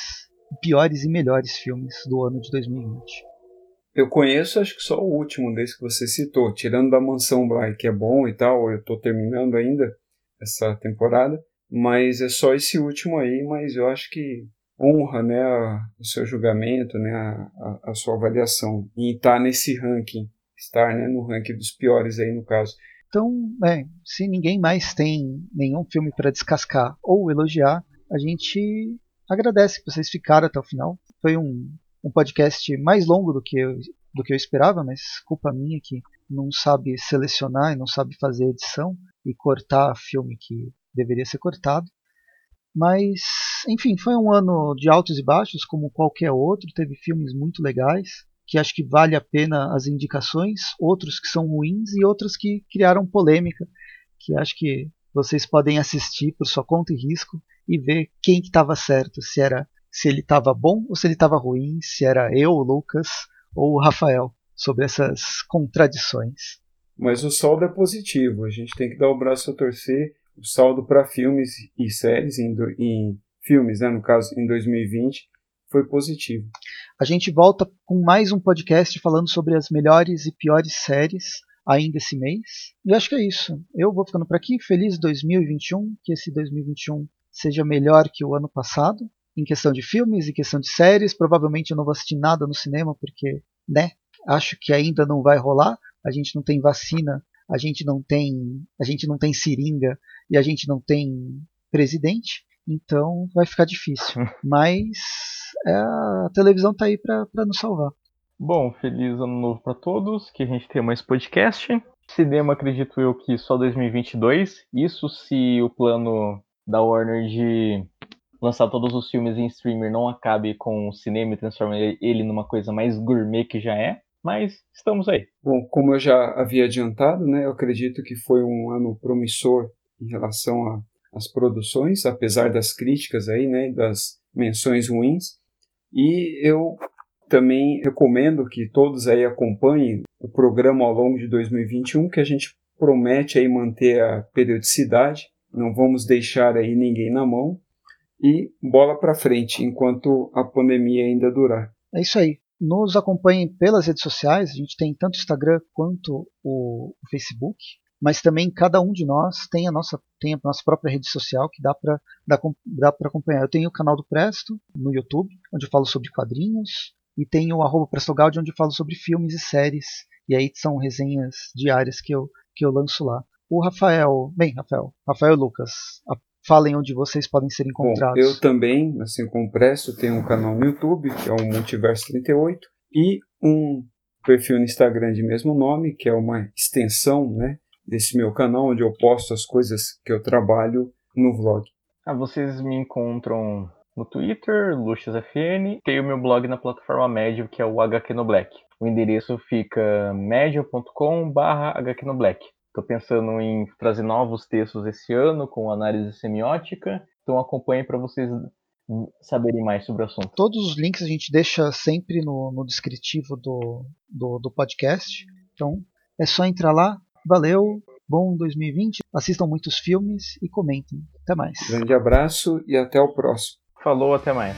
piores e melhores filmes do ano de 2020. Eu conheço, acho que só o último desse que você citou, tirando da Mansão Bly, que é bom e tal, eu estou terminando ainda essa temporada. Mas é só esse último aí, mas eu acho que honra né, a, o seu julgamento, né, a, a, a sua avaliação. E estar tá nesse ranking, estar né, no ranking dos piores aí no caso. Então, é, se ninguém mais tem nenhum filme para descascar ou elogiar, a gente agradece que vocês ficaram até o final. Foi um, um podcast mais longo do que, eu, do que eu esperava, mas culpa minha que não sabe selecionar e não sabe fazer edição e cortar filme que deveria ser cortado. Mas, enfim, foi um ano de altos e baixos, como qualquer outro. Teve filmes muito legais, que acho que vale a pena as indicações, outros que são ruins e outros que criaram polêmica, que acho que vocês podem assistir por sua conta e risco e ver quem estava certo, se era se ele estava bom ou se ele estava ruim, se era eu, o Lucas ou o Rafael, sobre essas contradições. Mas o saldo é positivo, a gente tem que dar o braço a torcer o saldo para filmes e séries, em, do, em filmes, né, no caso, em 2020, foi positivo. A gente volta com mais um podcast falando sobre as melhores e piores séries ainda esse mês. E acho que é isso. Eu vou ficando por aqui. Feliz 2021. Que esse 2021 seja melhor que o ano passado. Em questão de filmes, em questão de séries. Provavelmente eu não vou assistir nada no cinema, porque, né? Acho que ainda não vai rolar. A gente não tem vacina a gente não tem, a gente não tem seringa e a gente não tem presidente, então vai ficar difícil. Mas é, a televisão está aí para nos salvar. Bom, feliz ano novo para todos, que a gente tenha mais podcast. Cinema, acredito eu que só 2022. Isso se o plano da Warner de lançar todos os filmes em streamer não acabe com o cinema e transformar ele numa coisa mais gourmet que já é mas estamos aí. Bom, como eu já havia adiantado, né, eu acredito que foi um ano promissor em relação às produções, apesar das críticas aí, né, das menções ruins. E eu também recomendo que todos aí acompanhem o programa ao longo de 2021, que a gente promete aí manter a periodicidade, não vamos deixar aí ninguém na mão. E bola para frente enquanto a pandemia ainda durar. É isso aí. Nos acompanhem pelas redes sociais, a gente tem tanto o Instagram quanto o Facebook, mas também cada um de nós tem a nossa, tem a nossa própria rede social que dá para dá, dá acompanhar. Eu tenho o canal do Presto no YouTube, onde eu falo sobre quadrinhos, e tenho o arroba PrestoGaudi, onde eu falo sobre filmes e séries, e aí são resenhas diárias que eu, que eu lanço lá. O Rafael, bem, Rafael, Rafael Lucas, falem onde vocês podem ser encontrados. Bom, eu também, assim como o Presto, tenho um canal no YouTube, que é o Multiverso 38, e um perfil no Instagram de mesmo nome, que é uma extensão né, desse meu canal, onde eu posto as coisas que eu trabalho no vlog. Ah, vocês me encontram no Twitter, LuxusFN, tem o meu blog na plataforma Medium, que é o HQ no Black. O endereço fica medium.com/hq no Black. Estou pensando em trazer novos textos esse ano com análise semiótica. Então acompanhe para vocês saberem mais sobre o assunto. Todos os links a gente deixa sempre no, no descritivo do, do, do podcast. Então é só entrar lá. Valeu, bom 2020. Assistam muitos filmes e comentem. Até mais. Grande abraço e até o próximo. Falou, até mais.